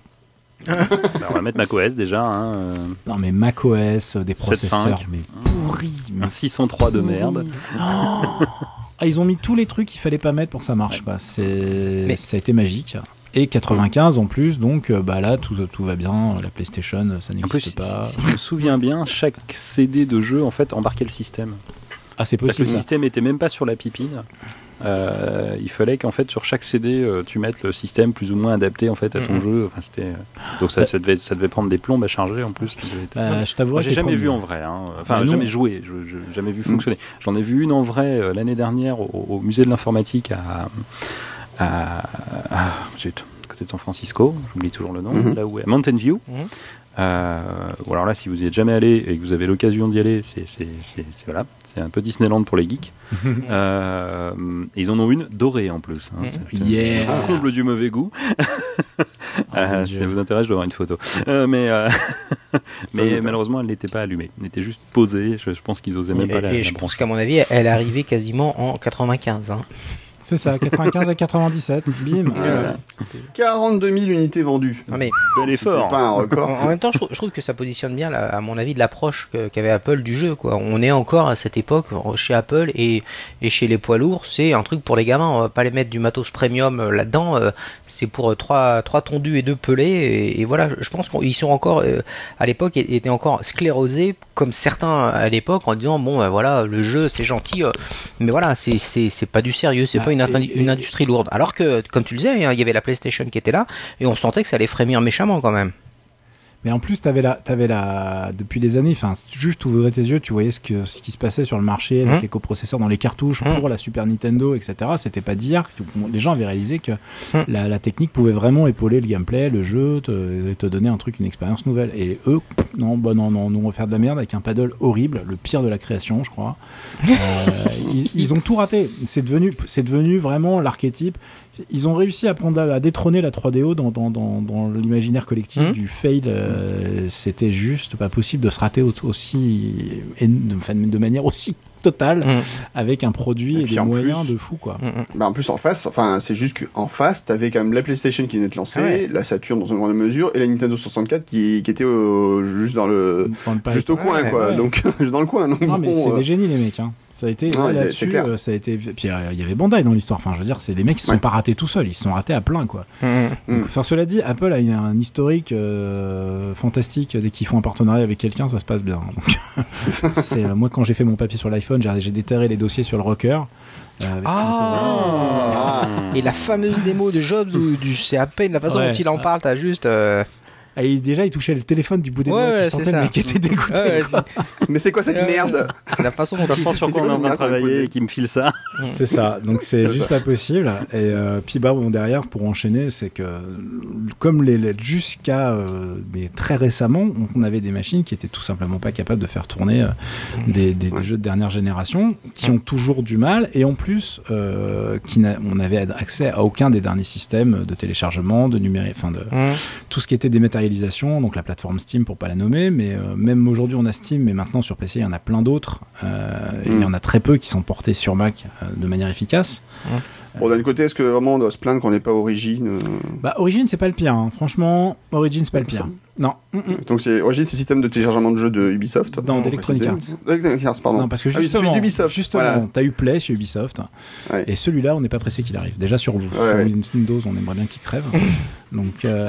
Bah, on va mettre macOS déjà. Hein. Euh. Non mais macOS, euh, des processeurs mais pourris. Un 603 de merde. Ah, ils ont mis tous les trucs qu'il fallait pas mettre pour que ça marche. C'est, ça a été magique. Et 95 en plus, donc euh, bah là tout, tout va bien. La PlayStation, ça n'existe pas. Si, je me souviens bien, chaque CD de jeu en fait embarquait le système. Ah c'est possible. le système était même pas sur la pipine. Euh, il fallait qu'en fait sur chaque CD euh, tu mettes le système plus ou moins adapté en fait à ton jeu. Enfin c'était euh, donc ça, ça, devait ça devait prendre des plombes à charger en plus. je t'avoue, j'ai jamais vu en vrai. Hein. Enfin bah, jamais joué, je, jamais vu fonctionner. J'en ai vu une en vrai l'année dernière au, musée de l'informatique à, à, à, côté de San Francisco, j'oublie toujours le nom, mhm. là où est Mountain View. Euh, ou alors là, si vous n'y êtes jamais allé et que vous avez l'occasion d'y aller, c'est voilà, c'est un peu Disneyland pour les geeks. euh, ils en ont une dorée en plus. Hein, yeah. Un comble du mauvais goût. euh, si ça vous intéresse, je dois avoir une photo. Euh, mais euh, mais malheureusement, elle n'était pas allumée. Elle était juste posée. Je, pense qu'ils osaient même pas la. Et je pense qu'à mon avis, elle est arrivée quasiment en 95. Hein. C'est ça, 95 à 97, bim. 42 000 unités vendues. Non mais, c'est pas un record. En, même temps, je, trouve que ça positionne bien, à mon avis, de l'approche qu'avait Apple du jeu. Quoi. On est encore à cette époque chez Apple et, et chez les poids lourds, c'est un truc pour les gamins. On va pas les mettre du matos premium euh, là-dedans. Euh, c'est pour euh, trois, trois tondus et deux pelés. Et, voilà, je pense qu'ils sont encore, à l'époque, étaient encore sclérosés comme certains à l'époque en disant bon, ben voilà, le jeu c'est gentil, mais voilà, c'est pas du sérieux, c'est pas une, industrie lourde. Alors que, comme tu le disais, hein, il y avait la PlayStation qui était là, et on sentait que ça allait frémir méchamment quand même. Mais en plus, t'avais la, avais la, depuis des années, enfin, juste tu ouvrais tes yeux, tu voyais ce que, ce qui se passait sur le marché avec mmh. les coprocesseurs dans les cartouches mmh. pour la Super Nintendo, etc. C'était pas dire, les gens avaient réalisé que mmh. la, technique pouvait vraiment épauler le gameplay, le jeu, te, te donner un truc, une expérience nouvelle. Et eux, non, bah non, non, nous on va faire de la merde avec un paddle horrible, le pire de la création, je crois. euh, ils, ils, ont tout raté. C'est devenu, c'est devenu vraiment l'archétype ils ont réussi à prendre à détrôner la 3DO dans, dans, dans, dans l'imaginaire collectif mmh. du fail. Euh, c'était juste pas possible de se rater aussi de, de manière aussi totale mmh. avec un produit et, des moyens de fou quoi. Mmh, bah en plus en face, enfin c'est juste qu'en face t'avais quand même la PlayStation qui venait de lancer, la Saturn dans une grande mesure et la Nintendo 64 qui, qui était juste dans le, juste au coin quoi, donc dans le coin. Donc non mais c'est euh, des génies les mecs. Hein. Ça a été là-dessus, euh, ça a été. Puis il y avait Bandai dans l'histoire. Enfin, je veux dire, c'est les mecs qui sont pas ratés tout seuls, ils se sont ratés à plein, quoi. Mmh, mmh. Donc, enfin, cela dit, Apple a un historique euh, fantastique. Dès qu'ils font un partenariat avec quelqu'un, ça se passe bien. c'est euh, moi quand j'ai fait mon papier sur l'iPhone, j'ai déterré les dossiers sur le rocker. Ah. Et la fameuse démo de Jobs où c'est à peine la façon dont il en parle, t'as juste. Et déjà, il touchait le téléphone du bout des doigts, ouais, le mec était dégoûté. Ouais, mais c'est quoi cette merde La façon dont il sur quoi on est en train de travailler et qui me file ça. C'est ça. Donc c'est juste pas possible. Et euh, puis bah bon derrière pour enchaîner, c'est que comme les, jusqu'à euh, très récemment, on avait des machines qui étaient tout simplement pas capables de faire tourner euh, des, des, jeux de dernière génération, qui ont toujours du mal et en plus euh, qui on avait accès à aucun des derniers systèmes de téléchargement, de numérique, enfin de tout ce qui était dématérialisé donc la plateforme Steam pour pas la nommer, mais euh, même aujourd'hui on a Steam, mais maintenant sur PC il y en a plein d'autres, euh, et il y en a très peu qui sont portés sur Mac euh, de manière efficace. Bon, d'un côté, est-ce que vraiment on doit se plaindre qu'on n'ait pas Origin Bah, Origin, c'est pas le pire. Hein. Franchement, Origin, c'est pas le pire. Non. Donc c'est Origin, c'est le système de téléchargement de jeux de Ubisoft. Non, d'Electronic Arts. Electronic Arts, pardon. Non, parce que ah justement, Ubisoft. justement, t'as eu Play sur Ubisoft, et celui-là, on n'est pas pressé qu'il arrive. Déjà sur, Windows, on aimerait bien qu'il crève. Donc euh,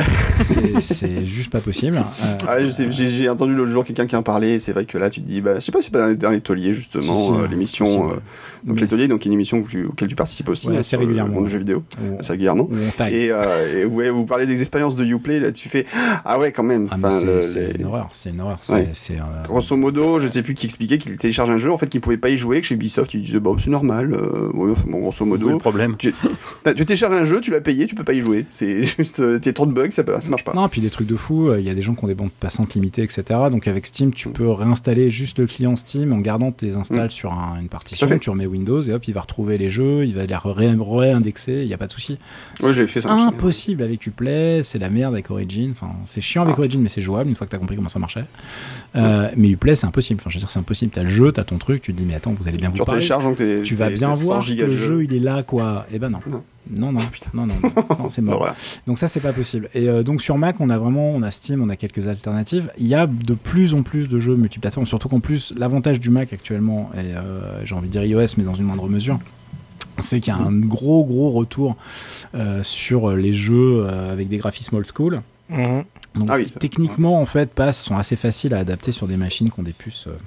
c'est juste pas possible. Euh, ah, j'ai entendu l'autre jour quelqu'un qui en parlait. C'est vrai que là, tu te dis, bah, je sais pas si c'est pas dans l'étolier justement, euh, l'émission. donc l'étolier, donc une émission auquel tu participes aussi. Ouais, assez régulièrement. De jeux vidéo, assez régulièrement. Et, et ouais, vous parlez des expériences de Uplay. Là, tu fais, ah ouais, quand même. Ah, c'est une horreur, c'est une horreur. C'est, euh, Grosso modo, je sais plus qui expliquait qu'il télécharge un jeu, en fait, qu'il pouvait pas y jouer, que chez Ubisoft, il disait, bah, c'est normal. Euh, bon, grosso modo. le problème. Tu, tu télécharges un jeu, tu l'as payé, tu peux pas y jouer. C'est juste, euh, t'es trop de bugs, ça, ça marche pas. Non, puis des trucs de fou. Il y a des gens qui ont des bandes passantes limitées, etc. Donc avec Steam, tu peux réinstaller juste le client Steam en gardant tes installs mm. sur une partition. Tu remets Windows et hop, il va retrouver les jeux, il va les réindexer, il y a pas de souci. Ouais, j'ai fait ça. Impossible avec Uplay, c'est la merde avec Origin. Enfin, c'est chiant avec mais c'est jouable une fois que t'as compris comment ça marchait. Euh, mais Uplay, c'est impossible. Enfin, je veux dire, c'est impossible. T'as le jeu, t'as ton truc, tu te dis, mais attends, vous allez bien vous parler. Tu vas bien voir que le jeu, il est là, quoi. Et eh ben non. Non, non, oh, non, non, non, c'est mort. Donc ça, c'est pas possible. Et euh, donc sur Mac, on a vraiment, on a Steam, on a quelques alternatives. Il y a de plus en plus de jeux multiplateformes, surtout qu'en plus, l'avantage du Mac actuellement, et euh, j'ai envie de dire iOS, mais dans une moindre mesure, c'est qu'il y a un gros, gros retour sur les jeux avec des graphismes old school. Mhm. Donc, ah techniquement, en fait, pass sont assez faciles à adapter sur des machines qui ont des puces. Euh,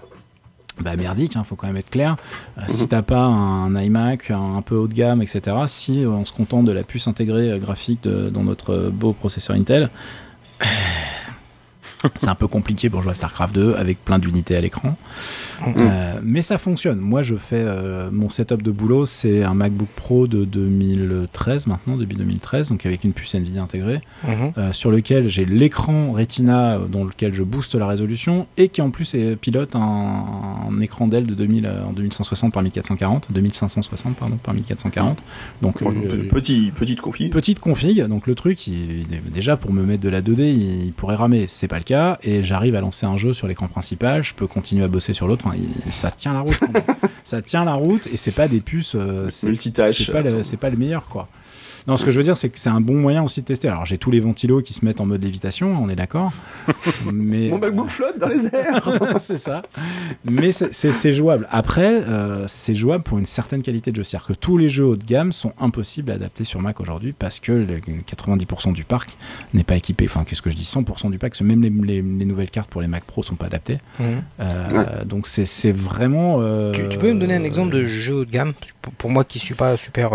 bah merdique, hein, faut quand même être clair. Euh, si mhm. t'as pas un iMac un, peu haut de gamme, etc., si on se contente de la puce intégrée euh, graphique dans notre beau processeur Intel, c'est un peu compliqué pour jouer à StarCraft 2 avec plein d'unités à l'écran. Mm. Euh, mais ça fonctionne. Moi, je fais euh, mon setup de boulot, c'est un MacBook Pro de 2013 maintenant, depuis 2013, donc avec une puce Nvidia intégrée, mm-hmm. euh, sur lequel j'ai l'écran Retina dans lequel je booste la résolution et qui en plus est, pilote un, écran Dell de 2000 en 2160 par 1440, 2560 pardon par 1440. Donc petit petite config. Petite config. Donc le truc, déjà pour me mettre de la 2D, il, pourrait ramer. C'est pas le cas et j'arrive à lancer un jeu sur l'écran principal. Je peux continuer à bosser sur l'autre ça tient la route. ça tient la route et c'est pas des puces. Euh, multitâche. C'est pas, le, pas le meilleur, quoi. Non, ce que je veux dire, c'est que c'est un bon moyen aussi de tester. Alors, j'ai tous les ventilos qui se mettent en mode lévitation, on est d'accord. mais mon MacBook flotte dans les airs. c'est ça. Mais c'est jouable. Après, euh, c'est jouable pour une certaine qualité de jeu. C'est-à-dire que tous les jeux haut de gamme sont impossibles à adapter sur Mac aujourd'hui parce que 90% du parc n'est pas équipé. Enfin, qu'est-ce que je dis? 100% du parc, même les, nouvelles cartes pour les Mac Pro sont pas adaptées. Mmh. Euh, donc c'est vraiment. Euh, tu, peux me donner un exemple de jeu haut de gamme? Pour, pour moi qui suis pas super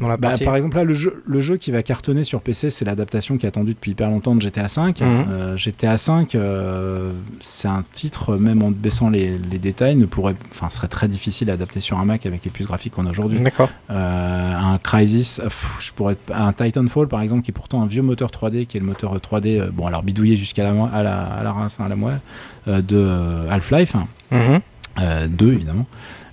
bah, par exemple, là, le jeu, le jeu qui va cartonner sur PC, c'est l'adaptation qui est attendue depuis hyper longtemps de GTA V. Mhm. Euh, GTA V, euh, c'est un titre, même en baissant les, les, détails, ne pourrait, enfin, serait très difficile à adapter sur un Mac avec les puces graphiques qu'on a aujourd'hui. D'accord. Euh, un Crysis, je pourrais, un Titanfall, par exemple, qui est pourtant un vieux moteur 3D, qui est le moteur 3D, bon, alors bidouillé jusqu'à la, à la, à la, à la moelle, de Half-Life. 2 mhm. évidemment.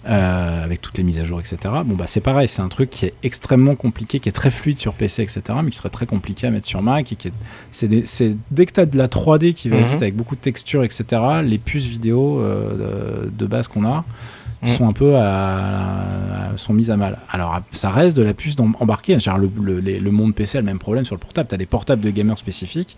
Euh, avec toutes les mises à jour, etc. Bon, bah c'est pareil, c'est un truc qui est extrêmement compliqué, qui est très fluide sur PC, etc., mais qui serait très compliqué à mettre sur Mac. Et qui est, c'est, dès que tu as de la 3D qui va mhm. vite avec beaucoup de textures, etc., les puces vidéo euh, de, base qu'on a mhm. sont un peu à, sont mises à mal. Alors ça reste de la puce embarquée. Genre le, le, le, monde PC a le même problème sur le portable. Tu as des portables de gamers spécifiques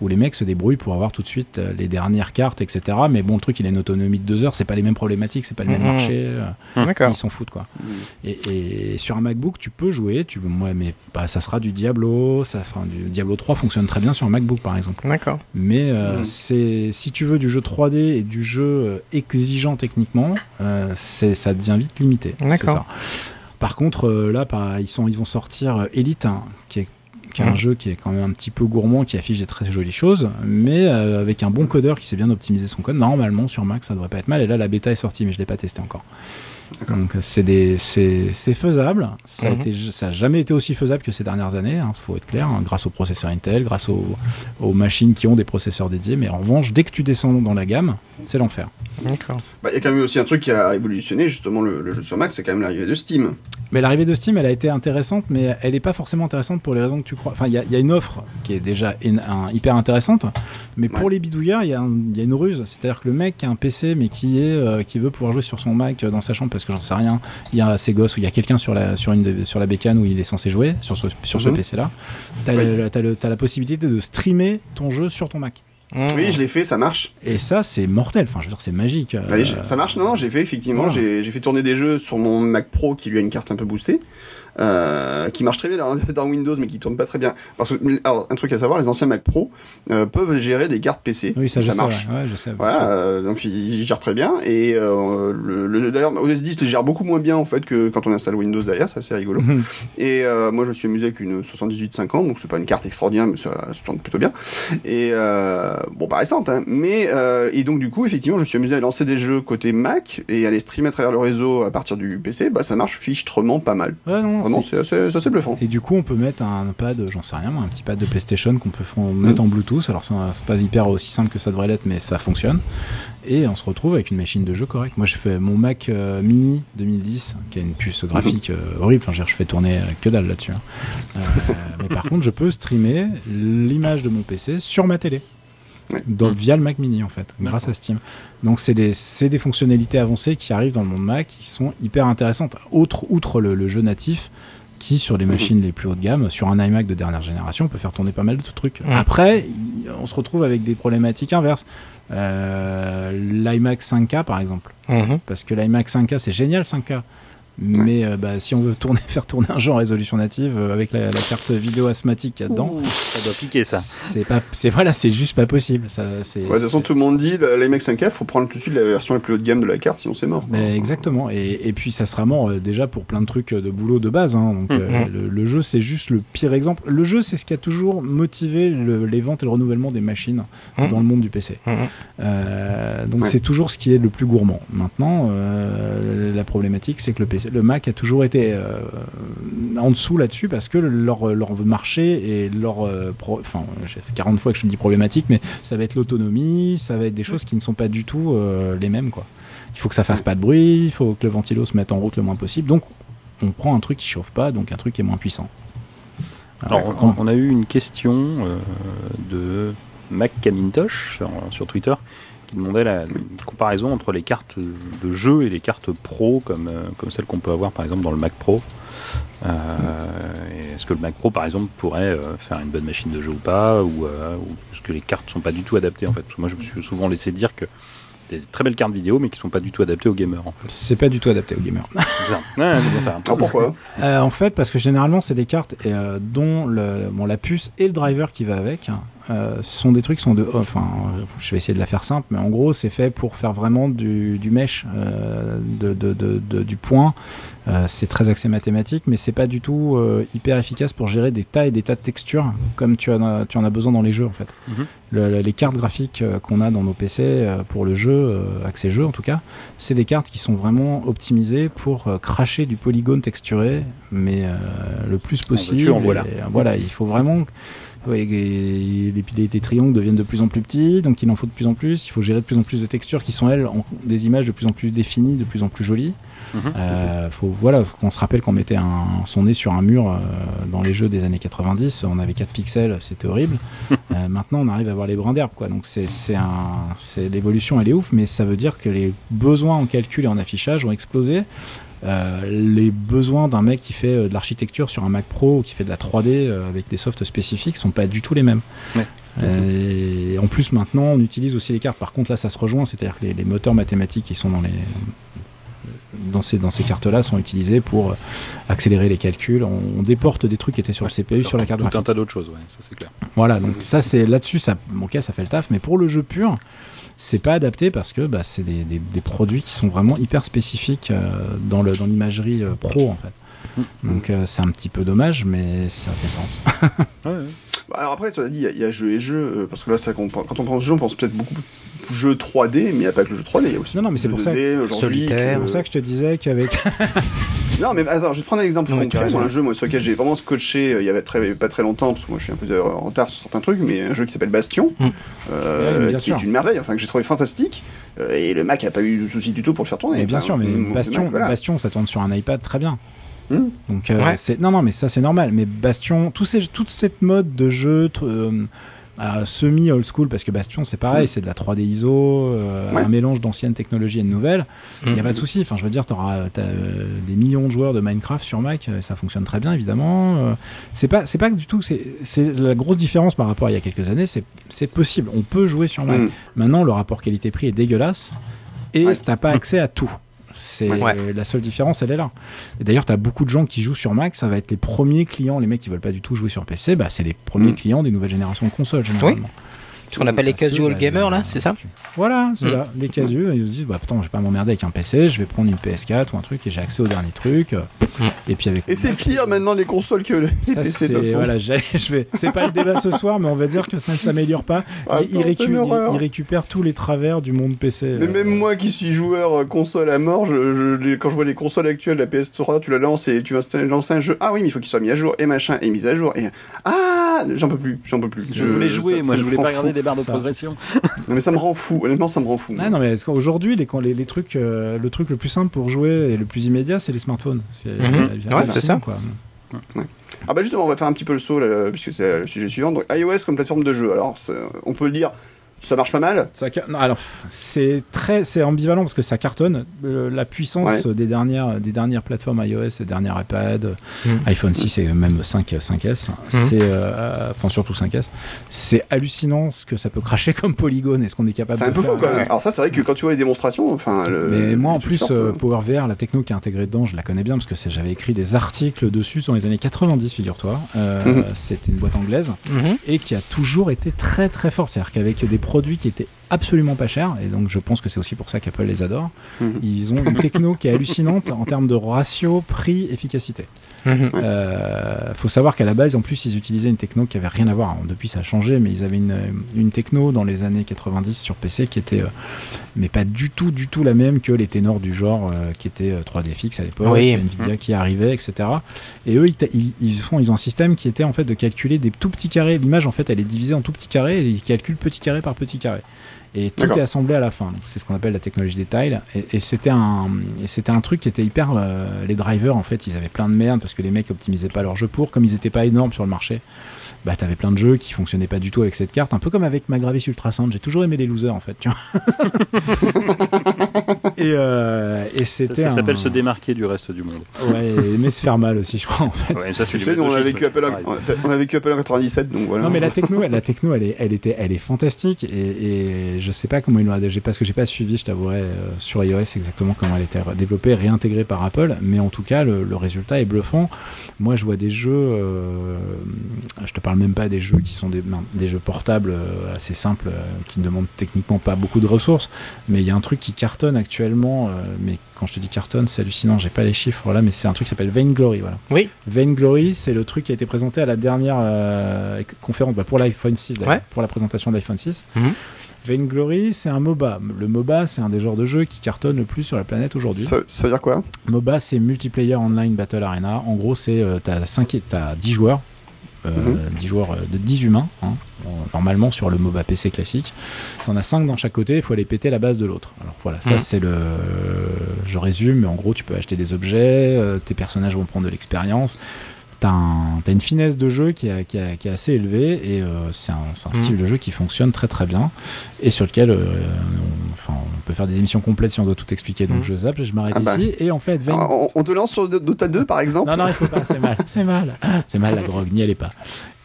où les mecs se débrouillent pour avoir tout de suite euh, les dernières cartes, etc. Mais bon, le truc, il a une autonomie de deux heures, c'est pas les mêmes problématiques, c'est pas le même mhm. marché. Euh, ils s'en foutent, quoi. Mhm. Et, sur un MacBook, tu peux jouer, tu ouais, mais bah, ça sera du Diablo, ça, enfin, du Diablo 3 fonctionne très bien sur un MacBook, par exemple. D'accord. Mais euh, c'est si tu veux du jeu 3D et du jeu exigeant techniquement, ça devient vite limité. D'accord. Par contre, là, ils, sont, ils vont sortir Elite, hein, qui est qui est un jeu qui est quand même un petit peu gourmand, qui affiche des très jolies choses, mais euh, avec un bon codeur qui sait bien optimiser son code, normalement sur Mac ça devrait pas être mal. Et là la bêta est sortie, mais je l'ai pas testé encore. Donc c'est c'est faisable. Ça a jamais été aussi faisable que ces dernières années. Il hein, faut être clair, hein, grâce aux processeurs Intel, grâce aux, aux, machines qui ont des processeurs dédiés. Mais en revanche, dès que tu descends dans la gamme, c'est l'enfer. Bah, il y a quand même aussi un truc qui a révolutionné justement le, jeu sur Mac, c'est quand même l'arrivée de Steam. Mais l'arrivée de Steam, elle a été intéressante, mais elle n'est pas forcément intéressante pour les raisons que tu crois. Enfin, il y, a une offre qui est déjà hyper intéressante, mais pour les bidouilleurs, il y, a une ruse. C'est-à-dire que le mec qui a un PC, mais qui est euh, qui veut pouvoir jouer sur son Mac dans sa chambre, parce que j'en sais rien, il y a ses gosses ou il y a quelqu'un sur la sur une sur la bécane où il est censé jouer sur ce sur ce mhm. PC-là. T'as as, la possibilité de streamer ton jeu sur ton Mac. Oui, je l'ai fait, ça marche. Et ça, c'est mortel. Enfin, je veux dire, c'est magique. ça marche, non, non, j'ai fait effectivement. J'ai fait tourner des jeux sur mon Mac Pro qui lui a une carte un peu boostée. Euh, qui marche très bien dans Windows mais qui tourne pas très bien. Parce que alors un truc à savoir, les anciens Mac Pro euh, peuvent gérer des cartes PC. Oui, ça, ça marche. ouais, je sais. Voilà, euh, donc ils, gèrent très bien et le, le d'ailleurs OS 10 le gère beaucoup moins bien en fait que quand on installe Windows derrière, ça c'est rigolo. Mhm. et moi je suis amusé avec une 7850 donc c'est pas une carte extraordinaire mais ça, ça tourne plutôt bien. Et bon pas récente hein, mais et donc du coup effectivement je suis amusé à lancer des jeux côté Mac et à les streamer à travers le réseau à partir du PC, bah ça marche fichtrement pas mal. Ouais, non, c'est assez, bluffant. Et du coup, on peut mettre un pad, j'en sais rien, un petit pad de PlayStation qu'on peut mettre en Bluetooth. Alors, c'est pas hyper aussi simple que ça devrait l'être, mais ça fonctionne. Et on se retrouve avec une machine de jeu correcte. Moi, je fais mon Mac euh, Mini 2010, qui a une puce graphique euh, horrible. Enfin, je fais tourner que dalle là-dessus. Hein. Euh, mais par contre, je peux streamer l'image de mon PC sur ma télé. Donc, via le Mac Mini en fait, grâce à Steam. Donc c'est des, des, fonctionnalités avancées qui arrivent dans le monde Mac qui sont hyper intéressantes. Outre, outre le jeu natif, qui, sur les machines les plus haut de gamme, sur un iMac de dernière génération, peut faire tourner pas mal de trucs. Après, on se retrouve avec des problématiques inverses. Euh, L'iMac 5K, par exemple. Mhm. Parce que l'iMac 5K, c'est génial 5K. Mais euh, bah, si on veut tourner, faire tourner un jeu en résolution native euh, avec la, carte vidéo asthmatique dedans ça doit piquer ça. C'est pas, c'est voilà, c'est juste pas possible. Ça, c'est, de toute façon, tout le monde dit les mecs 5K, faut prendre tout de suite la version la plus haut de gamme de la carte, sinon c'est mort. Mais exactement. Et, et, puis ça sera mort euh, déjà pour plein de trucs de boulot de base. Hein. Donc mm-hmm. le, jeu, c'est juste le pire exemple. Le jeu, c'est ce qui a toujours motivé les ventes et le renouvellement des machines mm-hmm. dans le monde du PC. Mm-hmm. donc c'est toujours ce qui est le plus gourmand. Maintenant, la problématique, c'est que le PC le Mac a toujours été euh, en dessous là-dessus parce que leur, leur marché et leur. Euh, enfin, j'ai fait 40 fois que je me dis problématique, mais ça va être l'autonomie, ça va être des choses qui ne sont pas du tout euh, les mêmes. Quoi. Il faut que ça fasse pas de bruit, il faut que le ventilo se mette en route le moins possible. Donc, on prend un truc qui chauffe pas, donc un truc qui est moins puissant. Alors, on, a eu une question de Mac Camintosh sur Twitter demandait la comparaison entre les cartes de jeu et les cartes pro comme, euh, comme celles qu'on peut avoir par exemple dans le Mac Pro. Euh, est-ce que le Mac Pro par exemple pourrait euh, faire une bonne machine de jeu ou pas ou, est-ce que les cartes sont pas du tout adaptées en fait? Moi je me suis souvent laissé dire que des très belles cartes vidéo mais qui sont pas du tout adaptées aux gamers. En fait. C'est pas du tout adapté aux gamers. ça. Ah, pourquoi? En fait parce que généralement c'est des cartes dont le, bon, la puce et le driver qui va avec euh, ce sont des trucs qui sont de. Enfin, je vais essayer de la faire simple, mais en gros, c'est fait pour faire vraiment du, du mesh, euh, de, de, de, du point. Euh, c'est très axé mathématique, mais c'est pas du tout euh, hyper efficace pour gérer des tas et des tas de textures, comme tu, as, tu en as besoin dans les jeux en fait. Mhm. le, les cartes graphiques qu'on a dans nos PC pour le jeu, accès jeu en tout cas, c'est des cartes qui sont vraiment optimisées pour cracher du polygone texturé, mais le plus possible. voilà. voilà, il faut vraiment les, les, triangles deviennent de plus en plus petits, donc il en faut de plus en plus. Il faut gérer de plus en plus de textures qui sont, elles, des images de plus en plus définies, de plus en plus jolies. Mhm. Euh, faut, voilà, qu'on se rappelle qu'on mettait un, son nez sur un mur euh, dans les jeux des années 90, on avait 4 pixels, c'était horrible. Euh, maintenant, on arrive à voir les brins d'herbe, quoi. Donc c'est, c'est un, c'est l'évolution, elle est ouf, mais ça veut dire que les besoins en calcul et en affichage ont explosé. Euh, les besoins d'un mec qui fait euh, de l'architecture sur un Mac Pro ou qui fait de la 3D euh, avec des softs spécifiques sont pas du tout les mêmes. et en plus maintenant on utilise aussi les cartes. Par contre là ça se rejoint, c'est-à-dire que les, moteurs mathématiques qui sont dans les dans ces, dans ces cartes-là sont utilisés pour accélérer les calculs. On, déporte des trucs qui étaient sur le CPU sur la carte Tout un tas d'autres choses, ouais, ça c'est clair. Voilà, donc ça c'est là-dessus, ça, ok, ça fait le taf, mais pour le jeu pur, c'est pas adapté parce que bah, c'est des, des, produits qui sont vraiment hyper spécifiques euh, dans le dans l'imagerie euh, pro en fait. Donc euh, c'est un petit peu dommage, mais ça fait sens. ouais, bah, alors après, cela dit, il y, a jeu et jeu, parce que là, ça, quand on pense jeu, on pense peut-être beaucoup jeu 3D, mais il n'y a pas que le jeu 3D, il y a aussi non, non, mais c'est pour, ça c'est pour ça que je te disais qu'avec. non, mais attends, je vais te prendre un exemple concret. Moi, un jeu moi, sur lequel j'ai vraiment scotché il y avait très, pas très longtemps, parce que moi je suis un peu en retard sur certains trucs, mais un jeu qui s'appelle Bastion, mm. euh, qui est une merveille, enfin que j'ai trouvé fantastique. Euh, et le Mac a pas eu de souci du tout pour le faire tourner. Mais bien sûr, mais Bastion, Bastion, ça tourne sur un iPad très bien. Hmm. Donc euh, c'est non non mais ça c'est normal. Mais Bastion, tout ces, toute cette mode de jeu euh, semi old school parce que Bastion c'est pareil, hmm. c'est de la 3D ISO, euh, un mélange d'anciennes technologies et de nouvelles. Il n'y a hmm. pas de souci. Enfin je veux dire, tu auras des millions de joueurs de Minecraft sur Mac, ça fonctionne très bien évidemment. c'est pas c'est pas du tout. C'est la grosse différence par rapport à il y a quelques années. C'est possible. On peut jouer sur Mac. Maintenant le rapport qualité-prix est dégueulasse et t'as pas accès à tout. C'est la seule différence, elle est là. Et d'ailleurs, tu as beaucoup de gens qui jouent sur Mac, ça va être les premiers clients, les mecs qui veulent pas du tout jouer sur PC, bah, c'est les premiers mm. clients des nouvelles générations de consoles généralement. Ce qu'on appelle les casual gamers, là, c'est ça Voilà, c'est là, les casual. Ils se disent, bah putain, je vais pas m'emmerder avec un PC, je vais prendre une PS4 ou un truc et j'ai accès aux derniers trucs. Mm. Et puis avec. Et c'est pire maintenant les consoles que les ça, PC. Voilà, je vais. C'est pas le débat ce soir, mais on va dire que ça ne s'améliore pas. il, récupère, tous les travers du monde PC. Mais même moi qui suis joueur euh, console à mort, je, quand je vois les consoles actuelles, la PS3, tu la lances et tu installes un jeu. Ah oui, mais il faut qu'il soit mis à jour et machin et mis à jour. Et ah, j'en peux plus, j'en peux plus. Je, voulais jouer, moi, je voulais pas regarder les barres de progression. non mais ça me rend fou, honnêtement ça me rend fou. Ah, non mais aujourd'hui les, les, les, trucs, euh, le truc le plus simple pour jouer et le plus immédiat c'est les smartphones. C'est mhm. ouais, ça. Quoi. Ah bah justement on va faire un petit peu le saut là, puisque c'est le sujet suivant. Donc iOS comme plateforme de jeu. Alors on peut le dire Ça marche pas mal ça, Alors, c'est très c'est ambivalent parce que ça cartonne. la puissance des, dernières, des dernières plateformes iOS, des dernières iPad, mm. iPhone 6 et même 5, 5S, mm. c'est, euh, enfin surtout 5S, c'est hallucinant ce que ça peut cracher comme polygone et ce qu'on est capable de faire. C'est un peu fou quand même. Alors, ça, c'est vrai que quand tu vois les démonstrations, enfin. Mais moi, en plus, euh, PowerVR, la techno qui est intégrée dedans, je la connais bien parce que j'avais écrit des articles dessus dans les années 90, figure-toi. Euh, mm-hmm. C'était une boîte anglaise mm-hmm. et qui a toujours été très très forte. C'est-à-dire qu'avec des produits qui étaient absolument pas chers, et donc je pense que c'est aussi pour ça qu'Apple les adore. Mhm. Ils ont une techno qui est hallucinante en termes de ratio prix-efficacité. Il mhm. euh, faut savoir qu'à la base, en plus, ils utilisaient une techno qui avait rien à voir. depuis, ça a changé, mais ils avaient une, une techno dans les années 90 sur PC qui était, euh, mais pas du tout, du tout la même que les ténors du genre euh, qui étaient 3DFX à l'époque, Nvidia mhm. qui arrivait, etc. Et eux, ils, ils, font, ils ont un système qui était en fait de calculer des tout petits carrés. L'image, en fait, elle est divisée en tout petits carrés et ils calculent petit carré par petit carré et tout est assemblé à la fin. C'est ce qu'on appelle la technologie des tiles. Et, c'était un, c'était un truc qui était hyper. Euh, les drivers, en fait, ils avaient plein de merde parce que les mecs optimisaient pas leur jeu pour. Comme ils n'étaient pas énormes sur le marché, bah t'avais plein de jeux qui fonctionnaient pas du tout avec cette carte, un peu comme avec ma Gravis Ultrasound. J'ai toujours aimé les losers en fait, tu vois. et, euh, et c'était. Ça, s'appelle se démarquer du reste du monde. Ouais, mais se faire mal aussi, je crois en fait. Ouais, ça, tu sais, on a vécu Apple, on a vécu Apple en 97, donc voilà. Non, mais la techno, la techno, elle est, elle était, elle est fantastique et, et je sais pas comment ils l'ont adapté parce que j'ai pas suivi, je t'avouerai, euh, sur iOS exactement comment elle était développée, réintégrée par Apple, mais en tout cas, le, le résultat est bluffant. Moi, je vois des jeux, euh, je te parle même pas des jeux qui sont des, des jeux portables euh, assez simples, euh, qui ne demandent techniquement pas beaucoup de ressources, mais il y a un truc qui cartonne actuellement, mais quand je te dis cartonne, c'est hallucinant, j'ai pas les chiffres là, mais c'est un truc qui s'appelle Vainglory, voilà. Oui. Vainglory, c'est le truc qui a été présenté à la dernière conférence, bah, pour l'iPhone 6, pour la présentation de l'iPhone 6. Vainglory, c'est un MOBA. Le MOBA, c'est un des genres de jeux qui cartonne le plus sur la planète aujourd'hui. Ça, veut dire quoi? MOBA, c'est Multiplayer Online Battle Arena. En gros, c'est euh, t'as, as 10 joueurs. Euh, 10 mhm. joueurs euh, de 10 humains, hein, normalement sur le MOBA PC classique. T'en as 5 dans chaque côté, il faut aller péter la base de l'autre. Alors voilà, ça mhm. c'est le. Je résume, mais en gros, tu peux acheter des objets, euh, tes personnages vont prendre de l'expérience t'as une finesse de jeu qui est, qui qui est assez élevée et euh, c'est un, un mm. style de jeu qui fonctionne très très bien et sur lequel euh, on, enfin, on peut faire des émissions complètes si on doit tout expliquer donc mm. je zappe, je m'arrête ah bah. ici et en fait on, te lance sur Dota 2 par exemple non non il faut pas c'est mal c'est mal c'est mal la drogue n'y allez pas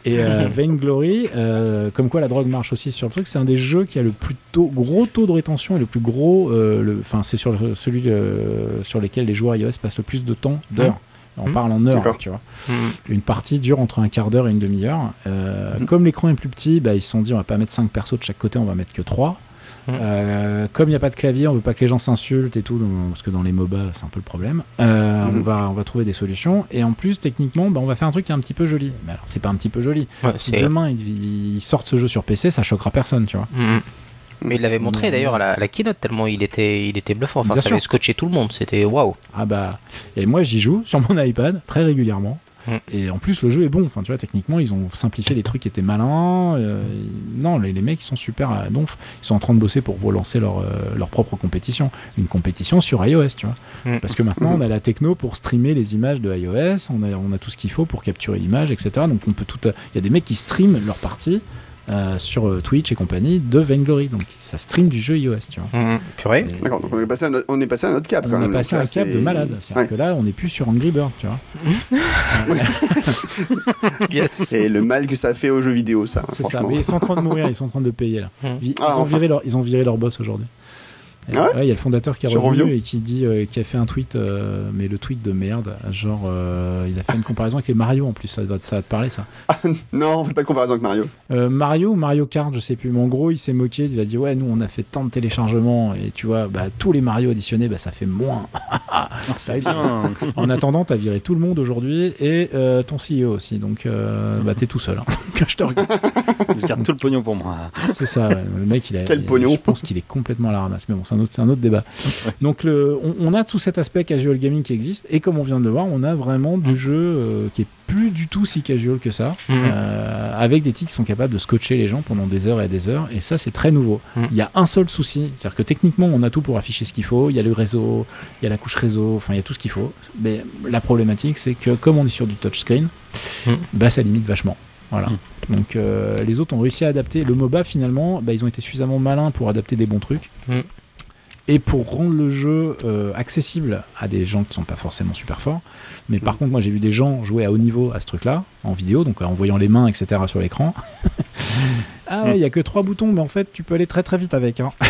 et euh, Vainglory, euh, comme quoi la drogue marche aussi sur le truc, c'est un des jeux qui a le plus tôt, gros taux de rétention et le plus gros, enfin c'est sur celui sur lesquels les joueurs iOS passent le plus de temps d'heures. On hmm. parle en heures, tu vois. Hmm. Une partie dure entre un quart d'heure et une demi-heure. Euh, hmm. Comme l'écran est plus petit, bah, ils se sont dit on va pas mettre 5 persos de chaque côté, on va mettre que 3. Euh, comme il n'y a pas de clavier, on veut pas que les gens s'insultent et tout, parce que dans les MOBA c'est un peu le problème. Euh, on va on va trouver des solutions et en plus techniquement, bah, on va faire un truc qui est un petit peu joli. Mais alors c'est pas un petit peu joli. si demain ils, sortent ce jeu sur PC, ça choquera personne, tu vois. Mais il l'avait montré d'ailleurs à la, keynote tellement il était, il était bluffant. Enfin, ça avait scotché tout le monde. C'était waouh. Ah bah. Et moi j'y joue sur mon iPad très régulièrement. Mm. Et en plus, le jeu est bon. Enfin, tu vois, techniquement, ils ont simplifié les trucs qui étaient malins. Euh, non, les, les, mecs, ils sont super à donf. Ils sont en train de bosser pour relancer leur, euh, leur propre compétition. Une compétition sur iOS, tu vois. Mm. Parce que maintenant, on a la techno pour streamer les images de iOS. On a, on a tout ce qu'il faut pour capturer l'image, etc. Donc, on peut tout. Il y a des mecs qui streament leur partie euh, sur euh, Twitch et compagnie de Vainglory. Donc ça stream du jeu iOS, tu vois. Mmh, purée. D'accord, donc on est, passé à notre, on est passé à notre cap. On est passé à un cap de malade. C'est-à-dire que là, on n'est plus sur Angry Bird, tu vois. C'est le mal que ça fait aux jeux vidéo, ça. C'est ça, mais ils sont en train de mourir, ils sont en train de payer là. Mmh. Ils, ah, ont, viré leur, ils ont viré leur boss aujourd'hui. Ah il y a le fondateur qui est revenu et qui dit, euh, qui a fait un tweet, euh, mais le tweet de merde, genre, euh, il a fait une comparaison avec les Mario en plus, ça, va te parler ça. non, on fait pas de comparaison avec Mario. Mario ou Mario Kart, je sais plus, mais en gros, il s'est moqué, il a dit, ouais, nous on a fait tant de téléchargements et tu vois, bah, tous les Mario additionnés, bah, ça fait moins. ça bien. en attendant, t'as viré tout le monde aujourd'hui et ton CEO aussi, donc bah, t'es tout seul. Hein. je te regarde. je garde tout le pognon pour moi. C'est ça, le mec, il a. Quel pognon Je pense qu'il est complètement à la ramasse, mais bon, c'est un autre, c'est un autre débat. Donc le, on, a tout cet aspect casual gaming qui existe et comme on vient de le voir, on a vraiment du mm. jeu euh, qui est plus du tout si casual que ça, mm. euh, avec des titres qui sont capables de scotcher les gens pendant des heures et des heures et ça c'est très nouveau. Mm. Il y a un seul souci, c'est-à-dire que techniquement on a tout pour afficher ce qu'il faut, il y a le réseau, il y a la couche réseau, enfin il y a tout ce qu'il faut, mais la problématique c'est que comme on est sur du touchscreen, bah ça limite vachement. Voilà. Donc les autres ont réussi à adapter. Le MOBA finalement, bah, ils ont été suffisamment malins pour adapter des bons trucs. Mm et pour rendre le jeu euh, accessible à des gens qui sont pas forcément super forts. Mais par mm. contre, moi j'ai vu des gens jouer à haut niveau à ce truc-là, en vidéo, donc en voyant les mains, etc. sur l'écran. ah ouais, il y a que trois boutons, mais en fait tu peux aller très très vite avec. Hein.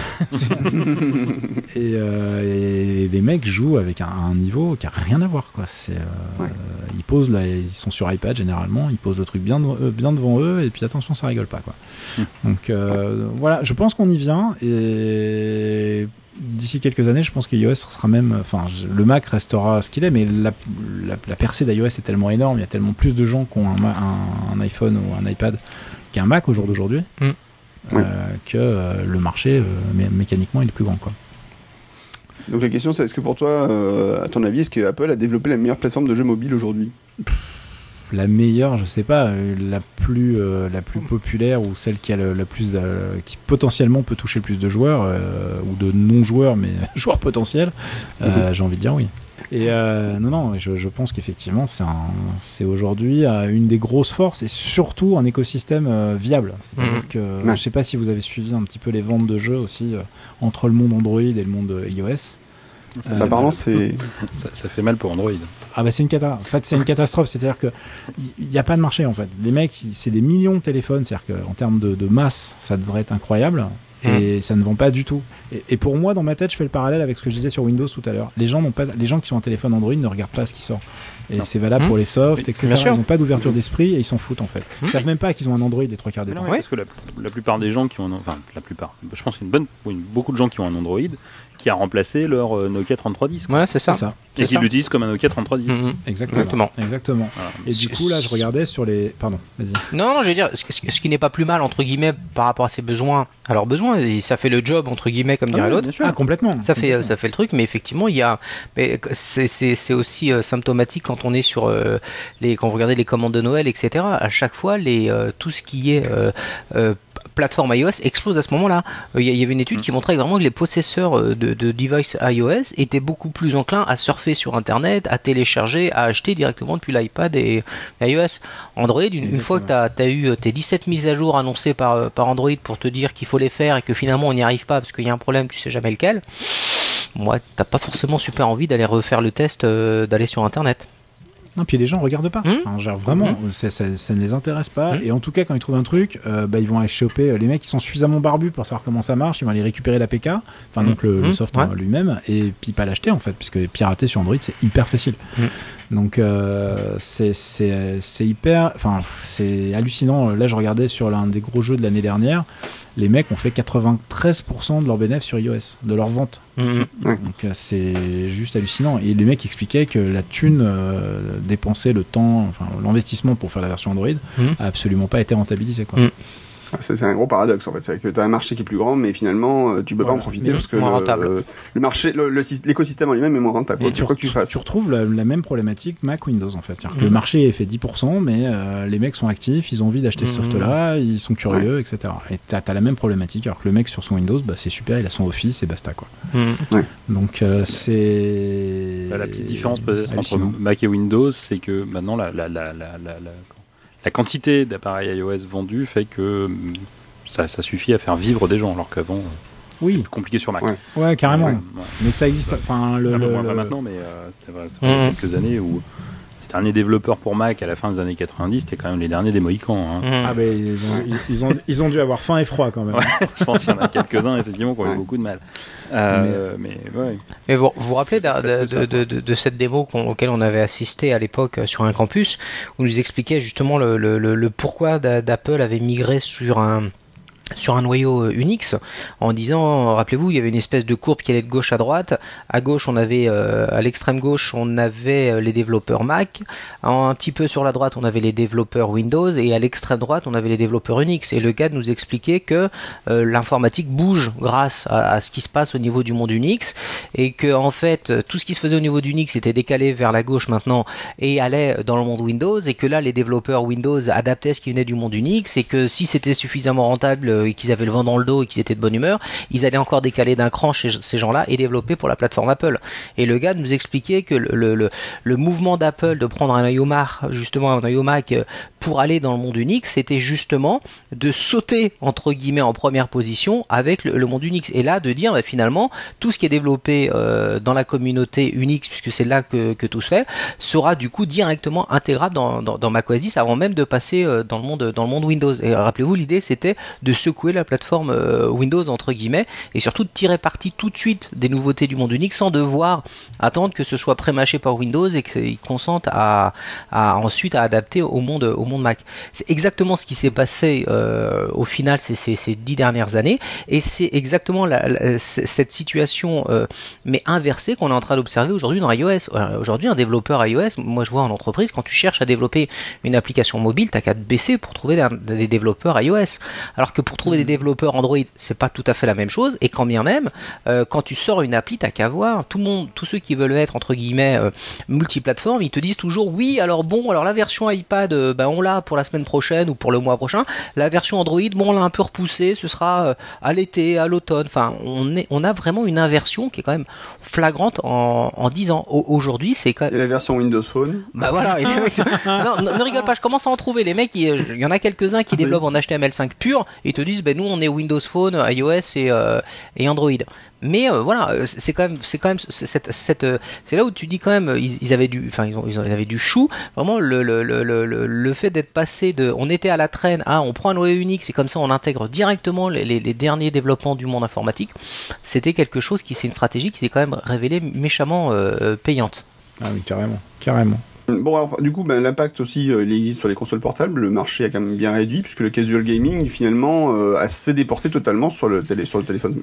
Euh, et, les mecs jouent avec un, niveau qui a rien à voir, quoi. C'est, euh, ils posent là, ils sont sur iPad généralement, ils posent le truc bien, bien devant eux, et puis attention, ça rigole pas, quoi. Mm. Donc voilà, je pense qu'on y vient et d'ici quelques années, je pense que iOS sera même, enfin, le Mac restera ce qu'il est, mais la, la, percée d'iOS est tellement énorme, il y a tellement plus de gens qui ont un, iPhone ou un iPad qu'un Mac au jour d'aujourd'hui, mm. euh, que euh, le marché, euh, mécaniquement, il est plus grand, quoi. Donc la question, c'est est-ce que pour toi, à ton avis, est-ce que Apple a développé la meilleure plateforme de jeux mobile aujourd'hui? La meilleure, je sais pas, euh, la plus euh, la plus populaire ou celle qui a le, la plus qui potentiellement peut toucher le plus de joueurs euh, ou de non joueurs mais joueurs potentiels, mhm. j'ai envie de dire oui. Et non non, je, pense qu'effectivement c'est c'est aujourd'hui une des grosses forces et surtout un écosystème viable. C'est-à-dire mhm. que je sais pas si vous avez suivi un petit peu les ventes de jeux aussi entre le monde Android et le monde iOS. Ça, apparemment, c'est ça, fait mal pour Android. Ah bah c'est une cata. En fait, c'est une catastrophe. C'est-à-dire que il n'y a pas de marché en fait. Les mecs, c'est des millions de téléphones. C'est-à-dire qu'en termes de, masse, ça devrait être incroyable. Et mmh. ça ne vend pas du tout. Et, pour moi, dans ma tête, je fais le parallèle avec ce que je disais sur Windows tout à l'heure. Les gens n'ont pas, les gens qui sont en téléphone Android ne regardent pas ce qui sort. Et c'est valable mmh. pour les softs, etc. Ils n'ont pas d'ouverture d'esprit et ils s'en foutent en fait. Ils savent même pas qu'ils ont un Android les trois quarts des temps. parce que la, plupart des gens qui ont, enfin la plupart, je pense qu'il y a une bonne, beaucoup de gens qui ont un Android qui a remplacé leur euh, Nokia 3310. Voilà, c'est ça. ça. Et qui l'utilisent comme un Nokia 3310. Mm-hmm. Exactement. Exactement. Et du coup, là, je regardais sur les. Pardon, vas-y. Non, non, je veux dire, ce, qui n'est pas plus mal, entre guillemets, par rapport à ses besoins. Alors, besoins, ça fait le job, entre guillemets, comme dirait ah l'autre. Ah, complètement. Ça fait, ça fait le truc, mais effectivement, il y a. C'est aussi euh, symptomatique quand on est sur euh, les. Quand vous regardez les commandes de Noël, etc. À chaque fois, les, tout ce qui est plateforme iOS explose à ce moment-là. Il y avait une étude mm. qui montrait vraiment que les possesseurs euh, de, de devices iOS étaient beaucoup plus enclins à surfer sur Internet, à télécharger, à acheter directement depuis l'iPad et iOS. Android, une, fois que tu as, eu euh, tes 17 mises à jour annoncées par, euh, par Android pour te dire qu'il faut les faire et que finalement on n'y arrive pas parce qu'il y a un problème, tu sais jamais lequel, moi, t'as pas forcément super envie d'aller refaire le test, d'aller sur Internet. Non, puis les gens regardent pas. Hmm enfin, genre vraiment, hmm ça, ça, ne les intéresse pas. Hmm Et en tout cas, quand ils trouvent un truc, euh, bah, ils vont aller choper. Euh, les mecs, qui sont suffisamment barbus pour savoir comment ça marche. Ils vont aller récupérer l'APK, enfin donc le, software lui-même, et puis pas l'acheter en fait, puisque pirater sur Android c'est hyper facile. Donc euh, c'est hyper, enfin c'est hallucinant. Là, je regardais sur l'un des gros jeux de l'année dernière les mecs ont fait 93% de leur bénéfice sur iOS, de leur vente. Mm-hmm. Donc euh, c'est juste hallucinant. Et les mecs expliquaient que la thune euh, dépensée, le temps, enfin l'investissement pour faire la version Android, mm-hmm. a absolument pas été rentabilisé. Quoi. Mm. C'est un gros paradoxe en fait, c'est que tu as un marché qui est plus grand, mais finalement euh, tu peux pas en profiter parce que le, le, marché, l'écosystème en lui-même est moins rentable. Et tu, que tu, fasses. tu retrouves la, même problématique Mac Windows en fait. Le mm. marché est fait 10%, mais euh, les mecs sont actifs, ils ont envie d'acheter ce mm. soft-là, ils sont curieux, etc. Et tu as, la même problématique, alors que le mec sur son Windows, bah, c'est super, il a son Office et basta quoi. Mm. Donc euh, c'est. Bah, la petite différence peut-être entre Mac et Windows, c'est que maintenant la, la, la, la quantité d'appareils iOS vendus fait que mm, ça, suffit à faire vivre des gens, alors qu'avant, euh, oui. plus compliqué sur Mac. Ouais, carrément. Mais ça existe. Enfin, le, pas maintenant, mais euh, c'était vrai, il y a quelques années où derniers développeurs pour Mac à la fin des années 90, c'était quand même les derniers des Mohicans. Hein. Mmh. Ah ben ils ont, ils, ont, ils ont dû avoir faim et froid quand même. je pense qu'il y en a quelques-uns effectivement qui ont eu beaucoup de mal. Euh, mais, mais, mais vous vous rappelez de, de, de, de cette démo auquel on avait assisté à l'époque euh, sur un campus où nous expliquait justement le, le, le pourquoi d'Apple avait migré sur un sur un noyau euh, Unix en disant rappelez-vous il y avait une espèce de courbe qui allait de gauche à droite. À gauche on avait euh, à l'extrême gauche on avait euh, les développeurs Mac. Un petit peu sur la droite on avait les développeurs Windows. Et à l'extrême droite on avait les développeurs Unix. Et le gars nous expliquait que l'informatique bouge grâce à, ce qui se passe au niveau du monde Unix. Et que en fait tout ce qui se faisait au niveau d'Unix était décalé vers la gauche maintenant et allait dans le monde Windows. Et que là les développeurs Windows adaptaient ce qui venait du monde Unix. Et que si c'était suffisamment rentable qu'ils avaient le vent dans le dos et qu'ils étaient de bonne humeur, ils allaient encore décaler d'un cran chez ces gens-là et développer pour la plateforme Apple. Et le gars nous expliquait que le, le, le, mouvement d'Apple de prendre un iOMAC, justement un iOMac pour aller dans le monde Unix, c'était justement de sauter entre guillemets en première position avec le, monde Unix. Et là, de dire bah, finalement tout ce qui est développé euh, dans la communauté Unix, puisque c'est là que, tout se fait, sera du coup directement intégrable dans, dans, dans macOS 10 avant même de passer euh, dans le monde dans le monde Windows. Et rappelez-vous, l'idée c'était de secouer la plateforme euh, Windows entre guillemets et surtout de tirer parti tout de suite des nouveautés du monde Unix sans devoir attendre que ce soit prémâché par Windows et qu'ils consentent à, à, ensuite à adapter au monde au monde Mac. C'est exactement ce qui s'est passé euh, au final ces, ces, ces, dix dernières années et c'est exactement la, cette situation euh, mais inversée qu'on est en train d'observer aujourd'hui dans iOS. Aujourd'hui, un développeur iOS, moi je vois en entreprise, quand tu cherches à développer une application mobile, t'as qu'à te baisser pour trouver des, des, développeurs iOS. Alors que pour trouver des mmh. développeurs Android, c'est pas tout à fait la même chose. Et quand bien même, euh, quand tu sors une appli, t'as qu'à voir. Tout le monde, tous ceux qui veulent être entre guillemets euh, multiplateformes, ils te disent toujours oui. Alors bon, alors la version iPad, euh, ben on l'a pour la semaine prochaine ou pour le mois prochain. La version Android, bon, on l'a un peu repoussé. Ce sera euh, à l'été, à l'automne. Enfin, on est, on a vraiment une inversion qui est quand même flagrante en, en 10 ans. Aujourd'hui, c'est quand même... Et la version Windows Phone. Bah voilà. non, ne, rigole pas. Je commence à en trouver. Les mecs, il, y en a quelques-uns qui ah, développent en HTML5 pur et te disent, ben nous, on est Windows Phone, iOS et, et Android. Mais euh, voilà, euh, c'est quand même, c'est quand même cette, c'est là où tu dis quand même, ils, avaient du, enfin ils, ont, ils avaient du chou. Vraiment le le le le, le fait d'être passé de, on était à la traîne, à on prend un noyau unique, c'est comme ça on intègre directement les, derniers développements du monde informatique. C'était quelque chose qui, c'est une stratégie qui s'est quand même révélée méchamment euh, payante. Ah oui, carrément, carrément. Bon, alors, du coup, ben, l'impact aussi, euh, il existe sur les consoles portables. Le marché a quand même bien réduit, puisque le casual gaming, finalement, euh, a s'est déporté totalement sur le, télé, sur le téléphone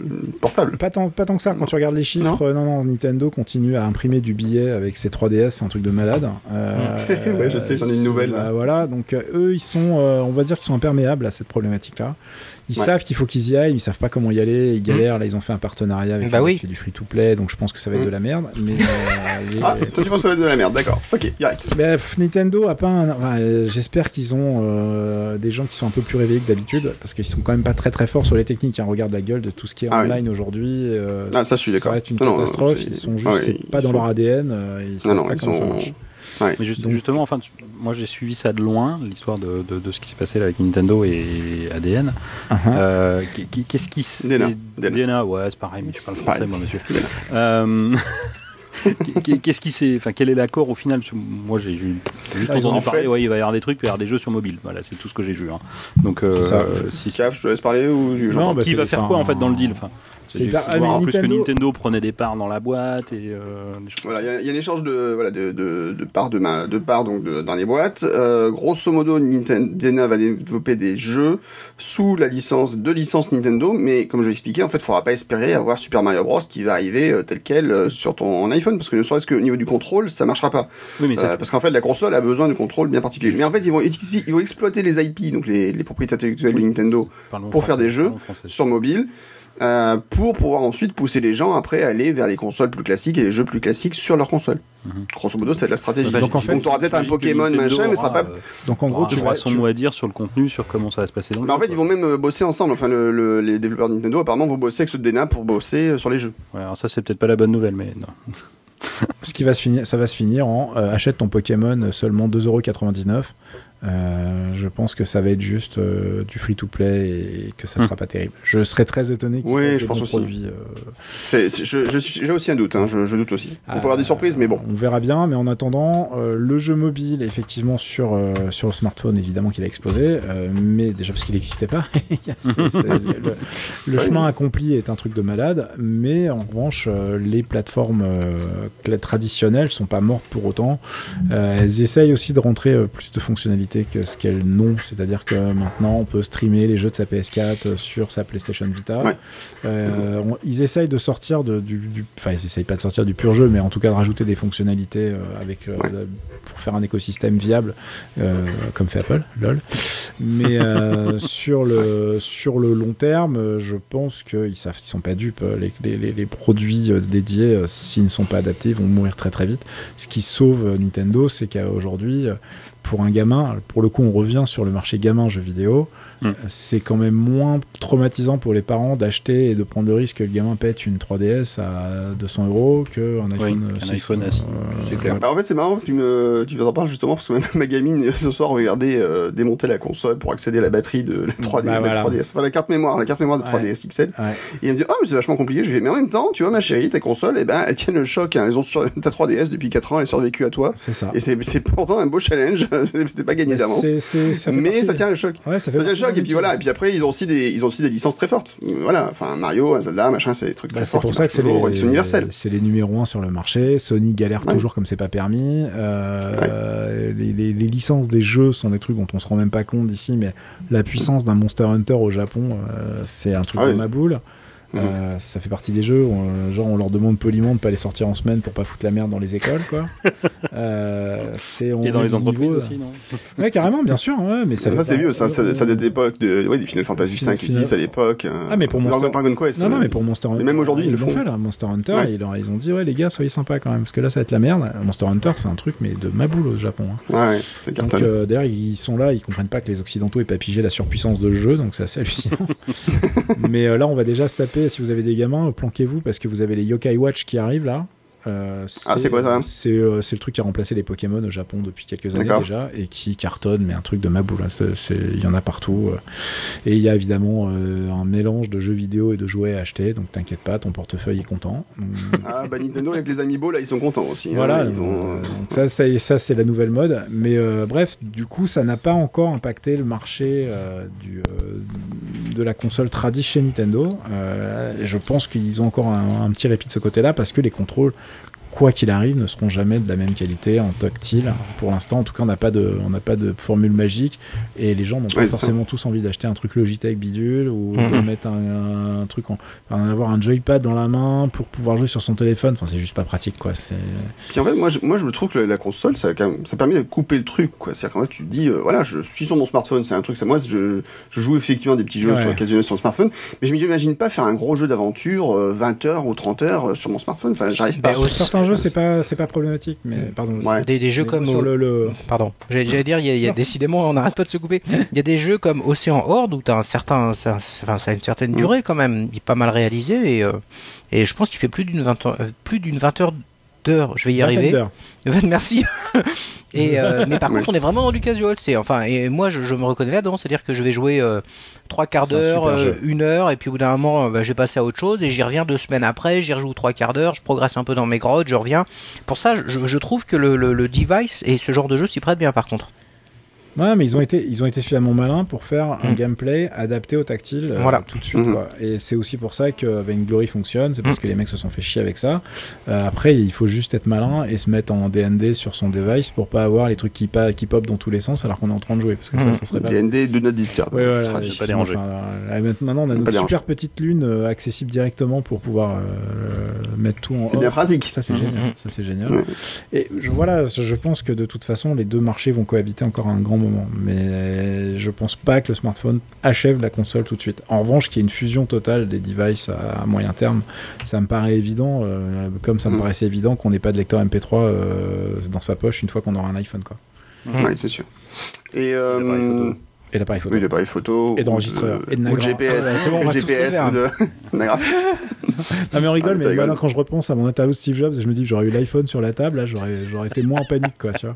portable. Pas tant, pas tant que ça. Quand tu regardes les chiffres, non, non, Nintendo continue à imprimer du billet avec ses 3DS, c'est un truc de malade. Euh, ouais, je sais, j'en ai une nouvelle. Bah, voilà, donc eux, ils sont, on va dire qu'ils sont imperméables à cette problématique-là. Ils savent qu'il faut qu'ils y aillent, ils savent pas comment y aller, ils galèrent. Mmh. Là, ils ont fait un partenariat avec bah du free-to-play, donc je pense que ça va être mmh. de la merde. Mais euh, ah, toi tu penses que ça va être de la merde, d'accord. Ok, direct. Nintendo a pas. Un... Enfin, J'espère qu'ils ont euh, des gens qui sont un peu plus réveillés que d'habitude, parce qu'ils sont quand même pas très très forts sur les techniques. Hein. Regarde la gueule de tout ce qui est ah online aujourd'hui. Euh, ah, ça, je suis d'accord. Ça va être une catastrophe. ils sont juste pas dans leur ADN. ils savent pas comment ça marche. Mais justement, enfin, moi j'ai suivi ça de loin, l'histoire de, de, ce qui s'est passé là avec Nintendo et ADN. Uh-huh. Euh, qu'est-ce qui s'est. DNA. ouais, c'est pareil, mais je parle français, moi, monsieur. Euh, qu'est-ce qui s'est. Enfin, quel est l'accord au final? Moi j'ai juste ah, entendu parler, ouais, il va y avoir des trucs, il va y avoir des jeux sur mobile. Voilà, c'est tout ce que j'ai vu. Hein. Donc, euh, ça. si. Caf, je te laisse parler ou. Non, bah, qui va faire quoi en fait dans le deal enfin, c'est pas ah, en plus que Nintendo prenait des parts dans la boîte et euh, voilà, il y, a un échange de voilà de, de, de parts de ma, de parts donc dans les boîtes. Euh, grosso modo, Nintendo va développer des jeux sous la licence de licence Nintendo, mais comme je l'expliquais, en fait, il faudra pas espérer avoir Super Mario Bros qui va arriver euh, tel quel euh, sur ton iPhone parce que ne serait-ce qu'au niveau du contrôle, ça marchera pas. Oui, mais euh, parce qu'en fait, la console a besoin de contrôle bien particulier. Mais en fait, ils vont ils vont exploiter les IP, donc les, les propriétés intellectuelles de Nintendo, pour faire des jeux sur mobile. Euh, pour pouvoir ensuite pousser les gens après à aller vers les consoles plus classiques et les jeux plus classiques sur leur console. Mhm. Grosso modo, c'est la stratégie. donc, en fait, tu auras peut-être un Pokémon machin, mais ça sera pas. Euh, donc en gros, tu auras son mot à dire sur le contenu, sur comment ça va se passer. Dans mais en fait, ils vont même euh, bosser ensemble. Enfin, le, les développeurs Nintendo apparemment vont bosser avec ceux de Dena pour bosser sur les jeux. Ouais, alors ça, c'est peut-être pas la bonne nouvelle, mais non. Ce qui va se finir, ça va se finir en achète ton Pokémon seulement 2,99€. Euh, je pense que ça va être juste euh, du free-to-play et que ça hmm. sera pas terrible. Je serais très étonné oui, je pense aussi. Produits, euh... J'ai aussi un doute, hein, je, je, doute aussi. On peut avoir des surprises, mais bon. On verra bien, mais en attendant, euh, le jeu mobile, effectivement, sur, sur le smartphone, évidemment qu'il a explosé, mais déjà parce qu'il n'existait pas. le, le chemin accompli est un truc de malade, mais en revanche, les plateformes traditionnelles sont pas mortes pour autant. elles essayent aussi de rentrer plus de fonctionnalités que ce qu'elle n'ont. C'est-à-dire que maintenant, on peut streamer les jeux de sa PS4 sur sa PlayStation Vita. Euh, ils essayent de sortir de, du, du, Enfin, ils essayent pas de sortir du pur jeu, mais en tout cas de rajouter des fonctionnalités euh, avec, euh, pour faire un écosystème viable, comme fait Apple, lol. Mais sur, le, sur le long terme, je pense qu'ils savent qu'ils sont pas dupes. Les, les, les produits dédiés, s'ils ne sont pas adaptés, vont mourir très très vite. Ce qui sauve Nintendo, c'est qu'aujourd'hui, pour un gamin, pour le coup, on revient sur le marché gamin jeux vidéo. Mm. C'est quand même moins traumatisant pour les parents d'acheter et de prendre le risque que le gamin pète une 3DS à 200 euros qu'un iPhone, oui, 6. iPhone c'est clair. Bah, en fait, c'est marrant que tu me, tu en parles justement parce que même ma gamine ce soir regardait démonter la console pour accéder à la batterie de la 3DS, bah, la 3DS. Enfin, la carte mémoire, la carte mémoire de 3DS XL. Et elle me dit, oh, mais c'est vachement compliqué. Je vais, mais en même temps, tu vois, ma chérie, ta console, eh ben, elle tient le choc. Hein. Elles ont sur ta 3DS depuis 4 ans, elle est survécue à toi. C'est ça. Et c'est, pourtant un beau challenge. c'est pas gagné d'avance. Mais ça tient le choc. Ouais, ça, fait ça tient le choc. Et puis voilà. Et puis après, ils ont aussi des, ils ont aussi des licences très fortes. Voilà. Enfin, Mario, Zelda, machin, c'est des trucs bah, très forts. C'est pour ça que c'est les, universel. C'est les numéros 1 sur le marché. Sony galère toujours comme c'est pas permis. Euh, les, les, les, licences des jeux sont des trucs dont on se rend même pas compte ici, mais la puissance d'un Monster Hunter au Japon, euh, c'est un truc ah de ma boule. Euh, ça fait partie des jeux. On, genre, on leur demande poliment de pas les sortir en semaine pour pas foutre la merde dans les écoles, quoi. euh, c'est Et dans les entreprises aussi, non Ouais, carrément, bien sûr. Ouais, mais ça, ça c'est vieux. Ça, ça, ça date d'époque de, ouais, des Final Fantasy 5 Final... 6 à l'époque. Euh, ah, mais pour Monster Dragon Quest. Non, non, mais pour Monster Hunter. même aujourd'hui, ils, le font. Fait, là, Monster Hunter, ouais. ils, ils, ont dit, ouais, les gars, soyez sympas quand même, parce que là, ça va être la merde. Monster Hunter, c'est un truc, mais de ma boule au Japon. Hein. Ouais, c'est carton. Euh, d'ailleurs, ils sont là, ils comprennent pas que les Occidentaux aient pas pigé la surpuissance de jeu, donc c'est assez hallucinant. mais euh, là, on va déjà se taper, si vous avez des gamins, planquez-vous parce que vous avez les Yokai Watch qui arrivent là. Euh, ah, c'est quoi ça euh, C'est le truc qui a remplacé les Pokémon au Japon depuis quelques années déjà et qui cartonne, mais un truc de ma boule. Il y en a partout. Euh. Et il y a évidemment un mélange de jeux vidéo et de jouets à acheter, donc t'inquiète pas, ton portefeuille est content. ah, bah Nintendo avec les Amiibo, là, ils sont contents aussi. Hein. Voilà, ils ont... ça, ça, ça c'est la nouvelle mode. Mais bref, du coup, ça n'a pas encore impacté le marché du, de la console traditionnelle chez Nintendo. et je pense qu'ils ont encore un, un petit répit de ce côté-là parce que les contrôles quoi qu'il arrive, ne seront jamais de la même qualité en tactile. Pour l'instant, en tout cas, on n'a pas de, on n'a pas de formule magique et les gens n'ont pas forcément tous envie d'acheter un truc Logitech bidule ou de mhm. mettre un, truc en, avoir un joypad dans la main pour pouvoir jouer sur son téléphone. Enfin, c'est juste pas pratique, quoi. C'est. Puis en fait, moi, je, moi, je me trouve que la console, ça, ça permet de couper le truc, quoi. C'est-à-dire qu'en fait, tu te dis, euh, voilà, je suis sur mon smartphone, c'est un truc, ça, moi, je, je joue effectivement des petits jeux sur occasionnels sur le smartphone, mais je m'imagine pas faire un gros jeu d'aventure 20 euh, heures ou 30 heures euh, sur mon smartphone. Enfin, j'arrive pas. Bah, certains c'est pas, c'est pas problématique, mais pardon. Des, jeux comme sur le, pardon, j'allais dire, il y a, décidément, on n'arrête pas de se couper. Il y a des jeux comme Océan Horde où t'as un certain, ça, enfin, ça a une certaine mm. durée quand même. Il est pas mal réalisé et euh, et je pense qu'il fait plus d'une vingt euh, plus d'une vingt heures d'heures. Je vais y arriver. Merci. et euh, mais par contre, on est vraiment dans du casual. C'est enfin et moi je, me reconnais là-dedans, c'est-à-dire que je vais jouer trois quarts d'heure, une heure, et puis au bout d'un moment, bah, je vais passer à autre chose et j'y reviens deux semaines après, j'y rejoue trois quarts d'heure, je progresse un peu dans mes grottes, je reviens. Pour ça, je, je trouve que le, le, le device et ce genre de jeu s'y prête bien par contre. Ouais, mais ils ont été, ils ont été suffisamment malins pour faire un mm. gameplay adapté au tactile euh, voilà. tout de suite. Quoi. Et c'est aussi pour ça que Vainglory fonctionne, c'est parce mm. que les mecs se sont fait chier avec ça. Euh, après, il faut juste être malin et se mettre en DND sur son device pour pas avoir les trucs qui, qui pop dans tous les sens alors qu'on est en train de jouer. Parce que ça, ça serait pas... DND de notre discard. Ouais, ouais, pas déranger. Euh, maintenant, on a notre super petite lune euh, accessible directement pour pouvoir mettre tout en. C'est bien pratique. Ça, c'est génial. Ça, c'est génial. Et je, voilà, je pense que de toute façon, les deux marchés vont cohabiter encore un grand moment mais je pense pas que le smartphone achève la console tout de suite. En revanche, qu'il y ait une fusion totale des devices à, moyen terme, ça me paraît évident, euh, comme ça me mm. paraissait évident qu'on n'ait pas de lecteur MP3 euh, dans sa poche une fois qu'on aura un iPhone. Quoi. Oui, c'est sûr. Et, euh, et l'appareil photo. Oui, l'appareil photo. Et d'enregistreur. Et de GPS. Ah, bon, GPS ou de non, mais on rigole, ah, mais voilà, quand je repense à mon interview de Steve Jobs, je me dis que j'aurais eu l'iPhone sur la table, là, j'aurais, j'aurais été moins en panique, quoi, tu vois.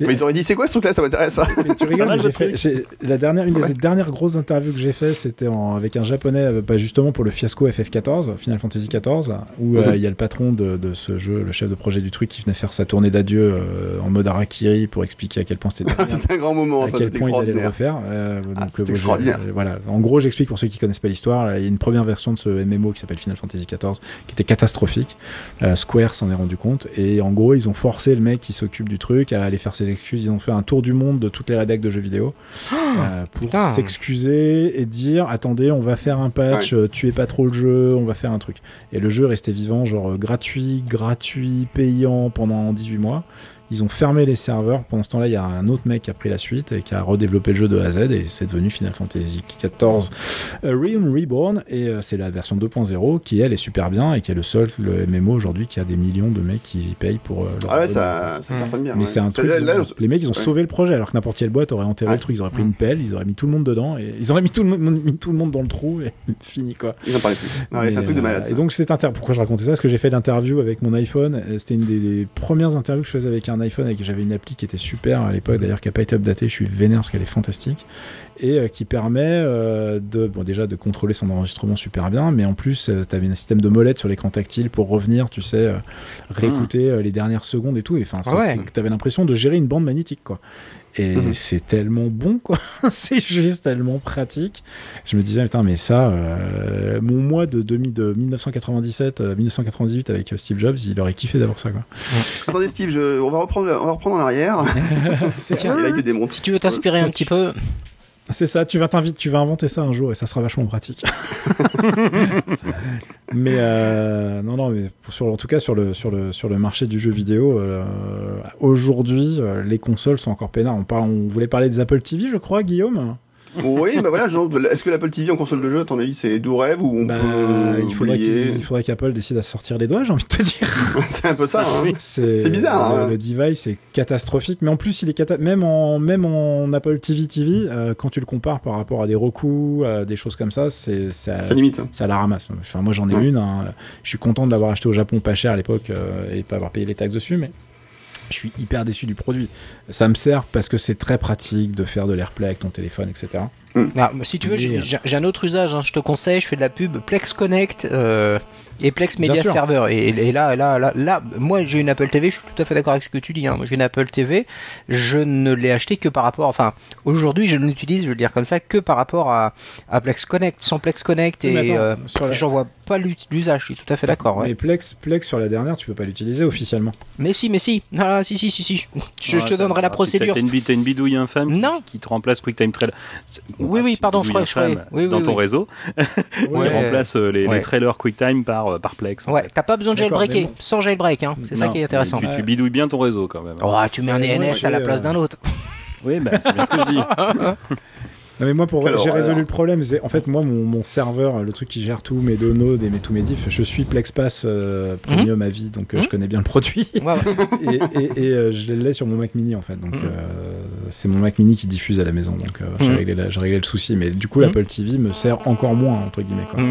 Mais ils auraient dit, c'est quoi ce truc-là, ça m'intéresse, tu rigoles, mais j'ai fait, la dernière, une des dernières grosses interviews que j'ai fait, c'était avec un japonais, euh, pas justement pour le fiasco FF14, Final Fantasy XIV, où euh, mhm. il y a le patron de, de, ce jeu, le chef de projet du truc, qui venait faire sa tournée d'adieu euh, en mode Harakiri pour expliquer à quel point c'était. c'était un grand moment, à ça, quel point ils allaient le refaire. Euh, ah, donc, voilà. En gros, j'explique pour ceux qui connaissent pas l'histoire, il y a une première version de ce MMO qui s'appelle Final Fantasy XIV qui était catastrophique. Square s'en est rendu compte et en gros, ils ont forcé le mec qui s'occupe du truc à aller faire ses excuses. Ils ont fait un tour du monde de toutes les rédacs de jeux vidéo euh, pour s'excuser et dire attendez, on va faire un patch, ouais. Euh, tuez pas trop le jeu, on va faire un truc. Et le jeu restait vivant, genre euh, gratuit, gratuit, payant pendant 18 mois. Ils ont fermé les serveurs. Pendant ce temps-là, il y a un autre mec qui a pris la suite et qui a redéveloppé le jeu de A à Z et c'est devenu Final Fantasy XIV Realm Reborn et c'est la version 2.0 qui elle est super bien et qui est le seul le MMO aujourd'hui qui a des millions de mecs qui payent pour leur Ah ouais, ça, ça bien. Mais c'est un truc. les mecs, ils ont sauvé le projet alors que n'importe quelle boîte aurait enterré le truc. Ils auraient pris une pelle, ils auraient mis tout le monde dedans et ils auraient mis tout le, mis tout le monde dans le trou et fini quoi. Ils en parlaient plus. c'est un truc de malade. Et donc c'est inter... pourquoi je racontais ça? Parce que j'ai fait l'interview avec mon iPhone. C'était une des, premières interviews que je faisais avec un iPhone et que j'avais une appli qui était super à l'époque d'ailleurs qui a pas été updatée. Je suis vénère parce qu'elle est fantastique et euh, qui permet euh, de bon déjà de contrôler son enregistrement super bien mais en plus euh, tu avais un système de molette sur l'écran tactile pour revenir tu sais réécouter hmm. les dernières secondes et tout et enfin ouais. tu avais l'impression de gérer une bande magnétique quoi et hmm. c'est tellement bon quoi. C'est juste tellement pratique. Je me disais putain mais ça mon mois de, de 1997 1998 avec Steve Jobs il aurait kiffé d'avoir ça quoi. Attendez Steve je, on va reprendre on va reprendre en arrière. C'est si tu veux t'inspirer un petit peu c'est ça, tu vas t'inviter, tu vas inventer ça un jour et ça sera vachement pratique. mais euh, non, non, mais sur, en tout cas sur le sur le sur le marché du jeu vidéo, euh, aujourd'hui, euh, les consoles sont encore peinards. On, parle, on voulait parler des Apple TV, je crois, Guillaume? Oui, bah voilà, est-ce que l'Apple TV en console de jeu, à ton avis, c'est doux rêve ou on bah, peut il faudrait qu'Apple décide à sortir les doigts, j'ai envie de te dire. c'est un peu ça. Hein. C'est bizarre. Le, hein. le, device est catastrophique, mais en plus, il est cata même en même en Apple TV TV, euh, quand tu le compares par rapport à des Roku, des choses comme ça, c'est ça, limite. Ça la ramasse. Enfin, moi, j'en ai une. Hein. Je suis content de l'avoir acheté au Japon pas cher à l'époque euh, et pas avoir payé les taxes dessus, mais je suis hyper déçu du produit. Ça me sert parce que c'est très pratique de faire de l'airplay avec ton téléphone, etc. Ah, si tu veux, j'ai un autre usage. Hein. Je te conseille, je fais de la pub Plex Connect. Euh, et Plex Media Server. Et, là, là, là, là, moi j'ai une Apple TV, je suis tout à fait d'accord avec ce que tu dis. Hein. J'ai une Apple TV, je ne l'ai acheté que par rapport, enfin, aujourd'hui je l'utilise, je veux dire comme ça, que par rapport à, à Plex Connect. Sans Plex Connect, et euh, j'en vois pas l'usage, je suis tout à fait d'accord. Mais Plex, Plex sur la dernière, tu peux pas l'utiliser officiellement. Mais si, mais si, ah, si, si, si, si. Je, te donnerai la procédure. T'as une, une, bidouille infâme non. Qui, te remplace QuickTime Trailer. Oui, oui, pardon, je crois, je crois. Oui, dans ton réseau, qui remplace euh, les, les trailers QuickTime par, euh, par Plex. Ouais, t'as pas besoin de jailbreaker, sans jailbreak, hein. c'est ça qui est intéressant. Tu, tu, bidouilles bien ton réseau quand même. Oh, tu mets un ENS à la place d'un autre. Oui, bah, c'est bien ce que je dis. Non mais moi pour j'ai résolu le problème c'est en fait moi mon, mon, serveur le truc qui gère tous mes downloads et mes tous mes diffs je suis Plexpass euh, premium à vie donc euh, je mhm. connais bien le produit et, et, et euh, je l'ai sur mon Mac Mini en fait donc euh, c'est mon Mac Mini qui diffuse à la maison donc euh, j'ai réglé, réglé, le souci mais du coup l'Apple TV me sert encore moins entre guillemets quoi.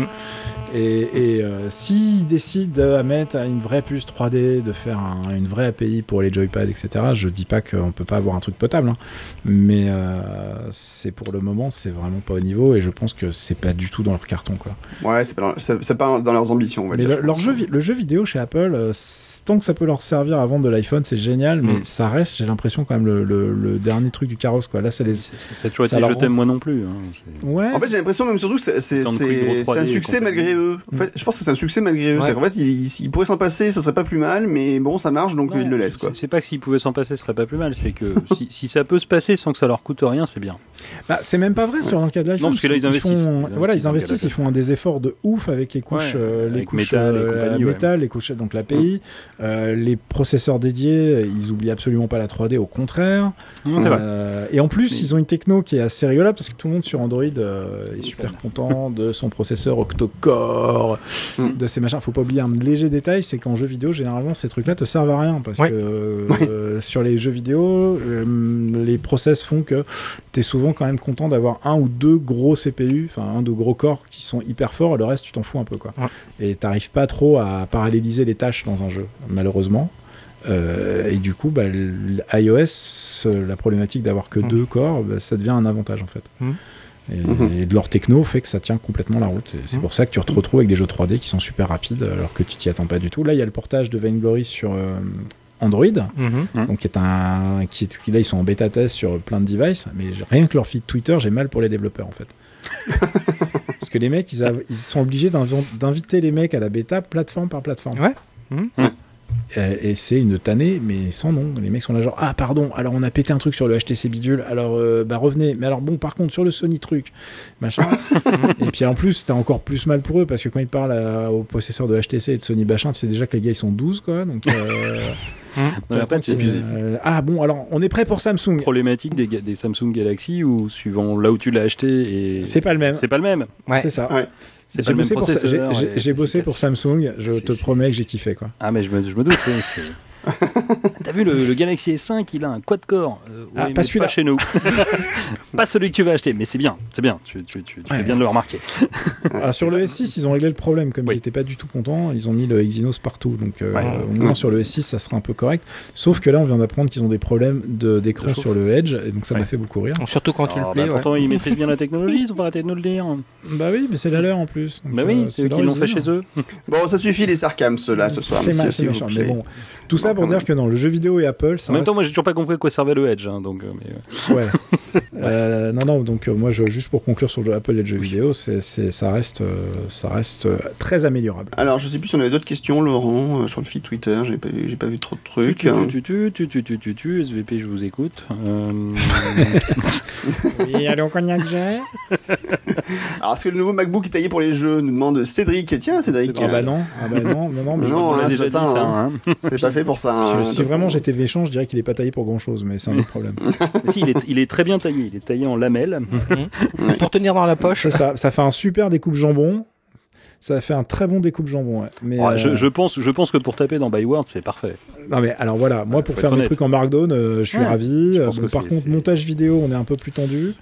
Et, et euh, s'ils décident à mettre une vraie puce 3D, de faire une vraie API pour les joypads, etc., je dis pas qu'on peut pas avoir un truc potable, hein. mais euh, c'est pour le moment, c'est vraiment pas au niveau, et je pense que c'est pas du tout dans leur carton, quoi. Ouais, c'est pas, pas, dans leurs ambitions, on va mais dire. Le, leur jeu, le jeu vidéo chez Apple, euh, tant que ça peut leur servir à vendre de l'iPhone, c'est génial, mais mm. ça reste, j'ai l'impression, quand même, le, le, dernier truc du carrosse, quoi. Là, ça les. C'est toujours été je t'aime moi non plus. Hein, ouais. En fait, j'ai l'impression, même surtout, c'est un succès malgré eux. En fait, je pense que c'est un succès malgré eux. En fait, il, pourrait s'en passer, ça serait pas plus mal, mais bon, ça marche, donc il le laisse. quoi. C'est pas que s'ils pouvaient s'en passer, ce serait pas plus mal. C'est que si, ça peut se passer sans que ça leur coûte rien, c'est bien. Bah, c'est même pas vrai sur le cas de l'iPhone. Non, parce que là, ils investissent. Font, voilà, ils investissent, ils font des efforts de ouf avec les couches, euh, les couches métal, euh, métal les couches, donc l'API, euh, les processeurs dédiés, ils oublient absolument pas la 3D, au contraire. et en plus, ils ont une techno qui est assez rigolote parce que tout le monde sur Android est super content de son processeur octa-core, mm. de ces machins. Faut pas oublier un léger détail, c'est qu'en jeu vidéo, généralement, ces trucs-là te servent à rien parce que euh, sur les jeux vidéo, euh, les process font que tu es souvent quand même content d'avoir un ou deux gros CPU, enfin un de gros corps qui sont hyper forts, le reste tu t'en fous un peu quoi. Et t'arrives pas trop à paralléliser les tâches dans un jeu, malheureusement. Euh, et du coup, bah, iOS, la problématique d'avoir que deux corps, bah, ça devient un avantage en fait. Mhm. Et, de leur techno fait que ça tient complètement la route. C'est mhm. pour ça que tu te retrouves avec des jeux 3D qui sont super rapides alors que tu t'y attends pas du tout. Là, il y a le portage de Vainglory sur euh, Android, mhm. donc qui est un, qui est, là ils sont en bêta test sur plein de devices, mais rien que leur feed Twitter, j'ai mal pour les développeurs en fait. Parce que les mecs, ils, ils sont obligés d'inviter les mecs à la bêta plateforme par plateforme. Ouais. Euh, et c'est une tannée, mais sans nom. Les mecs sont là genre, ah pardon, alors on a pété un truc sur le HTC bidule, alors euh, bah revenez. Mais alors bon, par contre, sur le Sony truc, machin. et puis en plus, t'as encore plus mal pour eux, parce que quand ils parlent aux possesseurs de HTC et de Sony machin, tu sais déjà que les gars ils sont 12, quoi. Donc, euh, euh, ah bon, alors on est prêt pour Samsung. Problématique des, des Samsung Galaxy ou suivant là où tu l'as acheté et c'est pas le même. C'est pas le même. C'est ça. J'ai bossé, pour, j'ai bossé pour Samsung, je te promets que j'ai kiffé quoi. Ah mais je me, je me doute, T'as vu le, Galaxy S5, il a un quad-core. Euh, ah, pas celui-là. chez nous. pas celui que tu vas acheter, mais c'est bien, c'est bien. Tu, tu, tu, fais bien de le remarquer. Alors, sur le S6, ils ont réglé le problème. Comme ils n'étaient pas du tout contents, ils ont mis le Exynos partout. Donc, euh, au moins sur le S6, ça sera un peu correct. Sauf que là, on vient d'apprendre qu'ils ont des problèmes d'écran sur le Edge, et donc ça m'a fait beaucoup rire. surtout quand tu le ah, plais. Bah, pourtant, ils maîtrisent bien la technologie, ils ont pas arrêté de nous le dire. Bah oui, mais c'est la leur en plus. bah oui, euh, c'est eux qui l'ont fait chez eux. Bon, ça suffit les sarcasmes, ceux-là, ce soir. C'est mais bon. Tout ça pour dire que dans le jeu vidéo et Apple. en même temps, moi, j'ai toujours pas compris à quoi servait le Edge. Hein, donc, euh, mais, ouais. euh, non, non. Donc, euh, moi, je, juste pour conclure sur le Apple et le jeu vidéo, c'est, ça reste, euh, ça reste très améliorable. Alors, je sais plus si on avait d'autres questions, Laurent, sur le feed Twitter. J'ai pas, j'ai pas vu trop de trucs. Tu, tu, tu, tu, tu, tu, tu, tu, SVP, je vous écoute. et allez, on cognac j'ai. Alors, est-ce que le nouveau MacBook est taillé pour les jeux Nous demande Cédric. Tiens, Cédric. Ah bah non, ah bah non, non, non, mais non, hein, c'est pas ça. Hein. C'est pas fait pour ça. Si vraiment j'étais méchant, je dirais qu'il est pas taillé pour grand chose, mais c'est un autre problème. si, il est, il est, très bien taillé. Il est taillé en lamelles. Mhm. pour tenir dans la poche. Ça, ça fait un super découpe jambon. Ça fait un très bon découpe jambon. Mais euh, je, pense, je pense que pour taper dans Byword, c'est parfait. Non mais alors voilà, moi pour faire des trucs en Markdown, euh, je suis ravi. Euh, par contre, montage vidéo, on est un peu plus tendu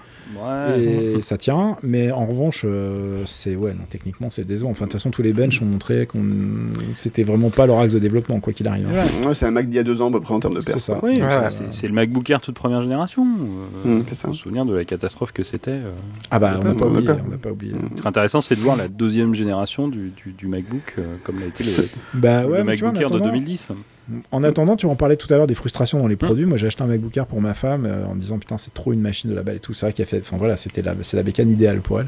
et ça tient, mais en revanche, euh, c'est ouais, non, techniquement c'est décevant. Enfin, de toute façon, tous les benches ont montré qu'on c'était vraiment pas leur axe de développement, quoi qu'il arrive. Ouais. c'est un Mac d'il y a deux ans, à peu près en termes de perf. C'est ça. Oui, c'est le MacBook Air toute première génération. Euh, mmh, ça. souvenir de la catastrophe que c'était. Euh, ah bah, on n'a pas, oublié. pas oublié. Ce qui est intéressant, c'est de voir la deuxième génération du, du, MacBook, comme l'a été le, bah, le MacBook Air de 2010. En attendant, tu en parlais tout à l'heure des frustrations dans les mmh. produits. Moi, j'ai acheté un MacBook Air pour ma femme en me disant putain, c'est trop une machine de la balle et tout. C'est vrai qu'il a fait. Enfin voilà, c'était la, c'est la bécane idéale pour elle.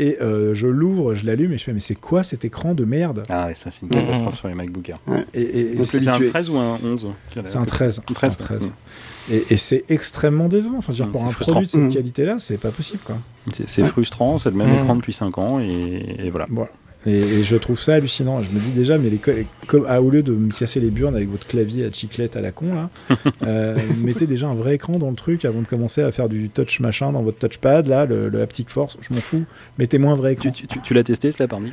Et euh, je l'ouvre, je l'allume et je fais mais c'est quoi cet écran de merde? Ah ouais, ça c'est une catastrophe sur les MacBook Air. Et, c'est un 13 ou un 11 C'est un 13. 13. 13. Et, c'est extrêmement décevant. Enfin, dire, pour un produit de cette mmh. qualité-là, c'est pas possible. quoi. C'est frustrant, c'est le même mmh. écran depuis 5 ans et, voilà. voilà. Et, je trouve ça hallucinant. Je me dis déjà, mais les, ah, au lieu de me casser les burnes avec votre clavier à chiclette à la con, là, euh, mettez déjà un vrai écran dans le truc avant de commencer à faire du touch machin dans votre touchpad, là, le, le Haptic Force, je m'en fous. Mettez-moi un vrai écran. Tu, l'as testé, cela, pardon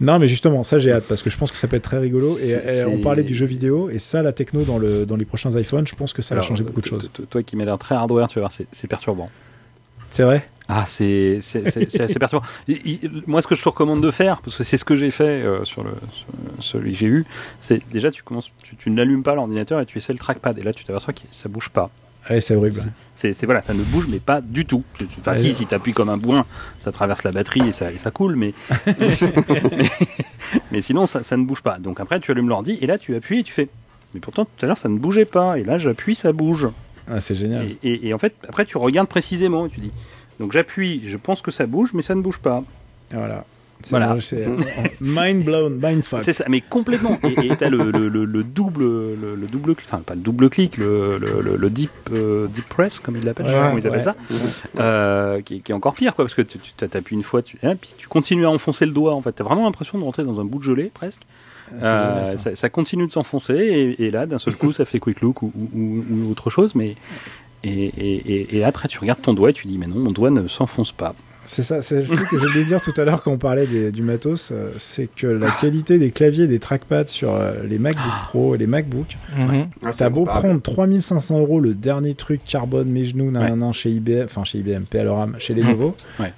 Non, mais justement, ça j'ai hâte parce que je pense que ça peut être très rigolo. Et, on parlait du jeu vidéo, et ça, la techno dans, le, dans les prochains iPhones, je pense que ça va changer beaucoup de choses. Toi qui mets l'air très hardware, tu vas voir, c'est perturbant. C'est vrai? Ah, c'est assez perturbant. moi, ce que je te recommande de faire, parce que c'est ce que j'ai fait euh, sur, le, celui que j'ai eu, c'est déjà tu commences, tu, n'allumes pas l'ordinateur et tu essaies le trackpad. Et là, tu t'aperçois que ça bouge pas. Ouais, c'est horrible. C'est voilà, ça ne bouge mais pas du tout. Enfin, si, si tu appuies comme un boin, ça traverse la batterie et ça, et ça coule, mais, mais, sinon ça, ça, ne bouge pas. Donc après, tu allumes l'ordi et là, tu appuies et tu fais. Mais pourtant, tout à l'heure, ça ne bougeait pas. Et là, j'appuie, ça bouge. Ah, c'est génial. Et, et, en fait, après, tu regardes précisément et tu dis donc j'appuie, je pense que ça bouge, mais ça ne bouge pas. voilà. Voilà. mind blown, mind fuck. C'est ça, mais complètement. Et t'as le, le, le, double, le, double, enfin pas le double clic, le, deep, euh, deep press comme ils l'appellent, je sais pas comment ils appellent ça, euh, qui, qui, est encore pire, quoi, parce que tu t'appuies une fois, tu, hein, puis tu continues à enfoncer le doigt. En fait, t'as vraiment l'impression de rentrer dans un bout de gelée presque. Ah, euh, ça. Ça, continue de s'enfoncer et, et, là, d'un seul coup, ça fait quick look ou, ou, ou autre chose, mais et, et, et, après, tu regardes ton doigt et tu dis, mais non, mon doigt ne s'enfonce pas. C'est ça, c'est le truc que j'ai oublié de dire tout à l'heure quand on parlait du matos, euh, c'est que la qualité des claviers et des trackpads sur euh, les MacBook Pro et les MacBook, mhm. ah, t'as beau prendre 3500 euros le dernier truc carbone, mes genoux, nan, chez IBM, enfin chez IBM, PLORAM, chez Lenovo,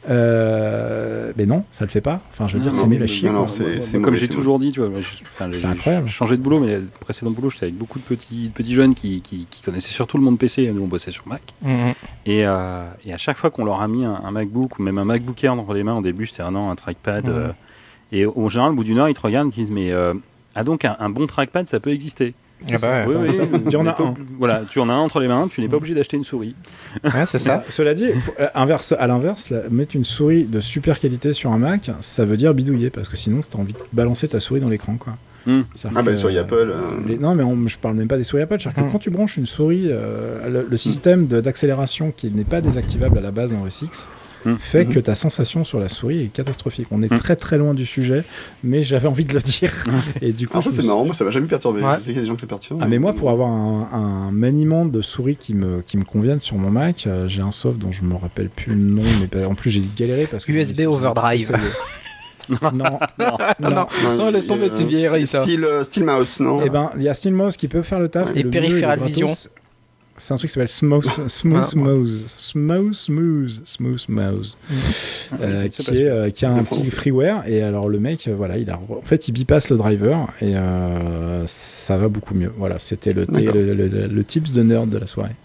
euh, mais non, ça le fait pas. Enfin, je veux dire, c'est nul à chier. comme j'ai toujours dit, tu vois, c'est incroyable. J'ai changé de boulot, mais le précédent boulot, j'étais avec beaucoup de petits, petits jeunes qui, qui, connaissaient surtout le monde PC, et nous on bossait sur Mac. Mhm. et, et, à chaque fois qu'on leur a mis un, un MacBook ou même un MacBook Air dans les mains au début, c'était un an, un trackpad. Euh, et au général, au bout d'une heure, ils te regardent et disent Mais euh, ah, donc un, bon trackpad, ça peut exister ah bah oui, oui, tu en as un. Voilà, tu en as un entre les mains, tu n'es pas obligé d'acheter une souris. c'est ça. Cela dit, euh, inverse, à l'inverse, mettre une souris de super qualité sur un Mac, ça veut dire bidouiller, parce que sinon, tu as envie de balancer ta souris dans l'écran. quoi. Hmm. Ah bah les souris Apple. non mais je parle même pas des souris Apple. C'est-à-dire que hmm. quand tu branches une souris, le, le, système d'accélération qui n'est pas désactivable à la base dans OS X Mmh. fait mmh. que ta sensation sur la souris est catastrophique. On est mmh. très très loin du sujet, mais j'avais envie de le dire. Et du coup, ah, ça c'est marrant, moi ça m'a jamais perturbé. Je sais qu'il y a des gens qui ça perturbe. Ah, mais moi pour avoir un, maniement de souris qui me, qui me convienne sur mon Mac, euh, j'ai un soft dont je me rappelle plus le nom, mais en plus j'ai galéré parce que. USB Overdrive. non, non, non, non, non, laisse tomber, c'est vieillerie ça. Style, euh, style mouse, non? Eh ben, il y a Style mouse qui peut faire le taf. Et périphérique vision c'est un truc qui s'appelle Smooth, Smooth Mouse. Smooth Mouse. Smooth Mouse. Euh, qui, est, euh, qui a un petit freeware. Et alors, le mec, euh, voilà, il a, en fait, il bypass le driver et euh, ça va beaucoup mieux. Voilà, c'était le, le, le, le, tips de nerd de la soirée.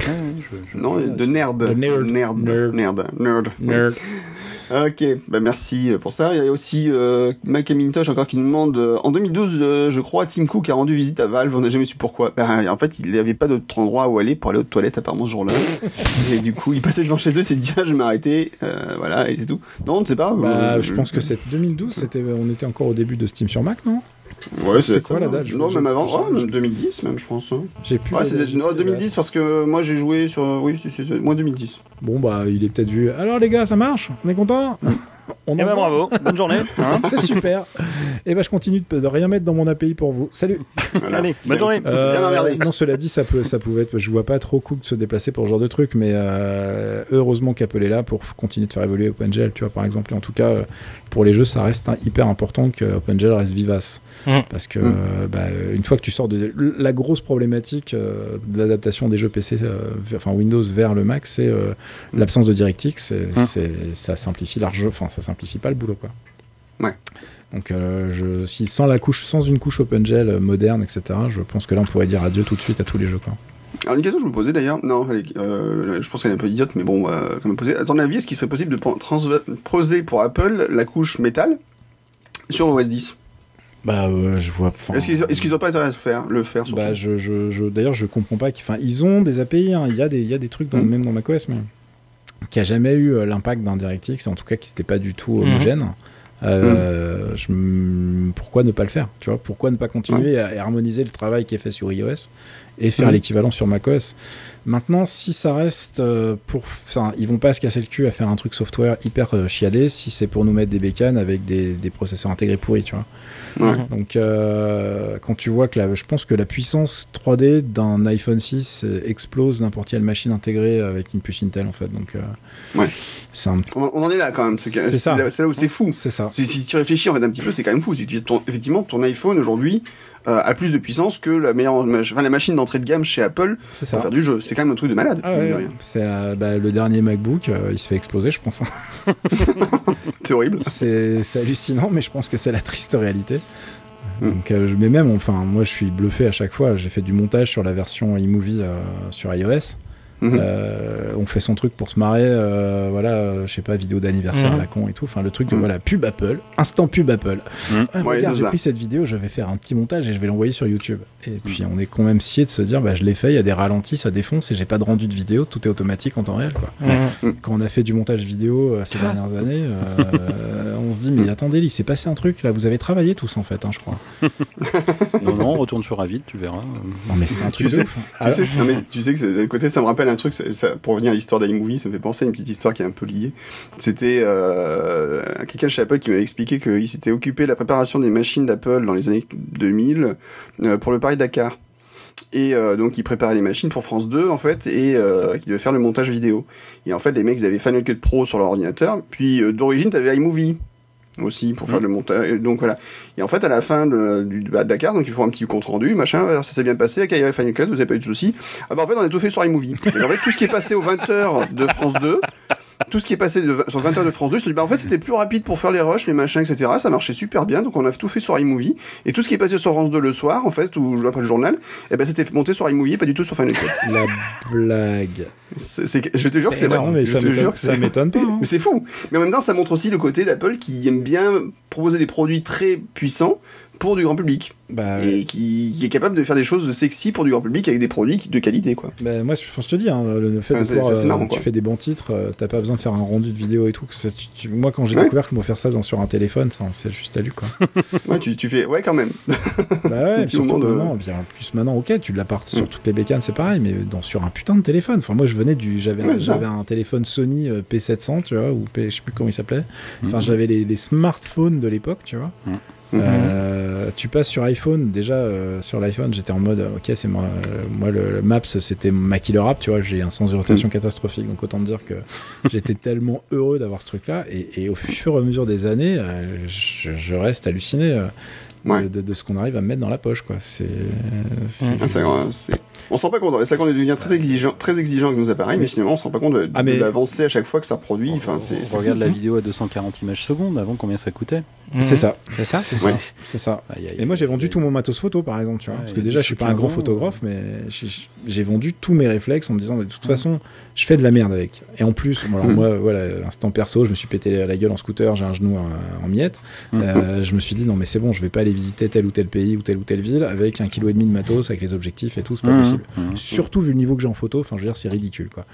Ah, je, je, non, de nerd. De nerd. Nerd. Nerd. Nerd. nerd. nerd. Ok, bah merci pour ça. Il y a aussi euh, Mike Amintosh encore qui nous demande euh, en 2012, euh, je crois, Tim Cook a rendu visite à Valve. On n'a jamais su pourquoi. Ben, en fait, il n'y avait pas d'autre endroit où aller pour aller aux toilettes apparemment ce jour-là. et du coup, il passait devant chez eux, s'est dit ah, je vais m'arrêter, euh, voilà, et c'est tout. Non, on ne sait pas. Bah, je pense que c'est 2012. C'était, on était encore au début de Steam sur Mac, non? Ouais, c'est quoi la date Non, même avant, oh, même 2010, même, je pense. Hein. J'ai plus. Ouais, c'était 2010 parce que moi j'ai joué sur. Oui, c'est moi 2010. Bon, bah, il est peut-être vu. Alors, les gars, ça marche? On est content? On eh ben bravo, bonne journée. Hein? c'est super. Et eh ben je continue de, rien mettre dans mon API pour vous. Salut. Allez, bonne journée. Euh, non, cela dit, ça peut, ça pouvait être. Je vois pas trop cool de se déplacer pour ce genre de truc, mais euh, heureusement qu'Apple est là pour continuer de faire évoluer OpenGL, tu vois, par exemple. Et en tout cas, pour les jeux, ça reste hyper important que OpenGL reste vivace. Mm. Parce que mm. euh, bah, une fois que tu sors de la grosse problématique euh, de l'adaptation des jeux PC, euh, enfin Windows vers le Mac, c'est mm. l'absence de DirectX. Ça simplifie large, enfin ça simplifie pas le boulot quoi. Ouais. Donc, je, si sans la couche, sans une couche OpenGL moderne, etc., je pense que là, on pourrait dire adieu tout de suite à tous les jeux. Quoi. Alors, une question que je me posais d'ailleurs, non, je pense qu'elle est un peu idiote, mais bon, euh, quand même poser. À ton avis, est-ce qu'il serait possible de transposer pour Apple la couche métal sur OS 10 bah, je vois. Est-ce qu'ils n'ont pas intérêt à faire, le faire Bah, je, je, je d'ailleurs, je comprends pas. Enfin, ils ont des API. Hein. Il y a des, il y a des trucs dans, mm. même dans macOS, mais qui a jamais eu euh, l'impact d'un DirectX, en tout cas qui n'était pas du tout homogène. Euh, je, pourquoi ne pas le faire Tu vois? Pourquoi ne pas continuer à harmoniser le travail qui est fait sur iOS et faire mm. l'équivalent sur macOS? Maintenant, si ça reste euh, pour, enfin, ils vont pas se casser le cul à faire un truc software hyper chiadé si c'est pour nous mettre des bécanes avec des, des processeurs intégrés pourris, tu vois? Donc, euh, quand tu vois que la, je pense que la puissance 3D d'un iPhone 6 explose n'importe quelle machine intégrée avec une puce Intel, en fait. Donc, euh, ouais. Un... On, en est là quand même. C'est ça. C'est là où c'est fou. C'est ça. Si, tu réfléchis en fait un petit peu, c'est quand même fou. Si tu, ton, effectivement, ton iPhone aujourd'hui, euh, a plus de puissance que la meilleure, enfin, la machine d'entrée de gamme chez Apple pour faire du jeu. C'est quand même un truc de malade. Ah c'est bah, le dernier MacBook, il se fait exploser, je pense. Hein. c'est horrible. C'est hallucinant, mais je pense que c'est la triste réalité. Hmm. Donc, euh, mais même, enfin, moi je suis bluffé à chaque fois. J'ai fait du montage sur la version iMovie euh, sur iOS. Mhm. Euh, on fait son truc pour se marrer, euh, voilà, euh, je sais pas, vidéo d'anniversaire à la con et tout. Enfin, le truc de mhm. voilà, pub Apple, instant pub Apple. Mhm. Ah, regarde, j'ai pris cette vidéo, je vais faire un petit montage et je vais l'envoyer sur YouTube. Et puis, on est quand même scié de se dire, bah, je l'ai fait, il y a des ralentis, ça défonce et j'ai pas de rendu de vidéo, tout est automatique en temps réel, quoi. Quand on a fait du montage vidéo ces dernières années, on se dit, mais attendez, il s'est passé un truc là, vous avez travaillé tous en fait, hein, je crois. non, non, retourne sur Avid, tu verras. Non, mais c'est un truc tu sais, Tu, sais, mais, tu sais que côté, ça me rappelle un truc, pour revenir à l'histoire d'iMovie, ça me fait penser à une petite histoire qui est un peu liée. C'était euh, quelqu'un chez Apple qui m'avait expliqué qu'il s'était occupé de la préparation des machines d'Apple dans les années 2000 euh, pour le Paris-Dakar. Et euh, donc il préparait les machines pour France 2 en fait et euh, qui devait faire le montage vidéo. Et en fait les mecs ils avaient Final Cut Pro sur leur ordinateur. Puis euh, d'origine t'avais iMovie aussi pour faire mm. le montage. Donc voilà. Et en fait, à la fin de, du de Dakar, donc il faut un petit compte rendu, machin. Alors ça s'est bien passé, avec Final Cut, vous avez pas eu de soucis. Ah bah en fait, on a tout fait sur iMovie. Et en fait, tout ce qui est passé aux 20h de France 2, tout ce qui est passé de, sur 20 heures de France 2, je me dit, bah, en fait, c'était plus rapide pour faire les rushs, les machins, etc. Ça marchait super bien, donc on a tout fait sur iMovie. Et tout ce qui est passé sur France 2 le soir, en fait, ou après le journal, eh ben, c'était monté sur iMovie, pas du tout sur Final Cut. La blague. C'est, je te jure que c'est vrai. mais ça m'étonne pas. Hein. Mais c'est fou. Mais en même temps, ça montre aussi le côté d'Apple qui aime bien proposer des produits très puissants pour du grand public. Bah, et qui, est capable de faire des choses sexy pour du grand public avec des produits de qualité quoi. Bah, moi je, te dis hein, le fait de pouvoir, euh, tu fais des bons titres, euh, t'as pas besoin de faire un rendu de vidéo et tout. moi quand j'ai découvert que je faire ça dans, sur un téléphone, c'est juste à lui quoi. ouais tu, tu, fais ouais quand même. bah ouais, surtout maintenant, bien plus maintenant ok tu l'as sur mm. toutes les bécanes c'est pareil mais dans sur un putain de téléphone. Enfin moi je venais du j'avais j'avais un téléphone Sony euh, P700 tu vois ou P, je sais plus comment il s'appelait. Enfin mm. j'avais les, les, smartphones de l'époque tu vois. Mm. Euh, tu passes sur iPhone, déjà euh, sur l'iPhone, j'étais en mode ok, c'est moi, euh, moi le, Maps, c'était ma killer app, tu vois, j'ai un sens de rotation mm. catastrophique, donc autant dire que j'étais tellement heureux d'avoir ce truc-là, et, au fur et à mesure des années, je, reste halluciné de, ce qu'on arrive à mettre dans la poche, quoi. C'est, mm. c'est, on se rend pas compte. C'est qu'on devient très exigeant, très exigeant avec nos appareils, mais finalement, on se rend pas compte de, ah, à chaque fois que ça produit. Enfin, c'est, on regarde la vidéo à 240 images secondes. Avant, combien ça coûtait mhm. C'est ça. C'est ça. C'est ça. C'est ça. Et moi, j'ai vendu tout mon matos photo, par exemple, tu vois. parce que déjà, je suis pas un grand photographe, mais j'ai vendu tous mes réflexes en me disant, de toute façon, je fais de la merde avec. Et en plus, alors mhm. moi, voilà, instant perso, je me suis pété la gueule en scooter, j'ai un genou en, miettes. Mhm. Euh, je me suis dit, non, mais c'est bon, je vais pas aller visiter tel ou tel pays ou telle ou telle ville avec un kilo et demi de matos, avec les objectifs et tout, c'est pas possible. Surtout vu le niveau que j'ai en photo, enfin je veux dire c'est ridicule quoi.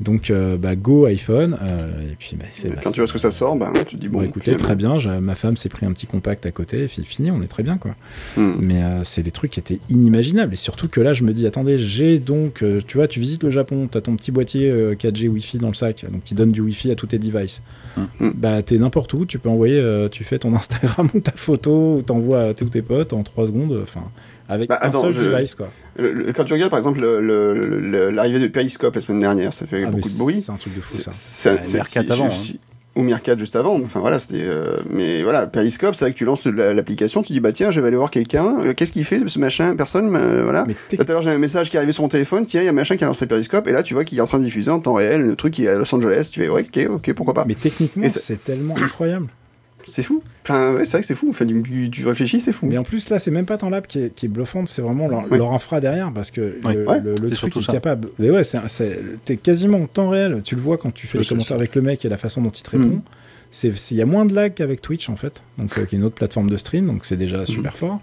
Donc euh, bah go iPhone euh, et puis bah, quand tu vois ce que ça sort, bah, tu dis bon. écoutez très bien, ma femme s'est pris un petit compact à côté, et fini, on est très bien quoi. Hmm. Mais euh, c'est des trucs qui étaient inimaginables et surtout que là je me dis attendez j'ai donc tu vois tu visites le Japon, tu as ton petit boîtier 4G Wi-Fi dans le sac, donc qui donne du Wi-Fi à tous tes devices. Hmm. Bah t'es n'importe où, tu peux envoyer, tu fais ton Instagram ou ta photo, ou t'envoies à tes ou tes potes en 3 secondes, enfin avec bah, un seul device quoi. quand tu regardes par exemple l'arrivée de Periscope la semaine dernière, ça fait ah, beaucoup de bruit. C'est un truc de fou ça. C'est avant. Hein. Ou Meerkat juste avant. Enfin voilà, c'était. Euh, mais voilà, Periscope, c'est vrai que tu lances l'application, tu dis bah tiens, je vais aller voir quelqu'un. Euh, qu'est-ce qu'il fait ce machin Personne. voilà. Tout à l'heure, j'ai un message qui est arrivé sur mon téléphone. Tiens, il y a un machin qui a lancé Periscope et là, tu vois qu'il est en train de diffuser en temps réel le truc qui est à Los Angeles. Tu fais ouais, ok, ok, pourquoi pas. Mais techniquement, c'est tellement incroyable. C'est fou. Enfin, ouais, c'est vrai que c'est fou. Enfin, du, tu réfléchis, c'est fou. Mais en plus, là, c'est même pas tant l'app qui est, qui est bluffante, c'est vraiment leur, infra derrière, parce que le, truc est capable. Mais ouais, t'es quasiment en temps réel. Tu le vois quand tu fais les commentaires avec le mec et la façon dont il te répond. Mm. Il y a moins de lag qu'avec Twitch, en fait, donc, euh, qui est une autre plateforme de stream, donc c'est déjà mm. super fort.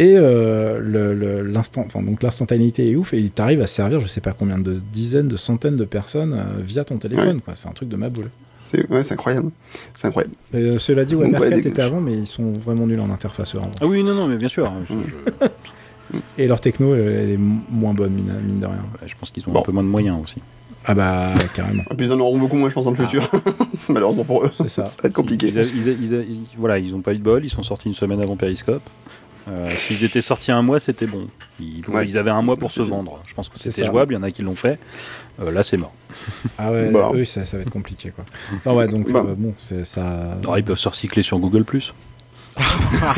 Et euh, l'instant, enfin donc l'instantanéité est ouf et il t'arrive à servir, je sais pas combien de dizaines, de centaines de personnes euh, via ton téléphone. C'est un truc de ma boule. C'est ouais, incroyable. C'est incroyable. Euh, cela dit, ouais, Mercat était avant, mais ils sont vraiment nuls en interface. Ah oui, non, non, mais bien sûr. Et leur techno, elle est moins bonne, mine, de rien. je pense qu'ils ont un peu moins de moyens aussi. Ah bah carrément. Et puis ils en auront beaucoup moins, je pense, dans le ah. futur. Malheureusement pour eux. C'est ça. ça va être compliqué. Ils, voilà, ils ont pas eu de bol. Ils sont sortis une semaine avant Periscope. Euh, S'ils étaient sortis un mois, c'était bon. Ils, avaient un mois pour se vendre. Je pense que c'était jouable. Il y en a qui l'ont fait. Euh, là, c'est mort. Ah ouais, bah. oui, ça, ça, va être compliqué quoi. Enfin, ouais, donc bah. euh, bon, c'est ça. ils peuvent se recycler sur Google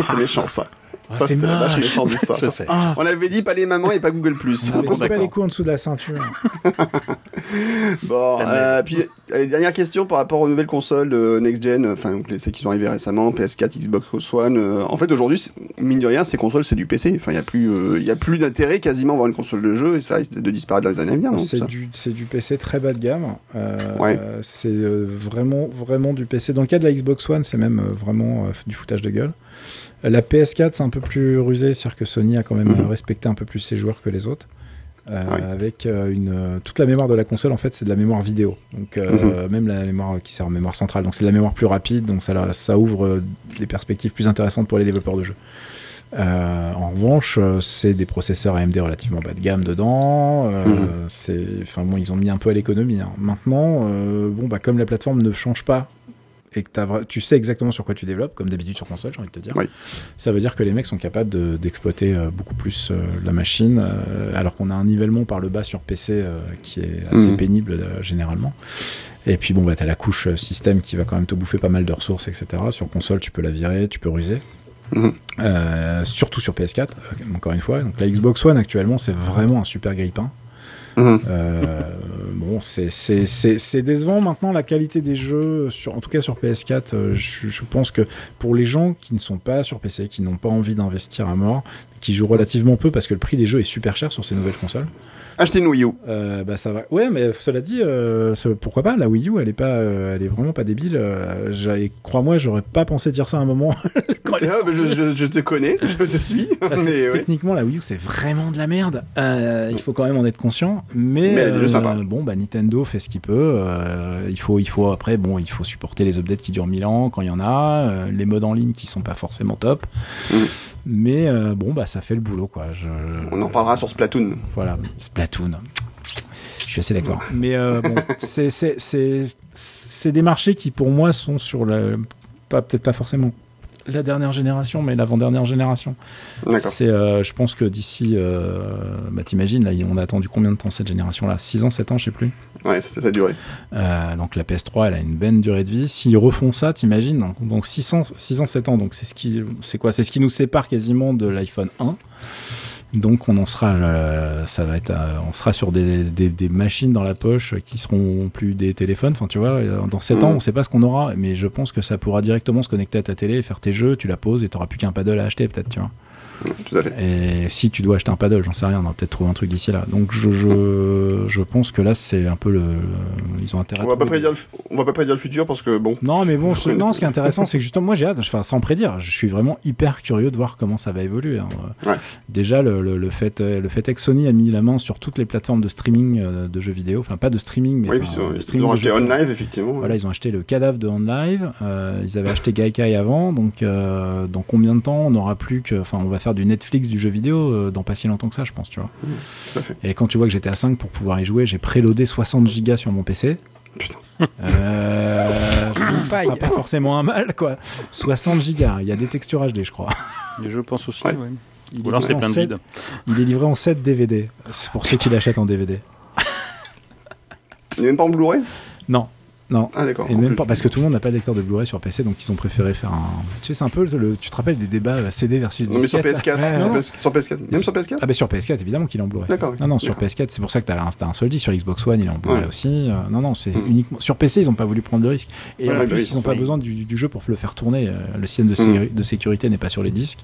c'est méchant ça. Ah, ça, c'était la vache méchante de ça. Ah. On avait dit pas les mamans et pas Google+. On avait pas les coups en dessous de la ceinture. bon, euh, puis allez, dernière question par rapport aux nouvelles consoles de next gen, enfin celles qui sont arrivées récemment, PS4, Xbox One. Euh, en fait, aujourd'hui, mine de rien, ces consoles c'est du PC. Enfin, il y a plus, euh, il y a plus d'intérêt quasiment à avoir une console de jeu et ça risque de disparaître dans les années à venir. C'est du, c'est du PC très bas de gamme. ouais. C'est vraiment, vraiment du PC. Dans le cas de la Xbox One, c'est même vraiment du foutage de gueule. La PS4, c'est un peu plus rusé, c'est-à-dire que Sony a quand même mhm. respecté un peu plus ses joueurs que les autres. Euh, ah avec euh, une euh, toute la mémoire de la console en fait c'est de la mémoire vidéo donc mhm. même la mémoire qui sert en mémoire centrale donc c'est de la mémoire plus rapide donc ça ça ouvre des perspectives plus intéressantes pour les développeurs de jeux en revanche c'est des processeurs AMD relativement bas de gamme dedans mhm. c'est enfin bon ils ont mis un peu à l'économie hein. maintenant bon bah comme la plateforme ne change pas et que tu sais exactement sur quoi tu développes, comme d'habitude sur console, j'ai envie de te dire, ça veut dire que les mecs sont capables d'exploiter euh, beaucoup plus euh, la machine, euh, alors qu'on a un nivellement par le bas sur PC qui est assez mhm. pénible généralement. Et puis bon, bah, tu as la couche système qui va quand même te bouffer pas mal de ressources, etc. Sur console, tu peux la virer, tu peux ruser. Mhm. surtout sur PS4, encore une fois. Donc la Xbox One actuellement, c'est vraiment un super grippin. Mhm. Euh, bon, c'est décevant maintenant la qualité des jeux, en tout cas sur PS4. Euh, je, pense que pour les gens qui ne sont pas sur PC, qui n'ont pas envie d'investir à mort, qui joue relativement peu parce que le prix des jeux est super cher sur ces nouvelles consoles. Acheter une Wii U. Euh, bah ça va. Ouais, mais cela dit, euh, pourquoi pas? La Wii U, elle est pas, euh, elle est vraiment pas débile. Crois-moi, j'aurais pas pensé dire ça à un moment. quand ah, je, je, te connais, je te suis. Parce que techniquement, la Wii U, c'est vraiment de la merde. il faut quand même en être conscient. Mais, mais bon, bah Nintendo fait ce qu'il peut. il faut, il faut après, bon, il faut supporter les updates qui durent 1000 ans quand il y en a, les modes en ligne qui sont pas forcément top. Mm. Mais bon, bah ça fait le boulot, quoi. On en parlera sur Splatoon. Voilà, Splatoon. Je suis assez d'accord. Mais euh, bon, c'est des marchés qui pour moi sont sur le pas peut-être pas forcément la dernière génération, mais l'avant-dernière génération. C'est, euh, je pense que d'ici, euh, bah, t'imagines, là, on a attendu combien de temps cette génération-là? 6 ans, 7 ans, je sais plus. Ouais, ça, ça a duré. Euh, donc la PS3, elle a une bonne durée de vie. S'ils refont ça, t'imagines, donc, donc 6 ans, 6 ans, 7 ans, donc c'est ce qui, c'est quoi? C'est ce qui nous sépare quasiment de l'iPhone 1. Donc on en sera, euh, ça va être, euh, on sera sur des, des, machines dans la poche qui seront plus des téléphones. Enfin tu vois, euh, dans 7 ans mm. on sait pas ce qu'on aura, mais je pense que ça pourra directement se connecter à ta télé, faire tes jeux, tu la poses et tu n'auras plus qu'un paddle à acheter peut-être, tu vois. Et si tu dois acheter un paddle, j'en sais rien, on va peut-être trouver un truc d'ici là. Donc je, je, je pense que là c'est un peu le, ils ont intérêt. On va pas prédire, le, on va pas prédire le futur parce que bon. Non mais bon, non, ce qui est intéressant c'est que justement moi j'ai hâte, enfin, sans prédire, je suis vraiment hyper curieux de voir comment ça va évoluer. Hein. Ouais. Déjà le, le, fait, le fait que Sony a mis la main sur toutes les plateformes de streaming euh, de jeux vidéo, enfin pas de streaming mais oui, ils ont acheté OnLive effectivement. Voilà, ils ont acheté le cadavre de OnLive, euh, ils avaient acheté Gaikai avant, donc euh, dans combien de temps on n'aura plus que, enfin on va faire du Netflix du jeu vidéo euh, dans pas si longtemps que ça, je pense, tu vois. Mmh, Et quand tu vois que j'étais à 5 pour pouvoir y jouer, j'ai préloadé 60 gigas sur mon PC. Putain. Euh, ça pas forcément un mal, quoi. 60 gigas, il y a des textures HD, je crois. Et je pense aussi, ouais. Il, est plein de vide. il est livré en 7 DVD. C'est pour ceux qui l'achètent en DVD. Il n'est même pas en Blu-ray? Non, non. Ah, d'accord. Et même pas, parce que tout le monde n'a pas de lecteur de Blu-ray sur PC, donc ils ont préféré faire un. Tu sais, c'est un peu le. Tu te rappelles des débats euh, CD versus Non, mais sur PS4. Sur PS4. Même sur PS4 Ah, bah sur PS4, évidemment qu'il est en Blu-ray. D'accord. Non, non, sur PS4, c'est pour ça que t'as un, as un soldi. Sur Xbox One, il est en Blu-ray aussi. Euh, non, non, c'est mm. uniquement. Sur PC, ils n'ont pas voulu prendre le risque. Et en plus, ils n'ont pas besoin du, jeu pour le faire tourner. Euh, le système de, mm. sécurité n'est pas sur les disques.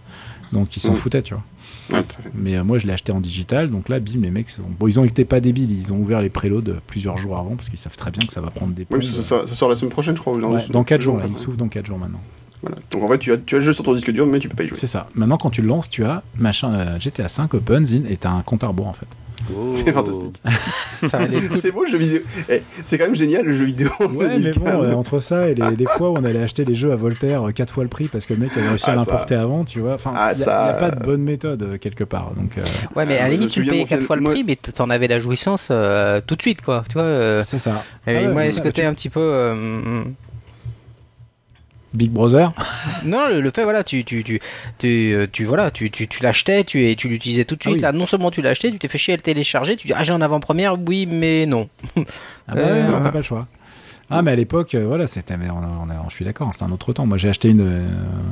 Donc ils s'en mm. foutaient, tu vois. Mais euh, moi, je l'ai acheté en digital, donc là, bim, les mecs, bon, ils ont été pas débiles, ils ont ouvert les préloads plusieurs jours avant parce qu'ils savent très bien que ça va prendre des. Oui, ça, ça, sort la semaine prochaine, je crois. dans 4 jours, là, il s'ouvre dans 4 jours maintenant. Voilà. Donc en fait, tu as, tu as le jeu sur ton disque dur, mais tu peux pas y jouer. C'est ça. Maintenant, quand tu le lances, tu as machin euh, GTA 5 Open Zin et t'as un compte à rebours en fait. C'est fantastique. c'est beau le jeu vidéo. Eh, c'est quand même génial le jeu vidéo. Ouais, mais bon, entre ça et les, fois où on allait acheter les jeux à Voltaire 4 euh, fois le prix parce que le mec avait réussi à ah, l'importer avant, tu vois. Enfin, il n'y a, pas de bonne méthode euh, quelque part. Donc, euh, Ouais, mais à la limite, tu payais 4 fois le prix, mais t'en avais la jouissance tout de suite, quoi. Tu vois. c'est ça. Et ah moi, est-ce que t'es un petit peu. Big Brother Non, le, fait, voilà, tu, tu, tu, tu, euh, tu voilà, tu, tu, tu l'achetais, tu, tu l'utilisais tout de suite. Ah Là, non seulement tu l'achetais, tu t'es fait chier à le télécharger, tu dis, ah, j'ai en avant-première, oui, mais non. Ah bah euh, non, t'as pas le choix. Ah, mais à l'époque, euh, voilà, c'était, je suis d'accord, c'était un autre temps. Moi, j'ai acheté une,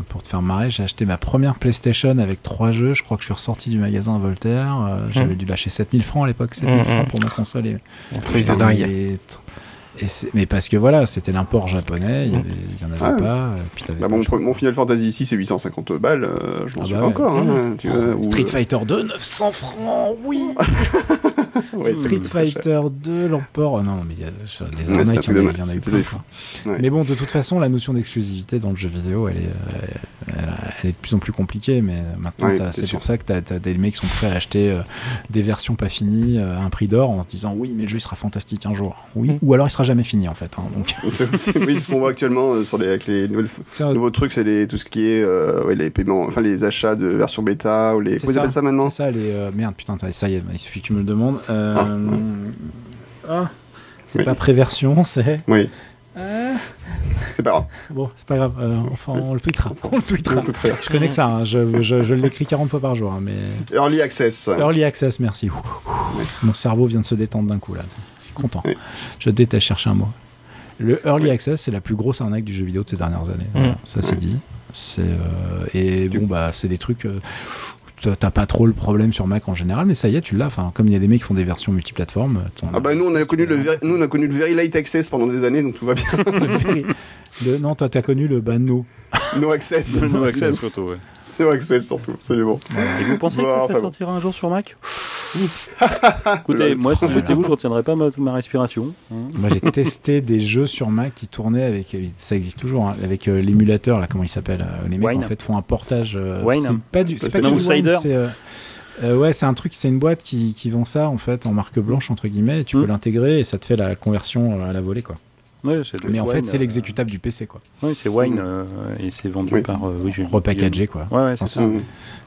pour te faire marrer, j'ai acheté ma première PlayStation avec trois jeux. Je crois que je suis ressorti du magasin Voltaire. J'avais mmh. dû lâcher 7000 francs à l'époque, 7000 mmh, francs mmh. pour ma console. Et, mais parce que voilà, c'était l'import japonais, il y, en avait ah pas. Bah, mon, Final Fantasy ici c'est 850 balles, euh, je m'en ah souviens bah encore. Hein, tu Street Fighter 2, 900 francs, oui Street Fighter 2, l'emport, oh non, mais il y a des arnaques, il y en a eu plein. Mais bon, de toute façon, la notion d'exclusivité dans le jeu vidéo, elle est, euh, elle, est de plus en plus compliquée, mais maintenant, c'est pour ça que tu as, des mecs qui sont prêts à acheter euh, des versions pas finies à un prix d'or en se disant oui, mais le jeu il sera fantastique un jour. Oui, mm. ou alors il sera jamais fini en fait. Hein, donc. oui, ce qu'on voit actuellement euh, sur les, avec les nouveaux trucs, c'est tout ce qui est euh, les paiements, enfin les achats de version bêta ou les. Comment ça maintenant? C'est ça, les euh, merde, putain, ça y est, il suffit que tu me le demandes. Ah. ah. c'est pas préversion, c'est. Oui. C'est pas grave. Bon, c'est pas grave. enfin, on le tweetera. On le tweetera. Je connais que ça. Hein. Je, je, je l'écris 40 fois par jour. Hein, mais... Early Access. Early Access, merci. Mon cerveau vient de se détendre d'un coup là content. Je déteste chercher un mot. Le early access, c'est la plus grosse arnaque du jeu vidéo de ces dernières années. Mm. ça c'est dit. C'est euh, et bon bah c'est des trucs. Euh, t'as pas trop le problème sur Mac en général, mais ça y est, tu l'as. Enfin, comme il y a des mecs qui font des versions multiplateformes. Ah bah nous on a connu le nous on a connu le very light access pendant des années, donc tout va bien. le non, toi t'as connu le bah no. No access. no access, ouais. No Access surtout, bon. Et vous pensez que ça, sortira un jour sur Mac Écoutez, moi si j'étais vous, je retiendrais pas ma, ma respiration. Hein. Moi j'ai testé des jeux sur Mac qui tournaient avec, ça existe toujours, hein, avec euh, l'émulateur là, comment il s'appelle euh, Les mecs en fait font un portage. Euh, c'est pas du, c'est pas du Wine, euh, ouais, c'est un truc, c'est une boîte qui, qui vend ça en fait en marque blanche entre guillemets. tu peux mm. l'intégrer et ça te fait la conversion à la volée quoi. Mais en fait, c'est l'exécutable du PC quoi. Oui, c'est Wine et c'est vendu par oui, repackagé quoi. Ouais, ouais c'est ça.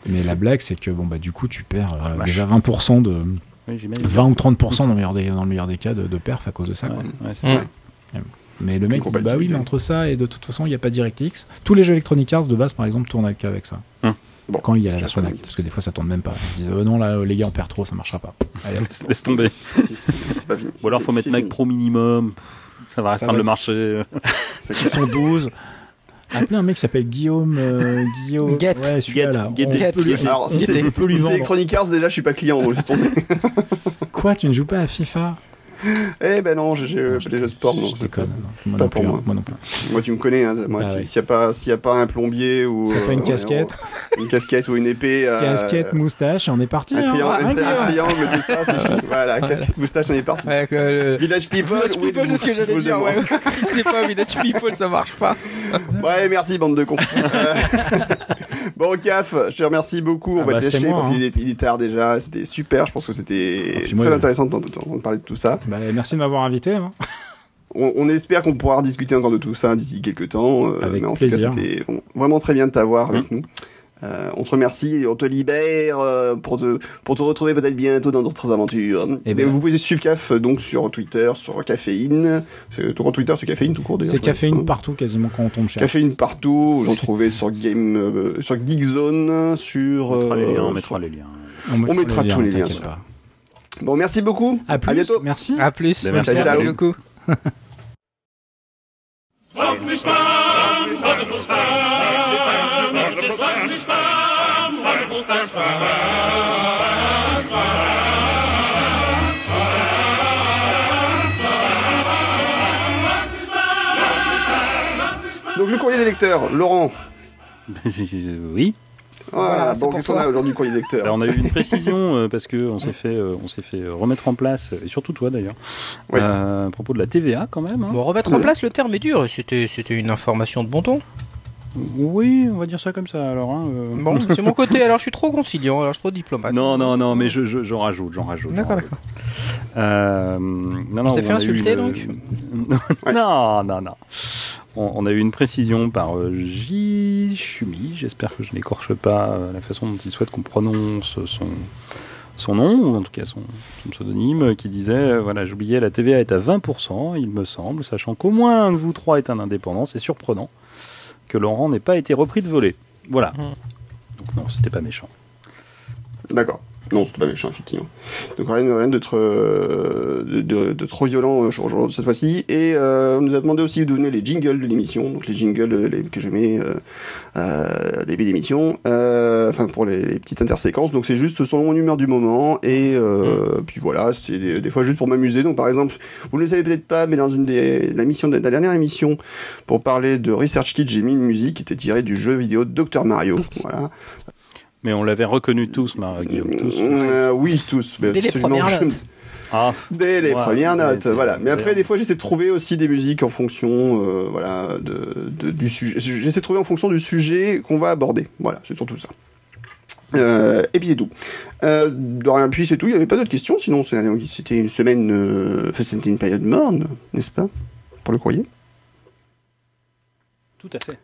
Mais la blague, c'est que bon bah du coup, tu perds déjà 20% de 20 ou 30% dans le meilleur des, dans le meilleur des cas de, de perf à cause de ça. Quoi. Mm. Mais le mec dit, bah oui, mais entre ça et de toute façon, il n'y a pas DirectX. Tous les jeux Electronic Arts de base, par exemple, tournent avec, avec ça. Hum. Bon, quand il y a la version parce que des fois ça tourne même pas. Ils disent, oh non, là, les gars, on perd trop, ça marchera pas. Allez, laisse, tomber. pas Ou alors, faut mettre Mac Pro minimum. Ça va restreindre le marché. Ils sont 12. Appelez un mec qui s'appelle Guillaume. Euh, Guillaume. Get. Ouais, celui-là. Là. Get. Get. Alors, si c'est Electronic Arts, déjà, je suis pas client, laisse tomber. Quoi, tu ne joues pas à FIFA? eh ben non, j'ai les jeux de sport, non. Je déconne. Pas pour moi. moi non plus. Moi, tu me connais. Hein, moi, bah s'il n'y a pas, y a pas un plombier ou s'il n'y a pas une euh, casquette, une casquette ou une épée, euh, casquette, moustache, on est parti. Un, triangle, hein, un, triangle, tout ça, c'est fini. Voilà, casquette, moustache, on est parti. Village People. Village People, c'est ce que j'allais dire. Ouais. si c'est pas Village People, ça marche pas. ouais, merci bande de cons. bon, CAF, je te remercie beaucoup. On ah va bah, te lâcher parce qu'il hein. est tard déjà. C'était super. Je pense que c'était ah, très intéressant de parler de tout ça. Bah, merci de m'avoir invité. Hein. On, espère qu'on pourra discuter encore de tout ça d'ici quelques temps. Euh, avec mais en plaisir. tout cas, c'était vraiment très bien de t'avoir avec mmh. nous. Euh, on te remercie et on te libère euh, pour, te, pour te retrouver peut-être bientôt dans d'autres aventures. Et, eh ben, vous pouvez suivre CAF donc sur Twitter, sur Caféine. Ton compte Twitter, c'est Caféine tout court C'est Caféine partout quasiment quand on tombe cher. Caféine partout. On trouvait sur Game, sur Geekzone, sur. On mettra les liens. On mettra les liens. On mettra, tous les liens. Bon, merci beaucoup. À, plus. bientôt. Merci. À plus. Ben, merci, merci beaucoup. Donc le courrier des lecteurs, Laurent. oui. Bon, qu'est-ce qu'on a aujourd'hui, courrier lecteur On a eu une précision euh, parce que on s'est fait, euh, on s'est fait remettre en place, et surtout toi d'ailleurs, euh, à propos de la TVA quand même. Hein. Bon, remettre en place, le terme est dur. C'était, c'était une information de bon ton. Oui, on va dire ça comme ça alors. Hein, bon, c'est mon côté. Alors je suis trop conciliant, alors je suis trop diplomate. Non, non, non, mais je, je, j'en rajoute, j'en rajoute. D'accord, d'accord. non, on s'est fait insulter donc Non, non, non on, a eu une précision par euh, J. Chumi, j'espère que je n'écorche pas euh, la façon dont il souhaite qu'on prononce son, son nom, ou en tout cas son, pseudonyme, qui disait euh, voilà, j'oubliais, la TVA est à 20%, il me semble, sachant qu'au moins un de vous trois est un indépendant, c'est surprenant que Laurent n'ait pas été repris de voler. Voilà. Mmh. Donc non, c'était pas méchant. D'accord. Non, c'était pas méchant, effectivement. Donc rien, rien d'être euh, de, de, trop violent euh, cette fois-ci. Et euh, on nous a demandé aussi de donner les jingles de l'émission, donc les jingles les, que je mets euh, début d'émission, enfin pour les, petites interséquences. Donc c'est juste son mon humeur du moment et mm. puis voilà, c'est des, fois juste pour m'amuser. Donc par exemple, vous ne le savez peut-être pas, mais dans une des la, mission, la dernière émission pour parler de Research Kit, j'ai mis une musique qui était tirée du jeu vidéo Dr Mario. voilà. Mais on l'avait reconnu tous, Guillaume, tous. Euh, oui, tous. Dès les premières notes. Ah, Dès les premières notes, voilà. Mais après, des fois, j'essaie de trouver aussi des musiques en fonction, euh, voilà, de, du sujet. J'essaie de trouver en fonction du sujet qu'on va aborder. Voilà, c'est surtout ça. Euh, et puis c'est tout. Euh, de rien, puis c'est tout. Il n'y avait pas d'autres questions. Sinon, c'était une semaine, euh, c'était une période morne, n'est-ce pas, pour le courrier? Tout à fait.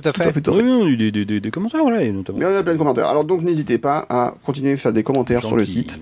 Tout à fait. oui, on a eu des, des, des, commentaires, voilà, et notamment. Il y a plein de commentaires. Alors donc n'hésitez pas à continuer à faire des commentaires sur le site.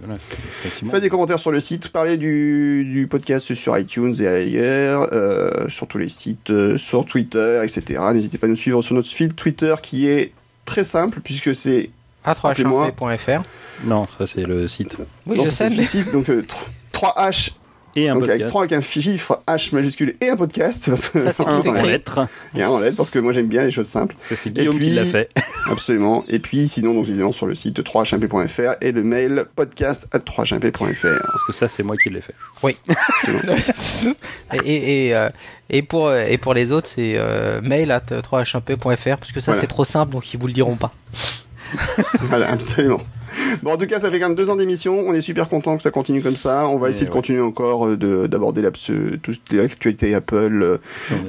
Faites des commentaires sur le site, parlez du, du podcast sur iTunes et ailleurs, euh, sur tous les sites, euh, sur Twitter, etc. N'hésitez pas à nous suivre sur notre fil Twitter qui est très simple puisque c'est a3hp.fr. Non, ça c'est le site. Oui, je sais. Mais... Le site, donc 3H euh, et un Donc podcast. avec 3 avec un chiffre H majuscule et un podcast. Parce que ça, un en lettres. Et un en lettres parce que moi j'aime bien les choses simples. C'est Guillaume puis, qui l'a fait. absolument. Et puis sinon, donc évidemment sur le site 3hmp.fr et le mail podcast at 3hmp.fr. Parce que ça, c'est moi qui l'ai fait. Oui. et, et, euh, et, pour, et pour les autres, c'est euh, mail at 3hmp.fr parce que ça, c'est trop simple donc ils vous le diront pas. voilà, absolument. Bon, en tout cas, ça fait quand même deux ans d'émission. On est super content que ça continue comme ça. On va essayer de continuer encore euh, d'aborder toute l'actualité Apple euh,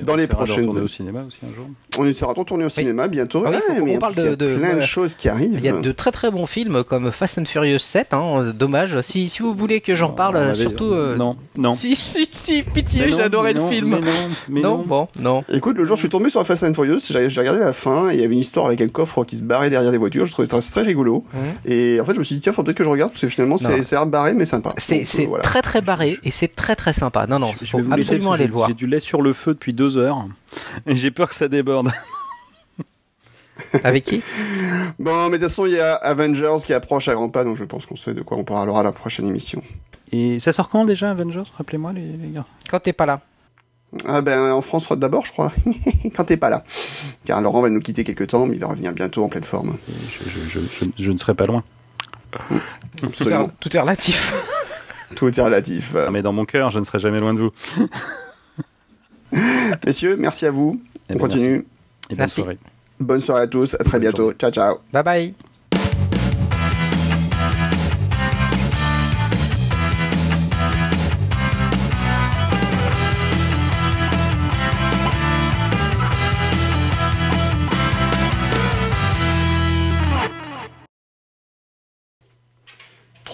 dans les prochaines. On au cinéma aussi un jour. On essaiera de tourner au cinéma bientôt. Ah mais on parle de, plein de choses qui arrivent. Il y a de très très bons films comme Fast and Furious 7. Hein, dommage. Si, si vous voulez que j'en parle, surtout. Euh, non, non. Si, si, si, pitié, adoré le film. Mais non, mais non, bon, non. Écoute, le jour je suis tombé sur Fast and Furious, j'ai regardé la fin et il y avait une histoire avec un coffre qui se barrait derrière des voitures. Je trouvais ça très rigolo. Et en fait, je me suis dit, tiens, faut peut-être que je regarde parce que finalement, c'est barré mais sympa. C'est très très barré et c'est très très sympa. Non, non, je, vais absolument aller le voir. J'ai du lait sur le feu depuis deux heures et j'ai peur que ça déborde. Avec qui? Bon, mais de toute façon, il y a Avengers qui approche à grands pas, donc je pense qu'on sait de quoi on parlera à la prochaine émission. Et ça sort quand déjà, Avengers? Rappelez-moi, les, gars. Quand t'es pas là. Ah ben, en France d'abord, je crois. quand t'es pas là. Car Laurent va nous quitter quelque temps, mais il va revenir bientôt en pleine forme. Je, ne serai pas loin. Tout est, tout est, relatif. tout est relatif. Ah, mais dans mon cœur, je ne serai jamais loin de vous. Messieurs, merci à vous. Eh on ben, continue. Et bonne soirée. Bonne soirée à tous, à très bientôt. Ciao, ciao. Bye bye.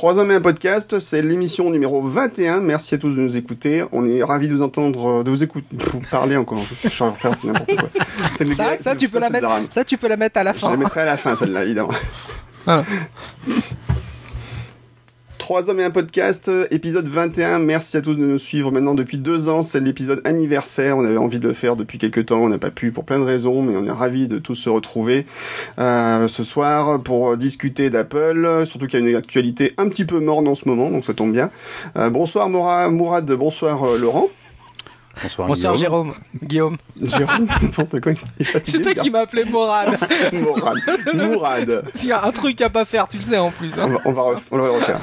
Trois hommes et un podcast, c'est l'émission numéro 21. Merci à tous de nous écouter. On est ravis de vous entendre, de vous écouter, vous parler encore. Je suis en faire, c'est n'importe quoi. Ça, ça, tu peux la mettre, ça, tu peux la mettre à la fin. Je la mettrai à la fin, celle-là, évidemment. Voilà. Trois hommes et un podcast, épisode 21. Merci à tous de nous suivre maintenant depuis deux ans. C'est l'épisode anniversaire. On avait envie de le faire depuis quelques temps. On n'a pas pu pour plein de raisons, mais on est ravis de tous se retrouver euh, ce soir pour discuter d'Apple. Surtout qu'il y a une actualité un petit peu morne en ce moment, donc ça tombe bien. Euh, bonsoir Mourad, bonsoir euh, Laurent. Bonsoir, Bonsoir Jérôme. Guillaume. Jérôme, n'importe quoi. C'est toi qui m'as appelé Morad. Morad. Mourad. Il y a un truc à pas faire, tu le sais en plus. Hein. On, va, on, va on va refaire.